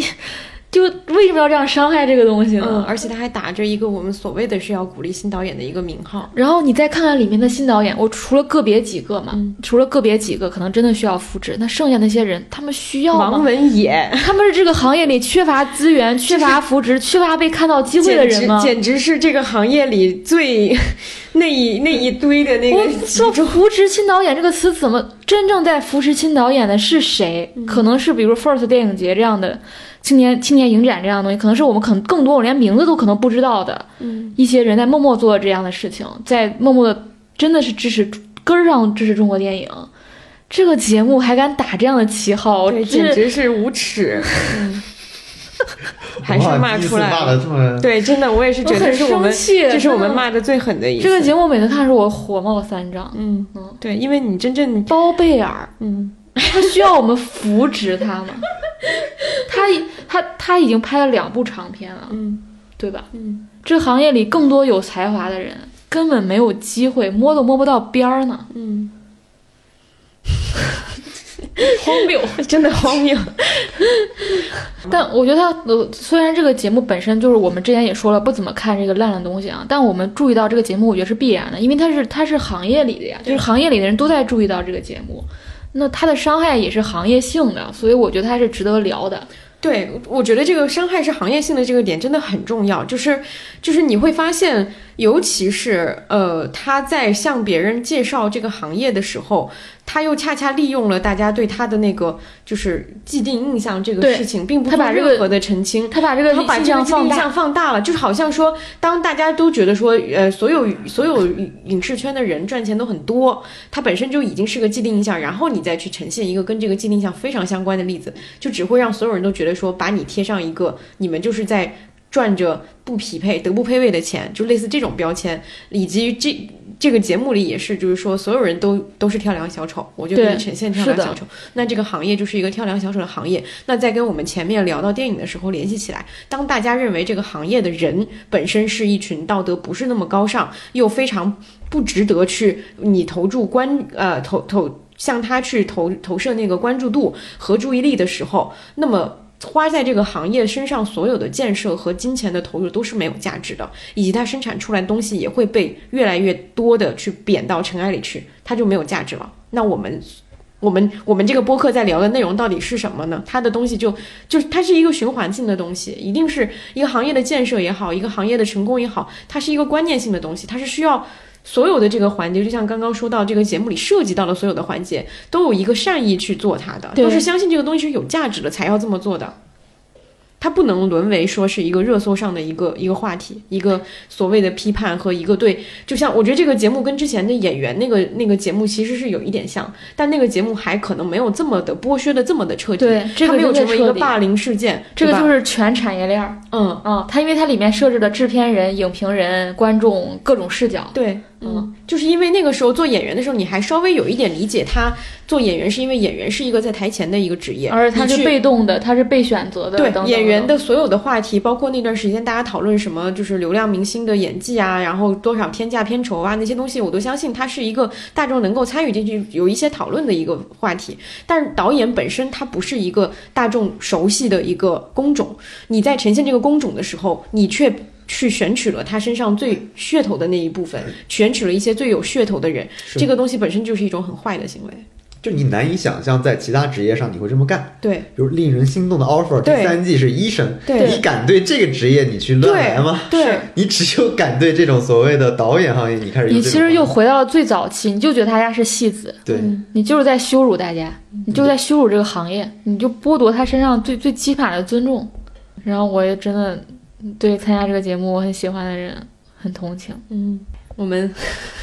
就为什么要这样伤害这个东西呢？嗯，而且他还打着一个我们所谓的是要鼓励新导演的一个名号。然后你再看看里面的新导演，我除了个别几个嘛，嗯除了个别几个可能真的需要扶持，那剩下那些人他们需要王吗？文野，他们是这个行业里缺乏资源、缺乏扶持、缺乏被看到机会的人吗？简直是这个行业里最 那一那一堆的那我个说扶持新导演这个词，怎么真正在扶持新导演的是谁？嗯可能是比如 First 电影节这样的青年青年影展这样的东西，可能是我们可能更多我连名字都可能不知道的嗯一些人在默默做这样的事情，在默默的真的是支持根儿上支持中国电影。这个节目还敢打这样的旗号，简直是无耻。嗯，还是骂出来对，真的，我也是觉得是我们生气这是我们骂的最狠的一次。这个节目每次看的时候我火冒三丈。嗯嗯，对，因为你真正包贝尔，嗯 他需要我们扶植他吗？他已他他已经拍了两部长片了，嗯对吧？嗯，这个行业里更多有才华的人根本没有机会，摸都摸不到边儿呢，嗯，荒谬。真的荒谬。但我觉得他呃，虽然这个节目本身就是我们之前也说了不怎么看这个烂烂东西啊，但我们注意到这个节目，我觉得是必然的，因为它是它是行业里的呀，就是行业里的人都在注意到这个节目，那它的伤害也是行业性的，所以我觉得它是值得聊的。对，我觉得这个伤害是行业性的这个点真的很重要，就是就是你会发现，尤其是呃他在向别人介绍这个行业的时候，他又恰恰利用了大家对他的那个就是既定印象这个事情，并不做任何的澄清。他把这个他把印这个既定印象放大，象放大了，就是好像说，当大家都觉得说，呃，所有所有影视圈的人赚钱都很多，他本身就已经是个既定印象，然后你再去呈现一个跟这个既定印象非常相关的例子，就只会让所有人都觉得说，把你贴上一个你们就是在赚着不匹配、德不配位的钱，就类似这种标签，以及这这个节目里也是，就是说所有人都都是跳梁小丑，我就给你呈现跳梁小丑。那这个行业就是一个跳梁小丑的行业。那在跟我们前面聊到电影的时候联系起来，当大家认为这个行业的人本身是一群道德不是那么高尚，又非常不值得去你投注关呃投投向他去投投射那个关注度和注意力的时候，那么。花在这个行业身上所有的建设和金钱的投入都是没有价值的，以及它生产出来东西也会被越来越多的去贬到尘埃里去，它就没有价值了。那我们我们我们这个播客在聊的内容到底是什么呢？它的东西就就是它是一个循环性的东西，一定是一个行业的建设也好，一个行业的成功也好，它是一个观念性的东西，它是需要所有的这个环节，就像刚刚说到这个节目里涉及到的所有的环节，都有一个善意去做它的，对都是相信这个东西是有价值的才要这么做的。它不能沦为说是一个热搜上的一个一个话题，一个所谓的批判和一个对，就像我觉得这个节目跟之前的演员那个那个节目其实是有一点像，但那个节目还可能没有这么的剥削的这么的彻底，对这个它没有成为一个霸凌事件，这个就是全产业链儿。嗯，嗯，它因为它里面设置的制片人、影评人、观众各种视角。对，嗯，就是因为那个时候做演员的时候，你还稍微有一点理解他做演员是因为演员是一个在台前的一个职业，而且他是被动的，他是被选择的。对等等演员的所有的话题，包括那段时间大家讨论什么，就是流量明星的演技啊，然后多少天价片酬啊，那些东西，我都相信它是一个大众能够参与进去，有一些讨论的一个话题。但是导演本身他不是一个大众熟悉的一个工种，你在呈现这个工种的时候，你却。去选取了他身上最噱头的那一部分，选取了一些最有噱头的人，这个东西本身就是一种很坏的行为。就你难以想象在其他职业上你会这么干。对。比如令人心动的 offer，第三季是医生，对。你敢对这个职业你去乱来吗？对，你只有敢对这种所谓的导演行业，你开始你其实又回到了最早期，你就觉得大家是戏子，对，嗯。你就是在羞辱大家，你就在羞辱这个行业，你就剥夺他身上最最起码的尊重。然后我也真的对参加这个节目我很喜欢的人很同情。嗯，我们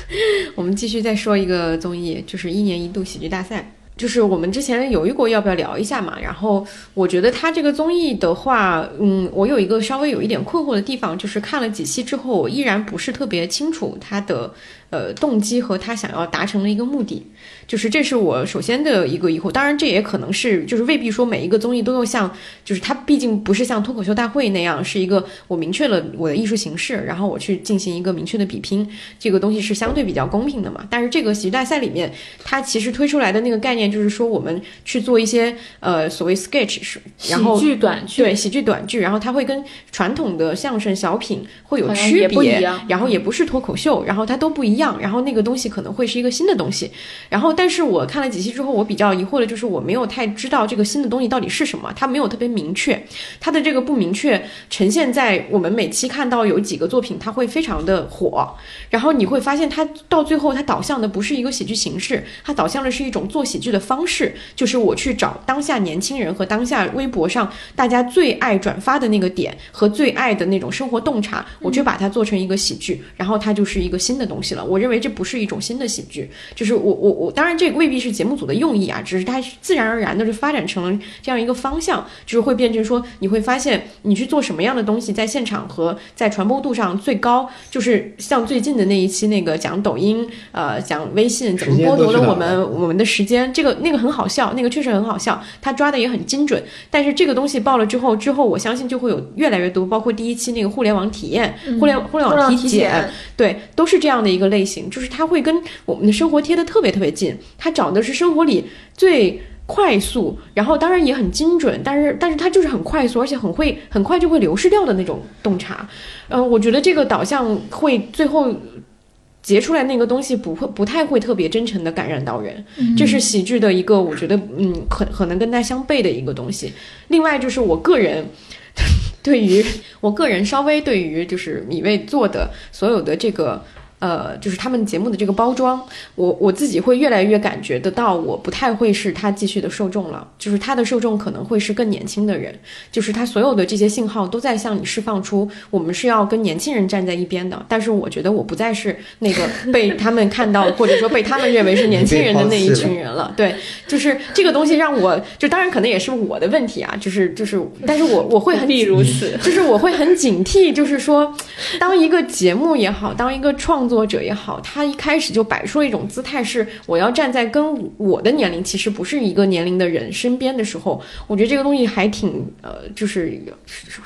我们继续再说一个综艺，就是一年一度喜剧大赛。就是我们之前犹豫过要不要聊一下嘛，然后我觉得他这个综艺的话，嗯，我有一个稍微有一点困惑的地方，就是看了几期之后，我依然不是特别清楚他的呃动机和他想要达成的一个目的。就是这是我首先的一个疑惑，当然这也可能是就是未必说每一个综艺都要像，就是它毕竟不是像脱口秀大会那样是一个我明确了我的艺术形式，然后我去进行一个明确的比拼，这个东西是相对比较公平的嘛。但是这个喜剧大赛里面，它其实推出来的那个概念就是说我们去做一些呃所谓 sketch，是然后喜剧短剧，对喜剧短剧，然后它会跟传统的相声小品会有区别样，然后也不是脱口秀，然后它都不一样，然后那个东西可能会是一个新的东西，然后但是我看了几期之后，我比较疑惑的就是我没有太知道这个新的东西到底是什么，它没有特别明确，它的这个不明确呈现在我们每期看到有几个作品，它会非常的火，然后你会发现它到最后它导向的不是一个喜剧形式，它导向的是一种做喜剧的方式，就是我去找当下年轻人和当下微博上大家最爱转发的那个点和最爱的那种生活洞察，我去把它做成一个喜剧，然后它就是一个新的东西了。我认为这不是一种新的喜剧，就是我我我，当然这个未必是节目组的用意啊，只是它自然而然的就发展成了这样一个方向，就是会变成说你会发现你去做什么样的东西，在现场和在传播度上最高，就是像最近的那一期那个讲抖音，呃，讲微信怎么剥夺了我们我们的时间，这个那个很好笑，那个确实很好笑，他抓的也很精准。但是这个东西爆了之后，之后我相信就会有越来越多，包括第一期那个互联网体验、互联互联互联网体网体，检对，都是这样的一个类型，就是它会跟我们的生活贴得特别特别近，它找的是生活里最。快速，然后当然也很精准，但是但是它就是很快速，而且很会很快就会流失掉的那种洞察。呃，我觉得这个导向会最后结出来那个东西不会不太会特别真诚的感染到人，这是喜剧的一个我觉得嗯可可能跟它相悖的一个东西。另外就是我个人。对于我个人稍微对于就是米未做的所有的这个呃，就是他们节目的这个包装，我我自己会越来越感觉得到，我不太会是他继续的受众了，就是他的受众可能会是更年轻的人，就是他所有的这些信号都在向你释放出，我们是要跟年轻人站在一边的。但是我觉得我不再是那个被他们看到，或者说被他们认为是年轻人的那一群人了。对，就是这个东西让我就当然可能也是我的问题啊，就是就是，但是我我会很必如此。就是我会很警惕，就是说，当一个节目也好，当一个创作者也好，他一开始就摆出一种姿态，是我要站在跟我的年龄其实不是一个年龄的人身边的时候，我觉得这个东西还挺呃，就是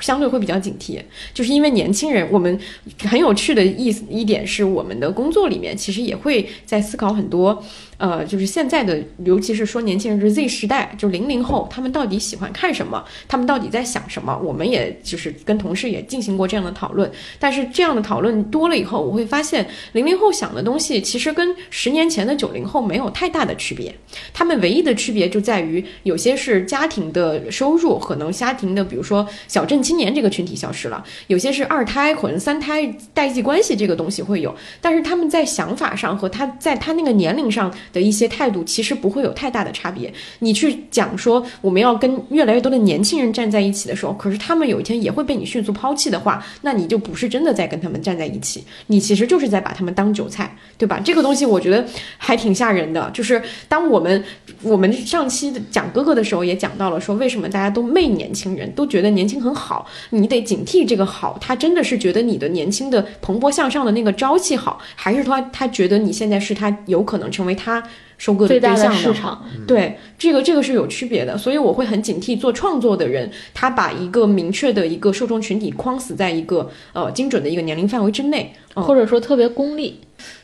相对会比较警惕，就是因为年轻人，我们很有趣的意思一点是，我们的工作里面其实也会在思考很多。呃，就是现在的，尤其是说年轻人是 Z 时代，就零零后，他们到底喜欢看什么？他们到底在想什么？我们也就是跟同事也进行过这样的讨论。但是这样的讨论多了以后，我会发现零零后想的东西其实跟十年前的九零后没有太大的区别。他们唯一的区别就在于，有些是家庭的收入，可能家庭的，比如说小镇青年这个群体消失了；有些是二胎或者三胎代际关系这个东西会有。但是他们在想法上和他在他那个年龄上的一些态度，其实不会有太大的差别。你去讲说我们要跟越来越多的年轻人站在一起的时候，可是他们有一天也会被你迅速抛弃的话，那你就不是真的在跟他们站在一起，你其实就是在把他们当韭菜，对吧？这个东西我觉得还挺吓人的。就是当我们我们上期讲哥哥的时候也讲到了，说为什么大家都媚年轻人，都觉得年轻很好，你得警惕这个好，他真的是觉得你的年轻的蓬勃向上的那个朝气好，还是说他觉得你现在是他有可能成为他收割最大的对象市场。对，这个这个是有区别的，所以我会很警惕做创作的人，他把一个明确的一个受众群体框死在一个呃精准的一个年龄范围之内。嗯。或者说特别功利，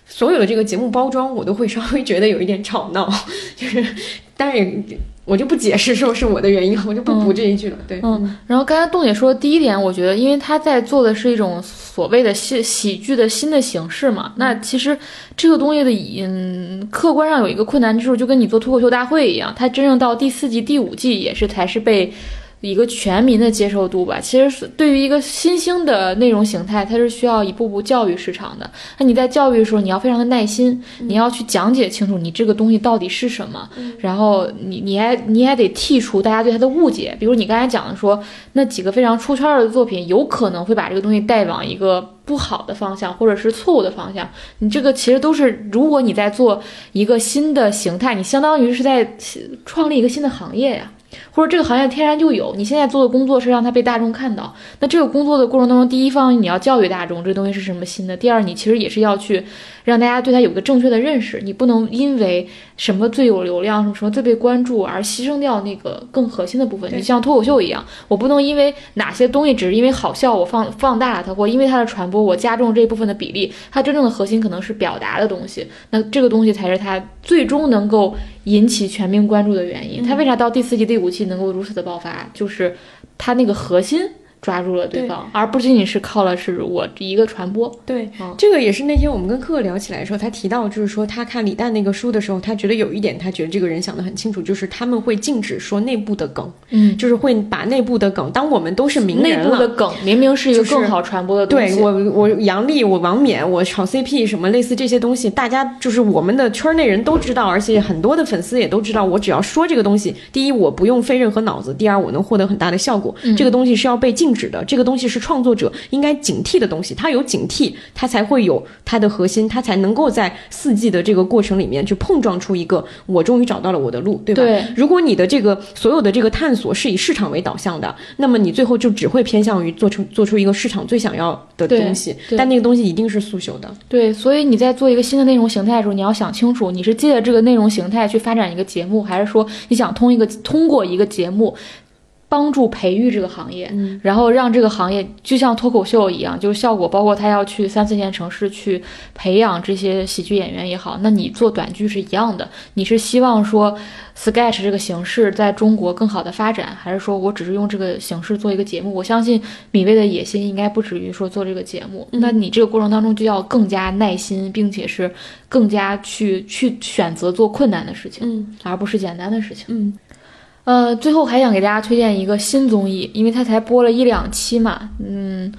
所有的这个节目包装，我都会稍微觉得有一点吵闹，就是，但是也我就不解释说是我的原因，我就不补这一句了。对，嗯，然后刚才洞姐说的第一点，我觉得，因为他在做的是一种所谓的喜喜剧的新的形式嘛，那其实这个东西的嗯，客观上有一个困难之处，就跟你做脱口秀大会一样，它真正到第四季、第五季也是才是被。一个全民的接受度吧，其实是对于一个新兴的内容形态，它是需要一步步教育市场的。那你在教育的时候，你要非常的耐心，你要去讲解清楚你这个东西到底是什么，然后你你还你还得剔除大家对它的误解。比如你刚才讲的说，那几个非常出圈的作品，有可能会把这个东西带往一个不好的方向，或者是错误的方向。你这个其实都是，如果你在做一个新的形态，你相当于是在创立一个新的行业呀。或者这个行业天然就有，你现在做的工作是让它被大众看到。那这个工作的过程当中，第一方你要教育大众这东西是什么新的；第二，你其实也是要去让大家对它有个正确的认识。你不能因为什么最有流量、什么什么最被关注而牺牲掉那个更核心的部分。你像脱口秀一样，我不能因为哪些东西只是因为好笑我放放大了它，或因为它的传播我加重这一部分的比例，它真正的核心可能是表达的东西。那这个东西才是它最终能够引起全民关注的原因。它为啥到第四季、第五季能够如此的爆发？就是它那个核心抓住了对方，而不仅仅是靠了是我一个传播。对，嗯这个也是那天我们跟克克聊起来的时候，他提到，就是说他看李诞那个书的时候，他觉得有一点，他觉得这个人想得很清楚，就是他们会禁止说内部的梗，嗯，就是会把内部的梗，当我们都是名内人了。部的梗明明是一个更好传播的东西。对我，我杨笠，我王冕，我炒 CP 什么类似这些东西，大家就是我们的圈内人都知道，而且很多的粉丝也都知道。我只要说这个东西，第一我不用费任何脑子，第二我能获得很大的效果。这个东西是要被禁止的，这个东西是创作者应该警惕的东西。他有警惕，他才会有他的核心，他才能够在四季的这个过程里面去碰撞出一个我终于找到了我的路，对吧？对如果你的这个所有的这个探索是以市场为导向的，那么你最后就只会偏向于做出做出一个市场最想要的东西，但那个东西一定是速朽的。对，所以你在做一个新的内容形态的时候，你要想清楚，你是借着这个内容形态去发展一个节目，还是说你想通一个通过一个节目帮助培育这个行业，嗯。然后让这个行业就像脱口秀一样，就是效果，包括他要去三四线城市去培养这些喜剧演员也好，那你做短剧是一样的，你是希望说 sketch 这个形式在中国更好的发展，还是说我只是用这个形式做一个节目？我相信米未的野心应该不止于说做这个节目，嗯。那你这个过程当中就要更加耐心，并且是更加去去选择做困难的事情，嗯。而不是简单的事情。嗯呃，最后还想给大家推荐一个新综艺，因为它才播了一两期嘛，嗯，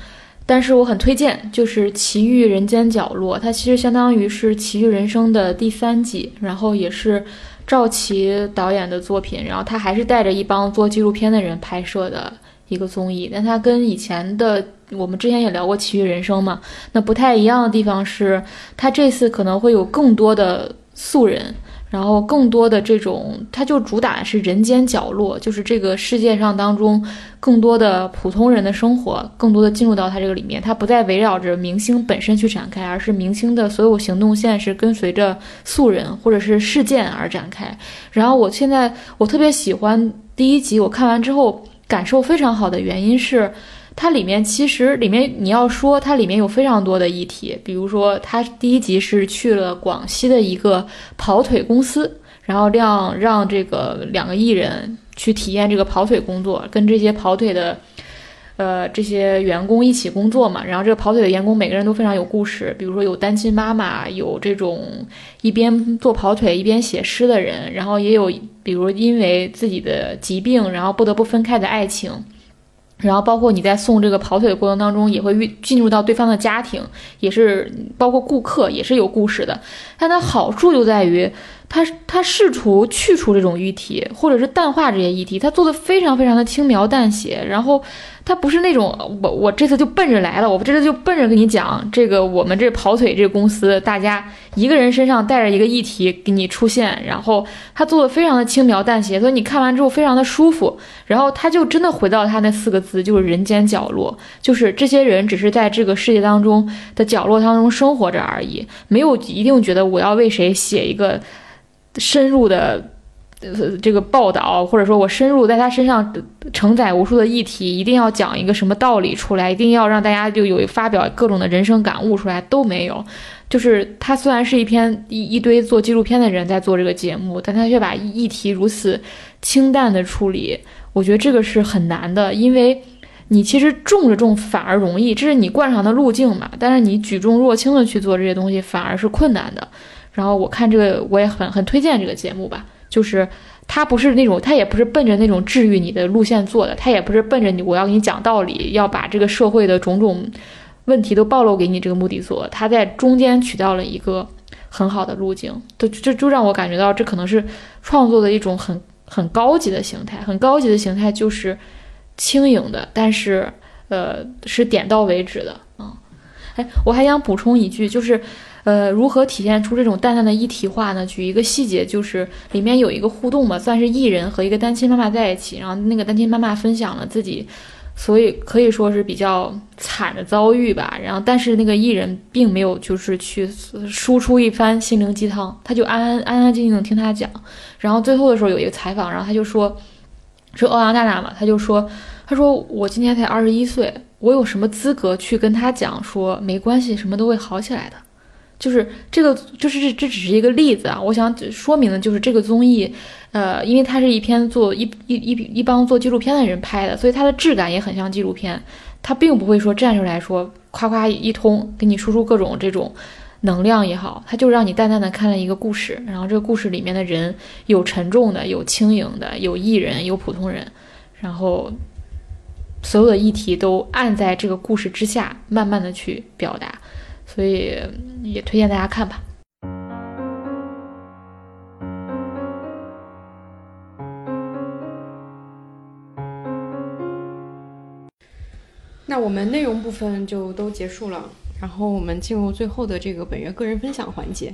但是我很推荐，就是《奇遇人间角落》，它其实相当于是《奇遇人生》的第三季，然后也是赵琦导演的作品，然后他还是带着一帮做纪录片的人拍摄的一个综艺，但它跟以前的我们之前也聊过《奇遇人生》嘛，那不太一样的地方是，它这次可能会有更多的素人。然后更多的这种，它就主打是人间角落，就是这个世界上当中更多的普通人的生活，更多的进入到它这个里面。它不再围绕着明星本身去展开，而是明星的所有行动线是跟随着素人或者是事件而展开。然后我现在我特别喜欢第一集，我看完之后感受非常好的原因是。它里面其实里面你要说它里面有非常多的议题，比如说它第一集是去了广西的一个跑腿公司，然后让让这个两个艺人去体验这个跑腿工作，跟这些跑腿的。呃，这些员工一起工作嘛，然后这个跑腿的员工每个人都非常有故事，比如说有单亲妈妈，有这种一边做跑腿一边写诗的人，然后也有比如因为自己的疾病，然后不得不分开的爱情，然后包括你在送这个跑腿的过程当中，也会遇进入到对方的家庭，也是包括顾客也是有故事的，但它好处就在于。他他试图去除这种议题，或者是淡化这些议题，他做的非常非常的轻描淡写。然后他不是那种我我这次就奔着来了，我这次就奔着跟你讲这个我们这跑腿这个公司，大家一个人身上带着一个议题给你出现。然后他做的非常的轻描淡写，所以你看完之后非常的舒服。然后他就真的回到他那四个字，就是人间角落，就是这些人只是在这个世界当中的角落当中生活着而已，没有一定觉得我要为谁写一个。深入的，呃，这个报道，或者说我深入在他身上承载无数的议题，一定要讲一个什么道理出来，一定要让大家就有发表各种的人生感悟出来都没有。就是他虽然是一篇一一堆做纪录片的人在做这个节目，但他却把议题如此清淡的处理，我觉得这个是很难的，因为你其实重着重反而容易，这是你惯常的路径嘛。但是你举重若轻的去做这些东西，反而是困难的。然后我看这个，我也很很推荐这个节目吧。就是它不是那种，它也不是奔着那种治愈你的路线做的，它也不是奔着你我要给你讲道理，要把这个社会的种种问题都暴露给你这个目的做。它在中间取到了一个很好的路径，就就就让我感觉到这可能是创作的一种很很高级的形态。很高级的形态就是轻盈的，但是呃是点到为止的啊。哎，我还想补充一句，就是。呃，如何体现出这种淡淡的一体化呢？举一个细节，就是里面有一个互动嘛，算是艺人和一个单亲妈妈在一起，然后那个单亲妈妈分享了自己，所以可以说是比较惨的遭遇吧。然后，但是那个艺人并没有就是去输出一番心灵鸡汤，他就安安安安静静的听他讲。然后最后的时候有一个采访，然后他就说，是欧阳娜娜嘛，他就说，他说我今年才二十一岁，我有什么资格去跟他讲说没关系，什么都会好起来的。就是这个，就是这这只是一个例子啊！我想说明的就是这个综艺，呃，因为它是一篇做一一一一帮做纪录片的人拍的，所以它的质感也很像纪录片。它并不会说站出来说夸夸一通给你输出各种这种能量也好，它就让你淡淡的看了一个故事，然后这个故事里面的人有沉重的，有轻盈的，有艺人，有普通人，然后所有的议题都按在这个故事之下，慢慢的去表达。所以也推荐大家看吧。那我们内容部分就都结束了，然后我们进入最后的这个本月个人分享环节。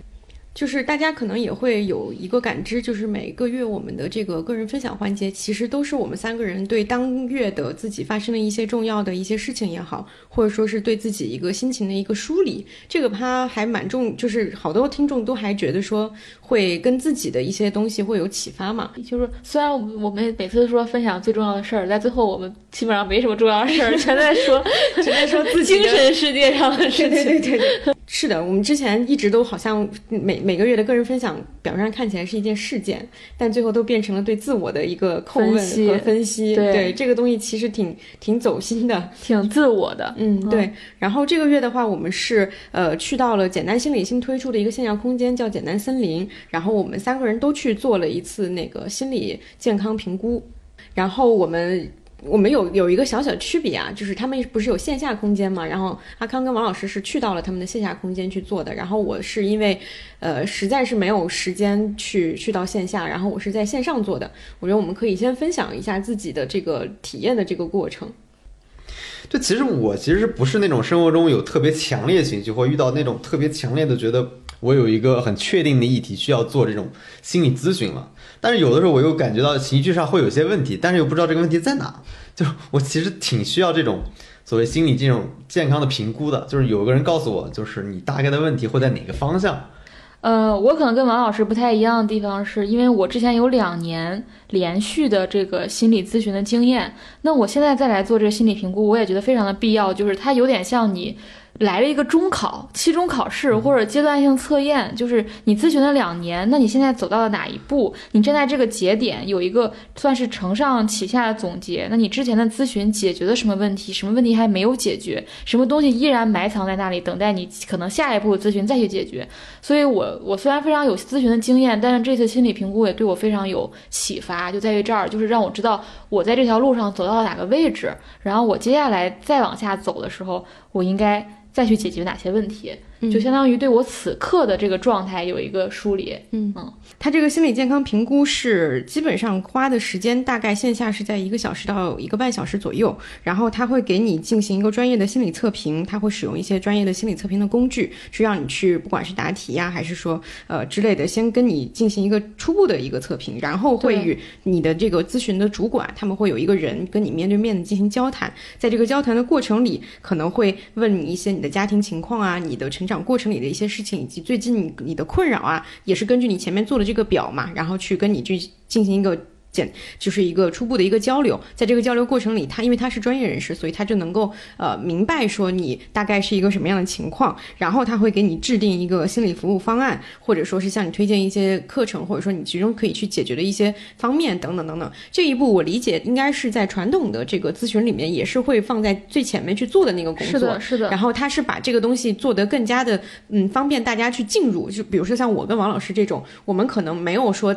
就是大家可能也会有一个感知，就是每个月我们的这个个人分享环节，其实都是我们三个人对当月的自己发生的一些重要的一些事情也好，或者说是对自己一个心情的一个梳理。这个它还蛮重，就是好多听众都还觉得说会跟自己的一些东西会有启发嘛。就是虽然我们我们每次说分享最重要的事儿，在最后我们基本上没什么重要的事儿，全在说 全在说自己精神世界上的事情。对对对对，是的，我们之前一直都好像每。每个月的个人分享，表面上看起来是一件事件，但最后都变成了对自我的一个叩问和分析。对这个东西其实挺挺走心的，挺自我的。嗯，对。然后这个月的话，我们是呃去到了简单心理新推出的一个线下空间，叫简单森林。然后我们三个人都去做了一次那个心理健康评估。然后我们。我们有有一个小小的区别啊，就是他们不是有线下空间嘛，然后阿康跟王老师是去到了他们的线下空间去做的，然后我是因为，呃，实在是没有时间去去到线下，然后我是在线上做的。我觉得我们可以先分享一下自己的这个体验的这个过程。就其实我其实不是那种生活中有特别强烈情绪，或遇到那种特别强烈的觉得我有一个很确定的议题需要做这种心理咨询了。但是有的时候我又感觉到情绪上会有些问题，但是又不知道这个问题在哪。就我其实挺需要这种所谓心理这种健康的评估的，就是有个人告诉我，就是你大概的问题会在哪个方向。呃，我可能跟王老师不太一样的地方是，因为我之前有两年连续的这个心理咨询的经验，那我现在再来做这个心理评估，我也觉得非常的必要，就是它有点像你。来了一个中考、期中考试或者阶段性测验，就是你咨询了两年，那你现在走到了哪一步？你站在这个节点有一个算是承上启下的总结。那你之前的咨询解决了什么问题？什么问题还没有解决？什么东西依然埋藏在那里，等待你可能下一步咨询再去解决？所以，我我虽然非常有咨询的经验，但是这次心理评估也对我非常有启发，就在于这儿，就是让我知道我在这条路上走到了哪个位置，然后我接下来再往下走的时候，我应该。再去解决哪些问题，就相当于对我此刻的这个状态有一个梳理。嗯嗯。他这个心理健康评估是基本上花的时间大概线下是在一个小时到一个半小时左右，然后他会给你进行一个专业的心理测评，他会使用一些专业的心理测评的工具，去让你去不管是答题呀，还是说呃之类的，先跟你进行一个初步的一个测评，然后会与你的这个咨询的主管，他们会有一个人跟你面对面的进行交谈，在这个交谈的过程里，可能会问你一些你的家庭情况啊，你的成成长过程里的一些事情，以及最近你你的困扰啊，也是根据你前面做的这个表嘛，然后去跟你去进行一个。简就是一个初步的一个交流，在这个交流过程里，他因为他是专业人士，所以他就能够呃明白说你大概是一个什么样的情况，然后他会给你制定一个心理服务方案，或者说是向你推荐一些课程，或者说你其中可以去解决的一些方面等等等等。这一步我理解应该是在传统的这个咨询里面也是会放在最前面去做的那个工作，是的，是的。然后他是把这个东西做得更加的嗯方便大家去进入，就比如说像我跟王老师这种，我们可能没有说。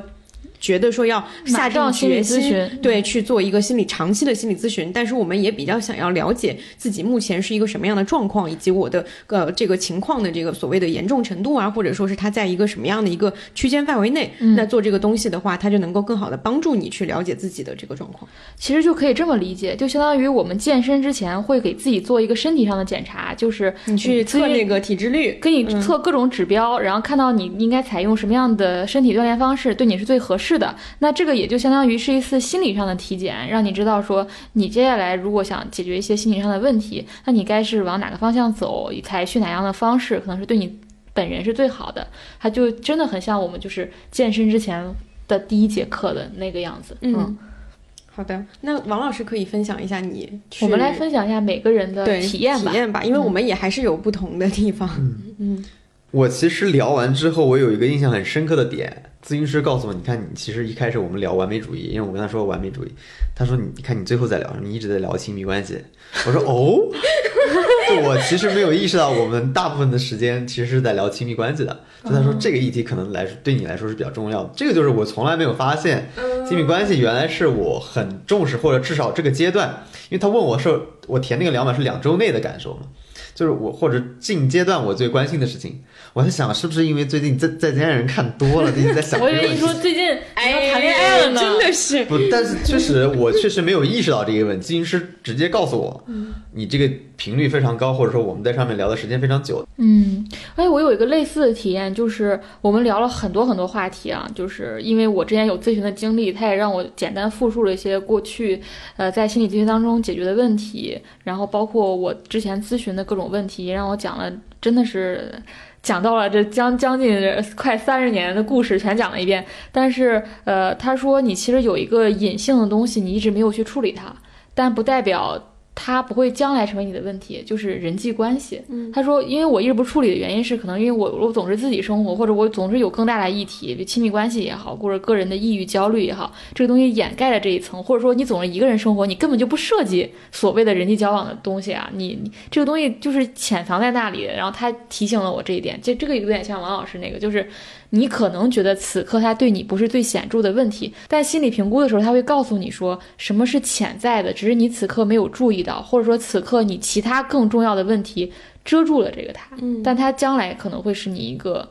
觉得说要下定决心，对去做一个心理长期的心理咨询，但是我们也比较想要了解自己目前是一个什么样的状况，以及我的呃这个情况的这个所谓的严重程度啊，或者说是它在一个什么样的一个区间范围内，那做这个东西的话，它就能够更好的帮助你去了解自己的这个状况。其实就可以这么理解，就相当于我们健身之前会给自己做一个身体上的检查，就是你去测那个体脂率，给你测各种指标，然后看到你应该采用什么样的身体锻炼方式对你是最合适的。那这个也就相当于是一次心理上的体检，让你知道说你接下来如果想解决一些心理上的问题，那你该是往哪个方向走，采取哪样的方式，可能是对你本人是最好的。它就真的很像我们就是健身之前的第一节课的那个样子。嗯，好的，那王老师可以分享一下你，我们来分享一下每个人的体验吧，体验吧，因为我们也还是有不同的地方。嗯，我其实聊完之后，我有一个印象很深刻的点。咨询师告诉我：“你看，你其实一开始我们聊完美主义，因为我跟他说完美主义，他说你看你最后在聊，你一直在聊亲密关系。我说哦，就我其实没有意识到，我们大部分的时间其实是在聊亲密关系的。就他说这个议题可能来对你来说是比较重要的，这个就是我从来没有发现亲密关系原来是我很重视，或者至少这个阶段，因为他问我说我填那个两百是两周内的感受嘛。”就是我或者近阶段我最关心的事情，我在想是不是因为最近在在家人看多了，一直在想。我以为你说最近哎谈恋爱了呢，真的是不，但是确实我确实没有意识到这个问题。咨询师直接告诉我，你这个频率非常高，或者说我们在上面聊的时间非常久。嗯，哎，我有一个类似的体验，就是我们聊了很多很多话题啊，就是因为我之前有咨询的经历，他也让我简单复述了一些过去呃在心理咨询当中解决的问题，然后包括我之前咨询的各种。问题让我讲了，真的是讲到了这将将近快三十年的故事，全讲了一遍。但是，呃，他说你其实有一个隐性的东西，你一直没有去处理它，但不代表。他不会将来成为你的问题，就是人际关系。他说，因为我一直不处理的原因是，可能因为我我总是自己生活，或者我总是有更大的议题，就亲密关系也好，或者个人的抑郁焦虑也好，这个东西掩盖了这一层，或者说你总是一个人生活，你根本就不涉及所谓的人际交往的东西啊，你你这个东西就是潜藏在那里。然后他提醒了我这一点，这这个有点像王老师那个，就是。你可能觉得此刻他对你不是最显著的问题，但心理评估的时候他会告诉你说什么是潜在的，只是你此刻没有注意到，或者说此刻你其他更重要的问题遮住了这个他，但他将来可能会是你一个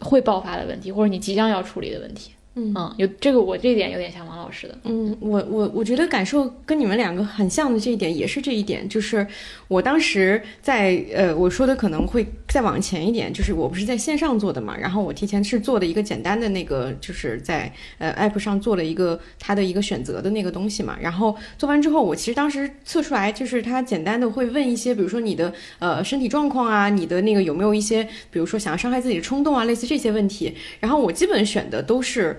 会爆发的问题，或者你即将要处理的问题。嗯嗯，有这个我这一点有点像王老师的。嗯，我我我觉得感受跟你们两个很像的这一点也是这一点，就是我当时在呃我说的可能会再往前一点，就是我不是在线上做的嘛，然后我提前是做的一个简单的那个，就是在呃 app 上做了一个它的一个选择的那个东西嘛，然后做完之后，我其实当时测出来就是它简单的会问一些，比如说你的呃身体状况啊，你的那个有没有一些比如说想要伤害自己的冲动啊，类似这些问题，然后我基本选的都是。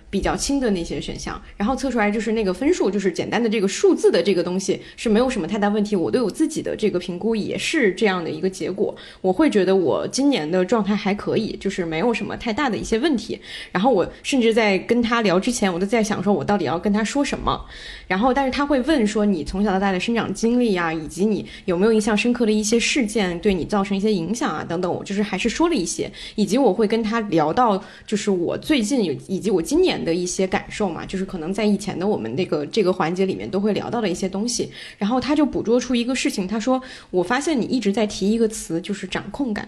比较轻的那些选项，然后测出来就是那个分数，就是简单的这个数字的这个东西是没有什么太大问题。我对我自己的这个评估也是这样的一个结果，我会觉得我今年的状态还可以，就是没有什么太大的一些问题。然后我甚至在跟他聊之前，我都在想说，我到底要跟他说什么。然后，但是他会问说你从小到大的生长经历啊，以及你有没有印象深刻的一些事件对你造成一些影响啊，等等。我就是还是说了一些，以及我会跟他聊到，就是我最近有以及我今年的一些感受嘛，就是可能在以前的我们那个这个环节里面都会聊到的一些东西。然后他就捕捉出一个事情，他说我发现你一直在提一个词，就是掌控感。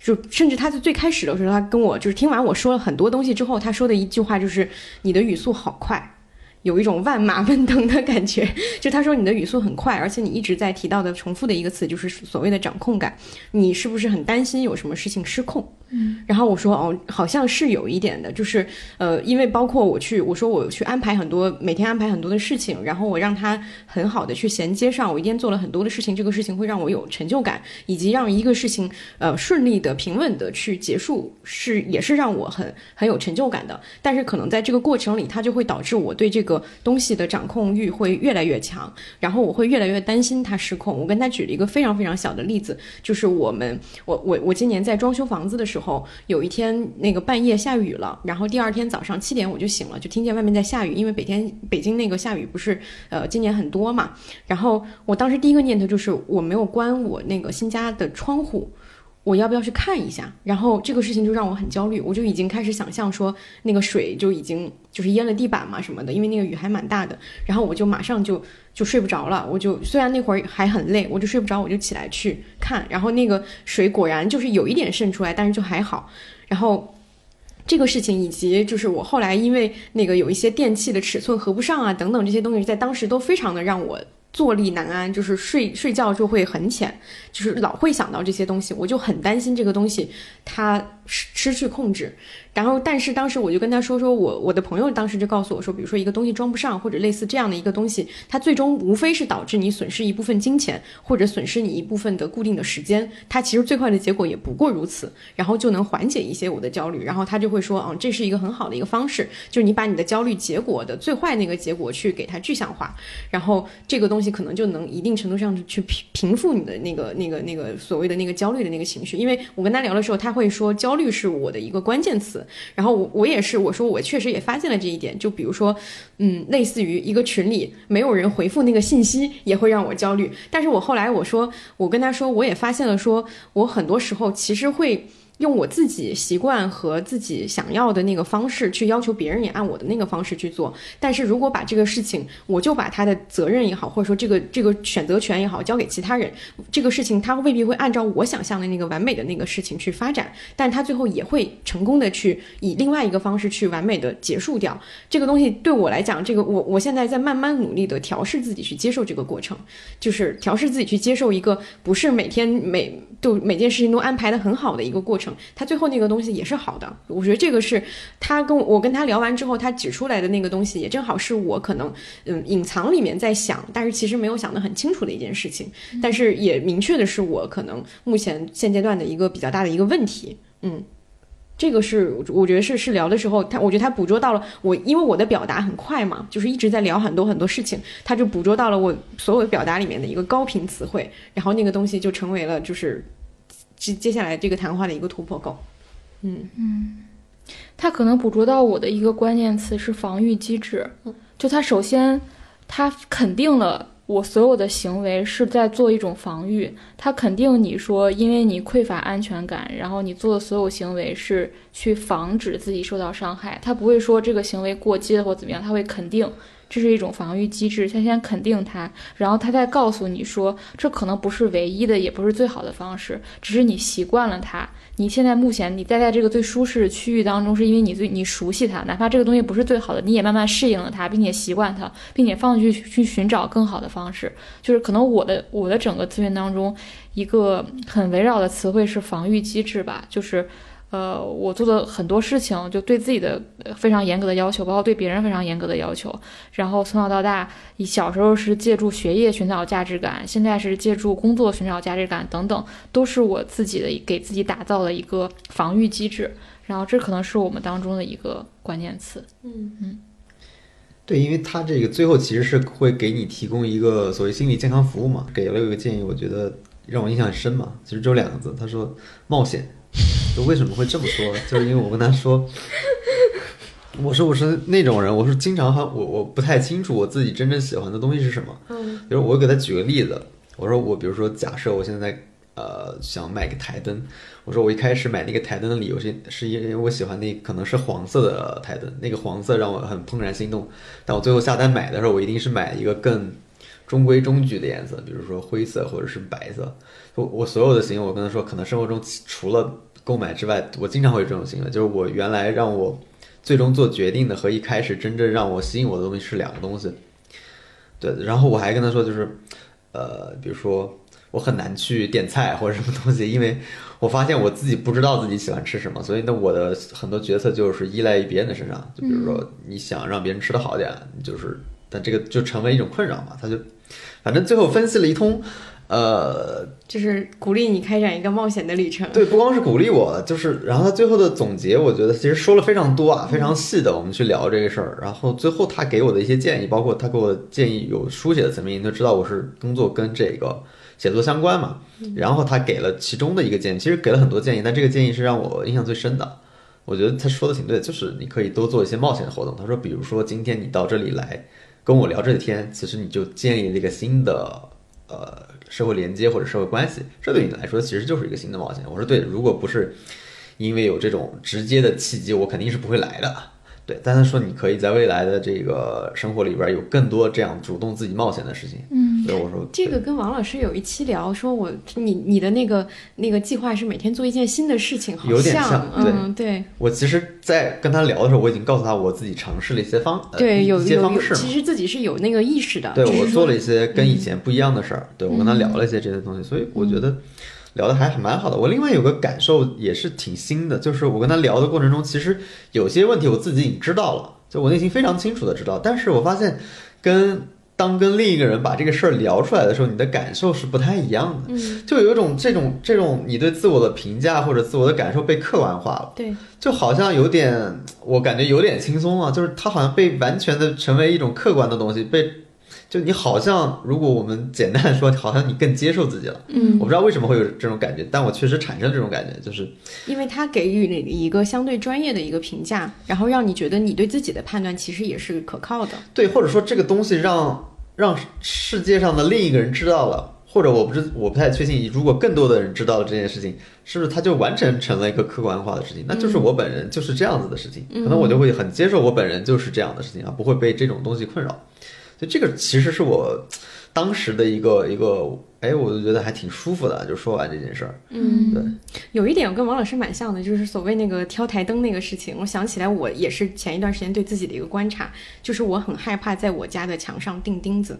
就甚至他在最开始的时候，他跟我就是听完我说了很多东西之后，他说的一句话就是你的语速好快。有一种万马奔腾的感觉，就他说你的语速很快，而且你一直在提到的重复的一个词就是所谓的掌控感，你是不是很担心有什么事情失控？嗯，然后我说哦，好像是有一点的，就是呃，因为包括我去，我说我去安排很多每天安排很多的事情，然后我让他很好的去衔接上，我一天做了很多的事情，这个事情会让我有成就感，以及让一个事情呃顺利的平稳的去结束，是也是让我很很有成就感的。但是可能在这个过程里，它就会导致我对这个东西的掌控欲会越来越强，然后我会越来越担心它失控。我跟他举了一个非常非常小的例子，就是我们我我我今年在装修房子的时候。有一天那个半夜下雨了，然后第二天早上七点我就醒了，就听见外面在下雨，因为北天北京那个下雨不是呃今年很多嘛。然后我当时第一个念头就是我没有关我那个新家的窗户，我要不要去看一下？然后这个事情就让我很焦虑，我就已经开始想象说那个水就已经就是淹了地板嘛什么的，因为那个雨还蛮大的。然后我就马上就就睡不着了，我就虽然那会儿还很累，我就睡不着，我就起来去看，然后那个水果然就是有一点渗出来，但是就还好。然后这个事情以及就是我后来因为那个有一些电器的尺寸合不上啊等等这些东西，在当时都非常的让我坐立难安，就是睡睡觉就会很浅，就是老会想到这些东西，我就很担心这个东西它失失去控制。然后，但是当时我就跟他说说，我我的朋友当时就告诉我说，比如说一个东西装不上，或者类似这样的一个东西，它最终无非是导致你损失一部分金钱，或者损失你一部分的固定的时间，它其实最坏的结果也不过如此，然后就能缓解一些我的焦虑。然后他就会说，嗯，这是一个很好的一个方式，就是你把你的焦虑结果的最坏那个结果去给它具象化，然后这个东西可能就能一定程度上去平平复你的那个那那个那个所谓的那个焦虑的那个情绪。因为我跟他聊的时候，他会说焦虑是我的一个关键词。然后我我也是，我说我确实也发现了这一点，就比如说，嗯，类似于一个群里没有人回复那个信息，也会让我焦虑。但是我后来我说，我跟他说，我也发现了，说我很多时候其实会。用我自己习惯和自己想要的那个方式去要求别人也按我的那个方式去做，但是如果把这个事情，我就把他的责任也好，或者说这个这个选择权也好，交给其他人，这个事情他未必会按照我想象的那个完美的那个事情去发展，但他最后也会成功的去以另外一个方式去完美的结束掉这个东西。对我来讲，这个我我现在在慢慢努力的调试自己去接受这个过程，就是调试自己去接受一个不是每天每都每件事情都安排的很好的一个过程。他最后那个东西也是好的，我觉得这个是他跟我跟他聊完之后，他指出来的那个东西也正好是我可能嗯隐藏里面在想，但是其实没有想得很清楚的一件事情，但是也明确的是我可能目前现阶段的一个比较大的一个问题，嗯，这个是我觉得是是聊的时候，他我觉得他捕捉到了我，因为我的表达很快嘛，就是一直在聊很多很多事情，他就捕捉到了我所有表达里面的一个高频词汇，然后那个东西就成为了就是。接接下来这个谈话的一个突破口，嗯。嗯，他可能捕捉到我的一个关键词是防御机制，就他首先他肯定了我所有的行为是在做一种防御，他肯定你说因为你匮乏安全感，然后你做的所有行为是去防止自己受到伤害，他不会说这个行为过激了或怎么样，他会肯定这是一种防御机制。他先肯定它，然后他再告诉你说，这可能不是唯一的，也不是最好的方式，只是你习惯了它。你现在目前你待在这个最舒适的区域当中，是因为你最你熟悉它，哪怕这个东西不是最好的，你也慢慢适应了它，并且习惯它，并且放去去寻找更好的方式。就是可能我的我的整个资源当中，一个很围绕的词汇是防御机制吧，就是。呃，我做的很多事情就对自己的呃非常严格的要求，包括对别人非常严格的要求。然后从小到大，以小时候是借助学业寻找价值感，现在是借助工作寻找价值感，等等，都是我自己的给自己打造的一个防御机制。然后这可能是我们当中的一个关键词。嗯嗯对，因为他这个最后其实是会给你提供一个所谓心理健康服务嘛，给了一个建议，我觉得让我印象很深嘛。其实只有两个字，他说冒险。就为什么会这么说？就是因为我跟他说，我说我是那种人，我是经常很我我不太清楚我自己真正喜欢的东西是什么。嗯比如我给他举个例子，我说我比如说假设我现在呃想买个台灯，我说我一开始买那个台灯的理由是是因为我喜欢那可能是黄色的台灯，那个黄色让我很怦然心动，但我最后下单买的时候，我一定是买一个更中规中矩的颜色，比如说灰色或者是白色。我我所有的行为，我跟他说，可能生活中除了购买之外，我经常会有这种行为，就是我原来让我最终做决定的和一开始真正让我吸引我的东西是两个东西。对，然后我还跟他说，就是呃，比如说我很难去点菜或者什么东西，因为我发现我自己不知道自己喜欢吃什么，所以那，我的很多决策就是依赖于别人的身上。就比如说你想让别人吃的好点，就是但这个就成为一种困扰嘛。他就反正最后分析了一通，呃，就是鼓励你开展一个冒险的旅程。对，不光是鼓励我，就是然后他最后的总结，我觉得其实说了非常多啊，非常细的，我们去聊这个事儿。然后最后他给我的一些建议，包括他给我建议有书写的层面，你就知道我是工作跟这个写作相关嘛。然后他给了其中的一个建议，其实给了很多建议，但这个建议是让我印象最深的。我觉得他说的挺对，就是你可以多做一些冒险的活动。他说，比如说今天你到这里来跟我聊这天，其实你就建立了一个新的呃社会连接或者社会关系，这对你来说其实就是一个新的冒险。我说对，如果不是因为有这种直接的契机，我肯定是不会来的。对，但他说你可以在未来的这个生活里边有更多这样主动自己冒险的事情。嗯，所以我说这个跟王老师有一期聊，说我你你的那个那个计划是每天做一件新的事情，好有点像嗯，对我其实，在跟他聊的时候，我已经告诉他我自己尝试了一些方呃对，有一些方式嘛。其实自己是有那个意识的，对我做了一些跟以前不一样的事儿，对我跟他聊了一些这些东西，所以我觉得聊的还蛮好的。我另外有个感受也是挺新的，就是我跟他聊的过程中，其实有些问题我自己已经知道了，就我内心非常清楚的知道，但是我发现跟当跟另一个人把这个事儿聊出来的时候，你的感受是不太一样的，嗯，就有一种这种这种你对自我的评价或者自我的感受被客观化了。对，就好像有点，我感觉有点轻松啊，就是他好像被完全的成为一种客观的东西，被就你好像，如果我们简单的说，好像你更接受自己了。嗯我不知道为什么会有这种感觉，但我确实产生这种感觉，就是因为他给予你一个相对专业的一个评价，然后让你觉得你对自己的判断其实也是可靠的。对，或者说这个东西让让世界上的另一个人知道了。或者我不知我不太确信，如果更多的人知道了这件事情，是不是它就完全成了一个客观化的事情？那就是我本人就是这样子的事情，可能我就会很接受我本人就是这样的事情啊，不会被这种东西困扰。所以这个其实是我当时的一个一个，哎，我就觉得还挺舒服的，就说完这件事儿。嗯，对，有一点我跟王老师蛮像的，就是所谓那个挑台灯那个事情，我想起来我也是前一段时间对自己的一个观察，就是我很害怕在我家的墙上钉钉子。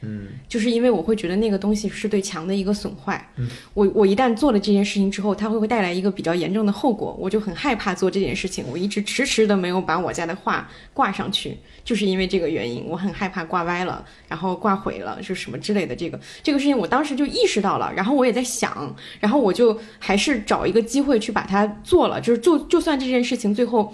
嗯，就是因为我会觉得那个东西是对墙的一个损坏。嗯，我我一旦做了这件事情之后，它会会带来一个比较严重的后果，我就很害怕做这件事情。我一直迟迟的没有把我家的画挂上去，就是因为这个原因，我很害怕挂歪了，然后挂毁了，就什么之类的。这个这个事情我当时就意识到了，然后我也在想，然后我就还是找一个机会去把它做了，就是就就算这件事情最后。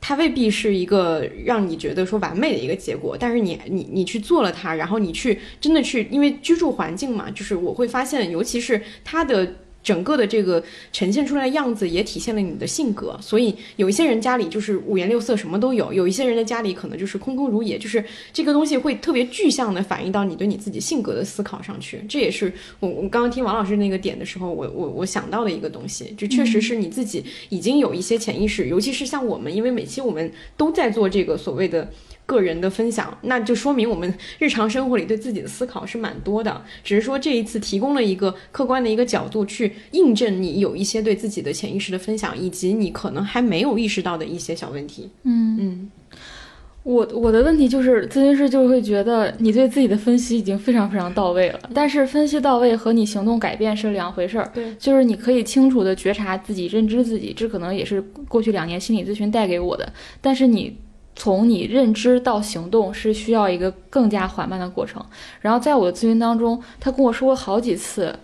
它未必是一个让你觉得说完美的一个结果，但是你你你去做了它，然后你去真的去，因为居住环境嘛，就是我会发现，尤其是它的。整个的这个呈现出来的样子也体现了你的性格，所以有一些人家里就是五颜六色什么都有，有一些人的家里可能就是空空如也，就是这个东西会特别具象的反映到你对你自己性格的思考上去。这也是我我刚刚听王老师那个点的时候，我我我想到的一个东西，就确实是你自己已经有一些潜意识，尤其是像我们，因为每期我们都在做这个所谓的。个人的分享，那就说明我们日常生活里对自己的思考是蛮多的。只是说这一次提供了一个客观的一个角度去印证你有一些对自己的潜意识的分享，以及你可能还没有意识到的一些小问题。嗯嗯。我我的问题就是，咨询师就会觉得你对自己的分析已经非常非常到位了，但是分析到位和你行动改变是两回事儿。对，就是你可以清楚的觉察自己、认知自己，这可能也是过去两年心理咨询带给我的。但是你从你认知到行动是需要一个更加缓慢的过程。然后在我的咨询当中，他跟我说过好几次，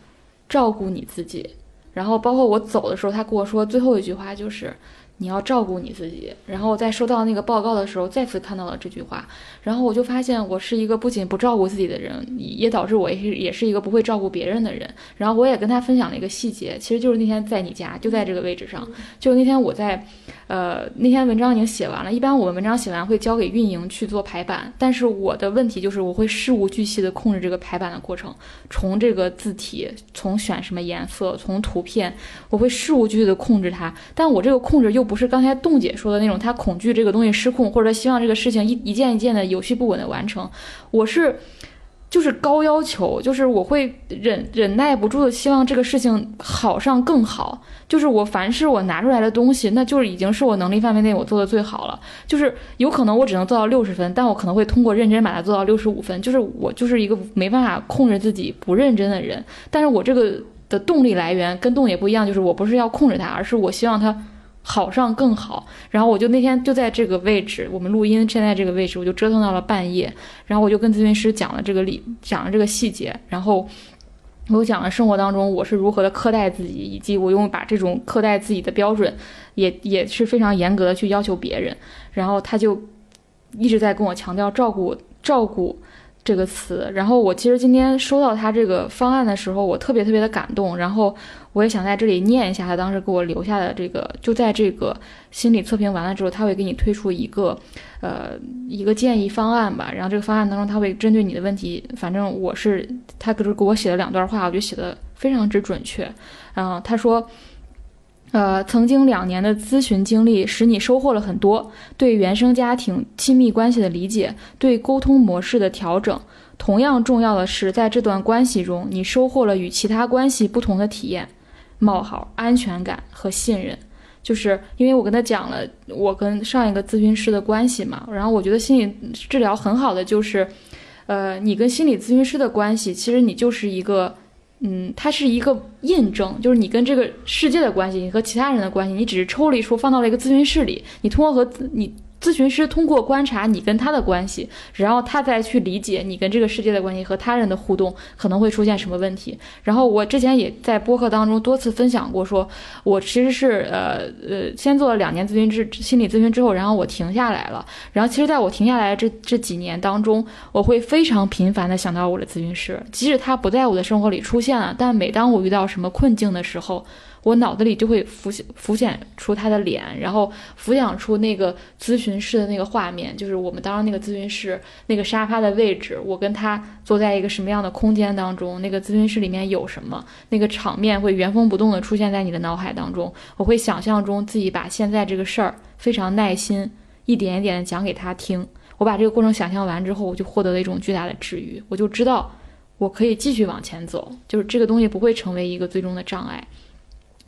照顾你自己。然后包括我走的时候，他跟我说最后一句话就是。你要照顾你自己，然后我在收到那个报告的时候，再次看到了这句话，然后我就发现我是一个不仅不照顾自己的人，也导致我也是也是一个不会照顾别人的人。然后我也跟他分享了一个细节，其实就是那天在你家，就在这个位置上，就那天我在。呃，那篇文章已经写完了。一般我们文章写完会交给运营去做排版，但是我的问题就是我会事无巨细的控制这个排版的过程，从这个字体，从选什么颜色，从图片，我会事无巨细的控制它。但我这个控制又不是刚才冻姐说的那种，她恐惧这个东西失控，或者希望这个事情一一件一件的有序不稳的完成。我是。就是高要求，就是我会忍忍耐不住的希望这个事情好上更好。就是我凡是我拿出来的东西，那就是已经是我能力范围内我做的最好了。就是有可能我只能做到六十分，但我可能会通过认真把它做到六十五分。就是我就是一个没办法控制自己不认真的人，但是我这个的动力来源跟动也不一样，就是我不是要控制它，而是我希望它。好上更好，然后我就那天就在这个位置，我们录音现在这个位置，我就折腾到了半夜，然后我就跟咨询师讲了这个理，讲了这个细节，然后我讲了生活当中我是如何的苛待自己，以及我用把这种苛待自己的标准，也也是非常严格的去要求别人，然后他就一直在跟我强调照顾照顾。这个词，然后我其实今天收到他这个方案的时候，我特别特别的感动，然后我也想在这里念一下他当时给我留下的这个，就在这个心理测评完了之后，他会给你推出一个，呃，一个建议方案吧，然后这个方案当中他会针对你的问题，反正我是他给给我写了两段话，我觉得写的非常之准确，然后他说。呃，曾经两年的咨询经历使你收获了很多，对原生家庭亲密关系的理解，对沟通模式的调整。同样重要的是，在这段关系中，你收获了与其他关系不同的体验：冒号安全感和信任。就是因为我跟他讲了我跟上一个咨询师的关系嘛，然后我觉得心理治疗很好的就是，呃，你跟心理咨询师的关系，其实你就是一个。嗯，它是一个印证，就是你跟这个世界的关系，你和其他人的关系，你只是抽离出放到了一个咨询室里，你通过和你。咨询师通过观察你跟他的关系，然后他再去理解你跟这个世界的关系和他人的互动可能会出现什么问题。然后我之前也在播客当中多次分享过，说我其实是呃呃先做了两年咨询之心理咨询之后，然后我停下来了。然后其实在我停下来这这几年当中，我会非常频繁的想到我的咨询师，即使他不在我的生活里出现了，但每当我遇到什么困境的时候。我脑子里就会浮现浮现出他的脸，然后浮想出那个咨询室的那个画面，就是我们当时那个咨询室那个沙发的位置，我跟他坐在一个什么样的空间当中，那个咨询室里面有什么，那个场面会原封不动的出现在你的脑海当中。我会想象中自己把现在这个事儿非常耐心一点一点的讲给他听。我把这个过程想象完之后，我就获得了一种巨大的治愈，我就知道我可以继续往前走，就是这个东西不会成为一个最终的障碍。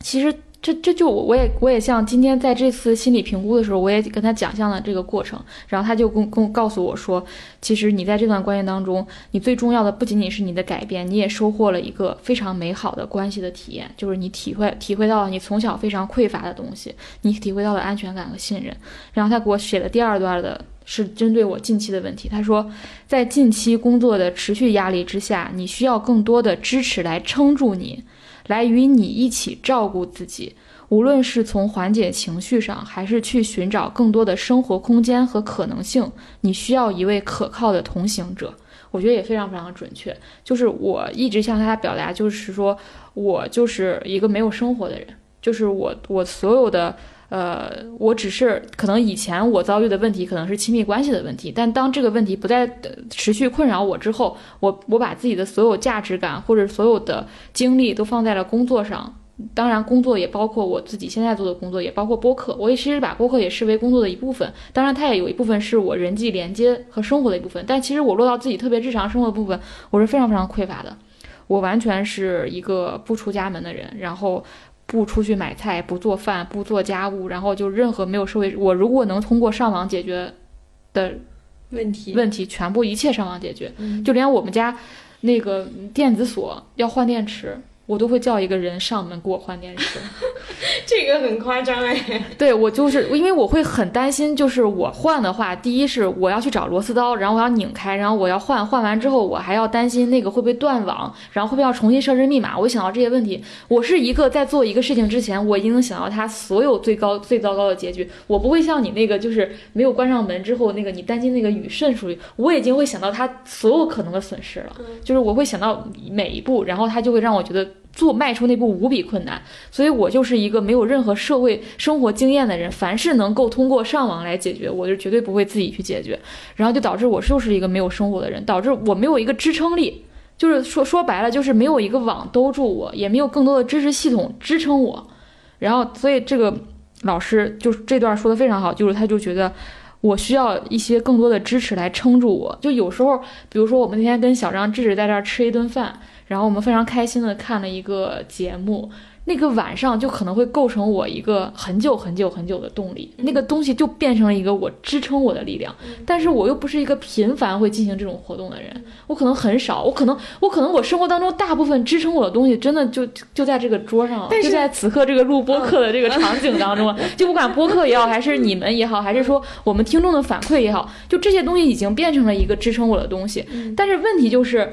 其实这这就我也我也像今天在这次心理评估的时候，我也跟他讲象了这个过程，然后他就跟跟告诉我说，其实你在这段关系当中，你最重要的不仅仅是你的改变，你也收获了一个非常美好的关系的体验，就是你体会体会到了你从小非常匮乏的东西，你体会到了安全感和信任。然后他给我写的第二段的是针对我近期的问题，他说，在近期工作的持续压力之下，你需要更多的支持来撑住你。来与你一起照顾自己，无论是从缓解情绪上，还是去寻找更多的生活空间和可能性，你需要一位可靠的同行者。我觉得也非常非常准确。就是我一直向他表达，就是说我就是一个没有生活的人，就是我我所有的。呃，我只是可能以前我遭遇的问题可能是亲密关系的问题，但当这个问题不再持续困扰我之后，我我把自己的所有价值感或者所有的精力都放在了工作上，当然，工作也包括我自己现在做的工作，也包括播客。我也其实把播客也视为工作的一部分。当然，它也有一部分是我人际连接和生活的一部分。但其实我落到自己特别日常生活部分，我是非常非常匮乏的。我完全是一个不出家门的人，然后不出去买菜，不做饭，不做家务，然后就任何没有社会。我如果能通过上网解决的问题问题，全部一切上网解决，就连我们家那个电子锁要换电池。我都会叫一个人上门给我换电池，这个很夸张哎。对我就是因为我会很担心，就是我换的话，第一是我要去找螺丝刀，然后我要拧开，然后我要换，换完之后我还要担心那个会不会断网，然后会不会要重新设置密码。我想到这些问题，我是一个在做一个事情之前，我已经能想到它所有最高 最糟糕的结局。我不会像你那个，就是没有关上门之后那个你担心那个雨渗出去，我已经会想到它所有可能的损失了，就是我会想到每一步，然后它就会让我觉得。做迈出那步无比困难，所以我就是一个没有任何社会生活经验的人。凡是能够通过上网来解决，我就绝对不会自己去解决。然后就导致我就是一个没有生活的人，导致我没有一个支撑力。就是说说白了，就是没有一个网兜住我，也没有更多的知识系统支撑我。然后，所以这个老师就这段说的非常好，就是他就觉得我需要一些更多的支持来撑住我。就有时候，比如说我们那天跟小张、智智在这儿吃一顿饭。然后我们非常开心的看了一个节目，那个晚上就可能会构成我一个很久很久很久的动力，那个东西就变成了一个我支撑我的力量。但是我又不是一个频繁会进行这种活动的人，我可能很少，我可能我可能我生活当中大部分支撑我的东西真的就就在这个桌上，就在此刻这个录播课的这个场景当中，就不管播客也好，还是你们也好，还是说我们听众的反馈也好，就这些东西已经变成了一个支撑我的东西。但是问题就是。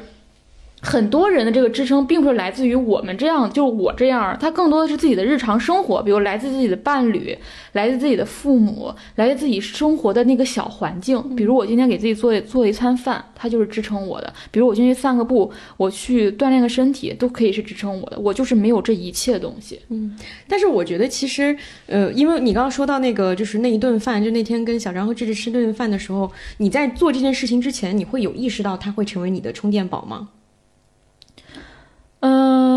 很多人的这个支撑并不是来自于我们这样，就是我这样，他更多的是自己的日常生活，比如来自自己的伴侣，来自自己的父母，来自自己生活的那个小环境。比如我今天给自己做做一餐饭，它就是支撑我的；比如我今天去散个步，我去锻炼个身体，都可以是支撑我的。我就是没有这一切东西。嗯，但是我觉得其实，呃，因为你刚刚说到那个，就是那一顿饭，就那天跟小张和智智吃那顿饭的时候，你在做这件事情之前，你会有意识到它会成为你的充电宝吗？嗯，不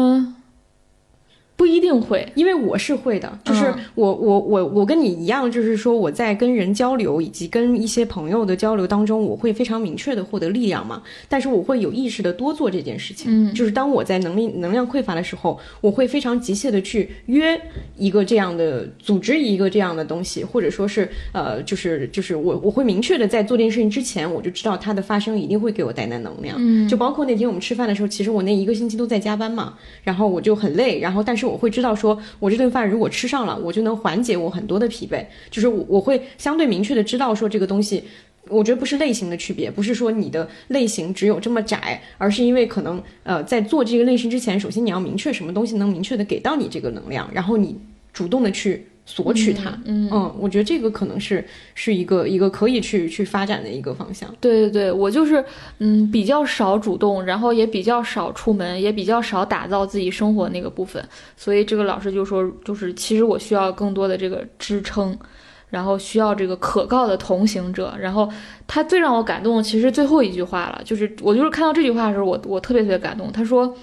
一定会，因为我是会的，就是我我我我跟你一样，就是说我在跟人交流以及跟一些朋友的交流当中，我会非常明确的获得力量嘛。但是我会有意识的多做这件事情，嗯，就是当我在能力能量匮乏的时候，我会非常急切的去约一个这样的组织一个这样的东西，或者说是呃，就是就是我我会明确的在做这件事情之前，我就知道它的发生一定会给我带来能量，嗯，就包括那天我们吃饭的时候，其实我那一个星期都在加班嘛，然后我就很累，然后但是我会知道说，我这顿饭如果吃上了，我就能缓解我很多的疲惫。就是我我会相对明确的知道说这个东西，我觉得不是类型的区别，不是说你的类型只有这么窄，而是因为可能呃在做这个类型之前，首先你要明确什么东西能明确的给到你这个能量，然后你主动的去。索取它，嗯嗯，我觉得这个可能是是一个一个可以去去发展的一个方向。对对对，我就是嗯比较少主动，然后也比较少出门，也比较少打造自己生活那个部分，所以这个老师就说，就是其实我需要更多的这个支撑，然后需要这个可靠的同行者。然后他最让我感动，其实最后一句话了，就是我就是看到这句话的时候，我我特别特别感动。他说，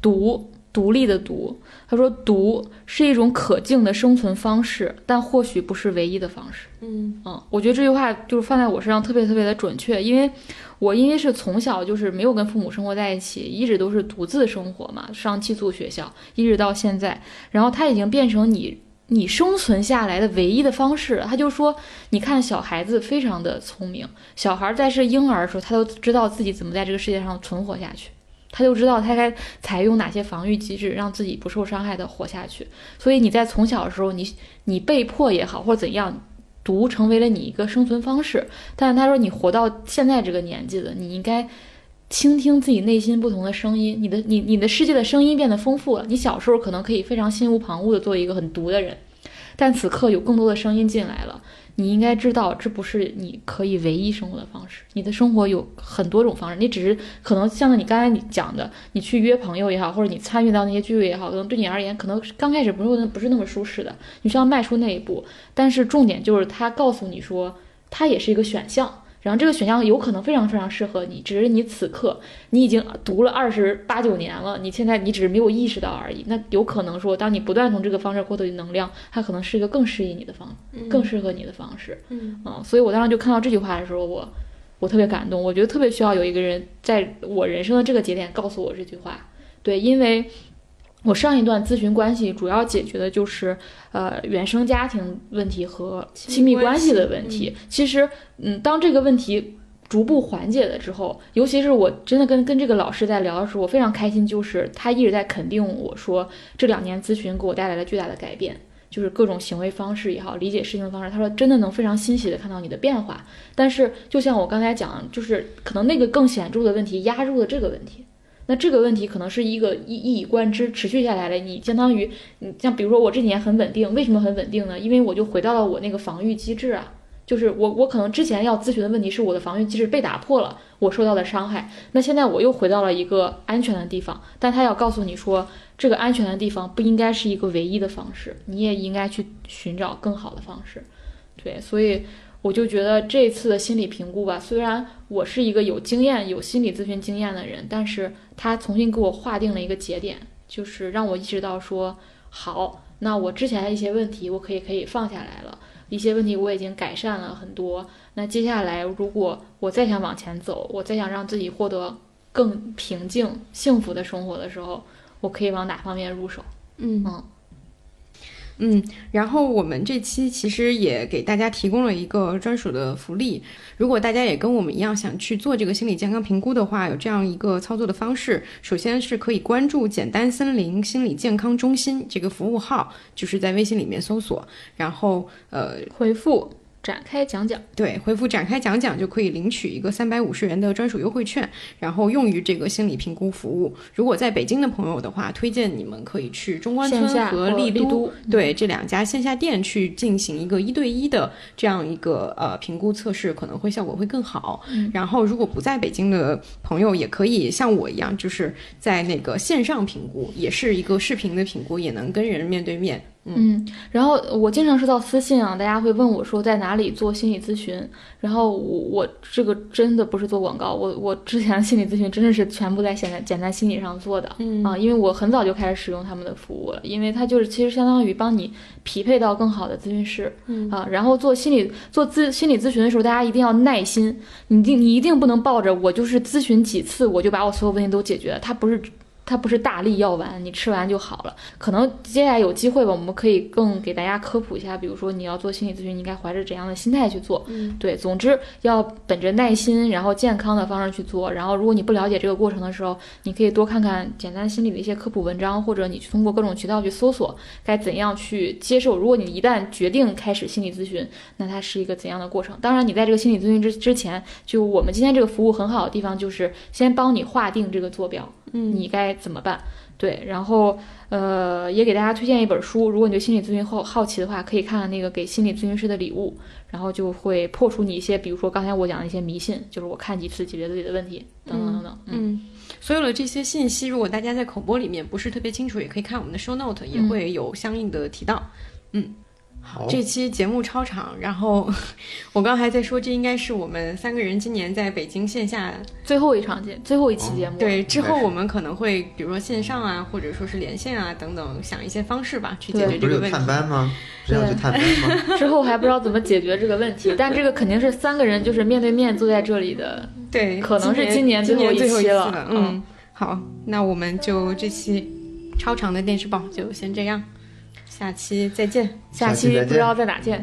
独。独立的读，他说读是一种可敬的生存方式，但或许不是唯一的方式。嗯嗯，我觉得这句话就是放在我身上特别特别的准确，因为我因为是从小就是没有跟父母生活在一起，一直都是独自生活嘛，上寄宿学校，一直到现在，然后他已经变成你你生存下来的唯一的方式。他就说，你看小孩子非常的聪明，小孩在是婴儿的时候，他都知道自己怎么在这个世界上存活下去。他就知道他该采用哪些防御机制，让自己不受伤害的活下去。所以你在从小的时候，你你被迫也好，或者怎样，毒成为了你一个生存方式。但是他说，你活到现在这个年纪了，你应该倾听自己内心不同的声音。你的你你的世界的声音变得丰富了。你小时候可能可以非常心无旁骛的做一个很毒的人，但此刻有更多的声音进来了。你应该知道，这不是你可以唯一生活的方式。你的生活有很多种方式，你只是可能像你刚才你讲的，你去约朋友也好，或者你参与到那些聚会也好，可能对你而言，可能刚开始不是不是那么舒适的。你需要迈出那一步，但是重点就是他告诉你说，它也是一个选项。然后这个选项有可能非常非常适合你，只是你此刻你已经读了二十八九年了，你现在你只是没有意识到而已。那有可能说，当你不断从这个方式获得能量，它可能是一个更适应你的方，更适合你的方式。嗯嗯，所以我当时就看到这句话的时候，我我特别感动，我觉得特别需要有一个人在我人生的这个节点告诉我这句话。对，因为我上一段咨询关系主要解决的就是呃原生家庭问题和亲密关系的问题。其实，嗯，当这个问题逐步缓解了之后，尤其是我真的跟跟这个老师在聊的时候，我非常开心，就是他一直在肯定我说这两年咨询给我带来了巨大的改变。就是各种行为方式也好，理解事情的方式，他说真的能非常欣喜的看到你的变化。但是就像我刚才讲，就是可能那个更显著的问题压住了这个问题。那这个问题可能是一个一一以贯之持续下来的，你相当于你像比如说我这几年很稳定，为什么很稳定呢？因为我就回到了我那个防御机制啊，就是我我可能之前要咨询的问题是我的防御机制被打破了，我受到的伤害。那现在我又回到了一个安全的地方，但他要告诉你说，这个安全的地方不应该是一个唯一的方式，你也应该去寻找更好的方式。对，所以。我就觉得这次的心理评估吧，虽然我是一个有经验、有心理咨询经验的人，但是他重新给我划定了一个节点，就是让我意识到说，好，那我之前的一些问题，我可以可以放下来了，一些问题我已经改善了很多。那接下来，如果我再想往前走，我再想让自己获得更平静、幸福的生活的时候，我可以往哪方面入手？嗯嗯。嗯，然后我们这期其实也给大家提供了一个专属的福利。如果大家也跟我们一样想去做这个心理健康评估的话，有这样一个操作的方式。首先是可以关注“简单森林心理健康中心”这个服务号，就是在微信里面搜索，然后呃回复。展开讲讲，对，回复展开讲讲就可以领取一个三百五十元的专属优惠券，然后用于这个心理评估服务。如果在北京的朋友的话，推荐你们可以去中关村和丽都，对这两家线下店去进行一个一对一的这样一个呃评估测试，可能会效果会更好。然后如果不在北京的朋友，也可以像我一样，就是在那个线上评估，也是一个视频的评估，也能跟人面对面。嗯，然后我经常收到私信啊，大家会问我说在哪里做心理咨询，然后我我这个真的不是做广告，我我之前心理咨询真的是全部在简单简单心理上做的，嗯。啊，因为我很早就开始使用他们的服务了，因为它就是其实相当于帮你匹配到更好的咨询师，嗯。啊，然后做心理做咨心理咨询的时候，大家一定要耐心，你定你一定不能抱着我就是咨询几次我就把我所有问题都解决了，它不是。它不是大力药丸，你吃完就好了。可能接下来有机会吧，我们可以更给大家科普一下，比如说你要做心理咨询，你应该怀着怎样的心态去做。嗯，对，总之要本着耐心，然后健康的方式去做。然后，如果你不了解这个过程的时候，你可以多看看简单心理的一些科普文章，或者你去通过各种渠道去搜索该怎样去接受。如果你一旦决定开始心理咨询，那它是一个怎样的过程？当然，你在这个心理咨询之之前，就我们今天这个服务很好的地方就是先帮你划定这个坐标。嗯，你该怎么办？对，然后呃，也给大家推荐一本书。如果你对心理咨询后好奇的话，可以看看那个给心理咨询师的礼物，然后就会破除你一些，比如说刚才我讲的一些迷信，就是我看几次解决自己的问题，等等等等。嗯，所有的这些信息，如果大家在口播里面不是特别清楚，也可以看我们的 show note，也会有相应的提到。嗯。好，这期节目超长，然后 我刚还在说，这应该是我们三个人今年在北京线下最后一场节，最后一期节目。对，之后我们可能会比如说线上啊，或者说是连线啊等等，想一些方式吧，去解决这个问题。探班吗？是要去探班吗？之后还不知道怎么解决这个问题，但这个肯定是三个人就是面对面坐在这里的。对，可能是今年最后一期了。嗯，好，那我们就这期超长的电视报就先这样。下期再见，下期不知道在哪见。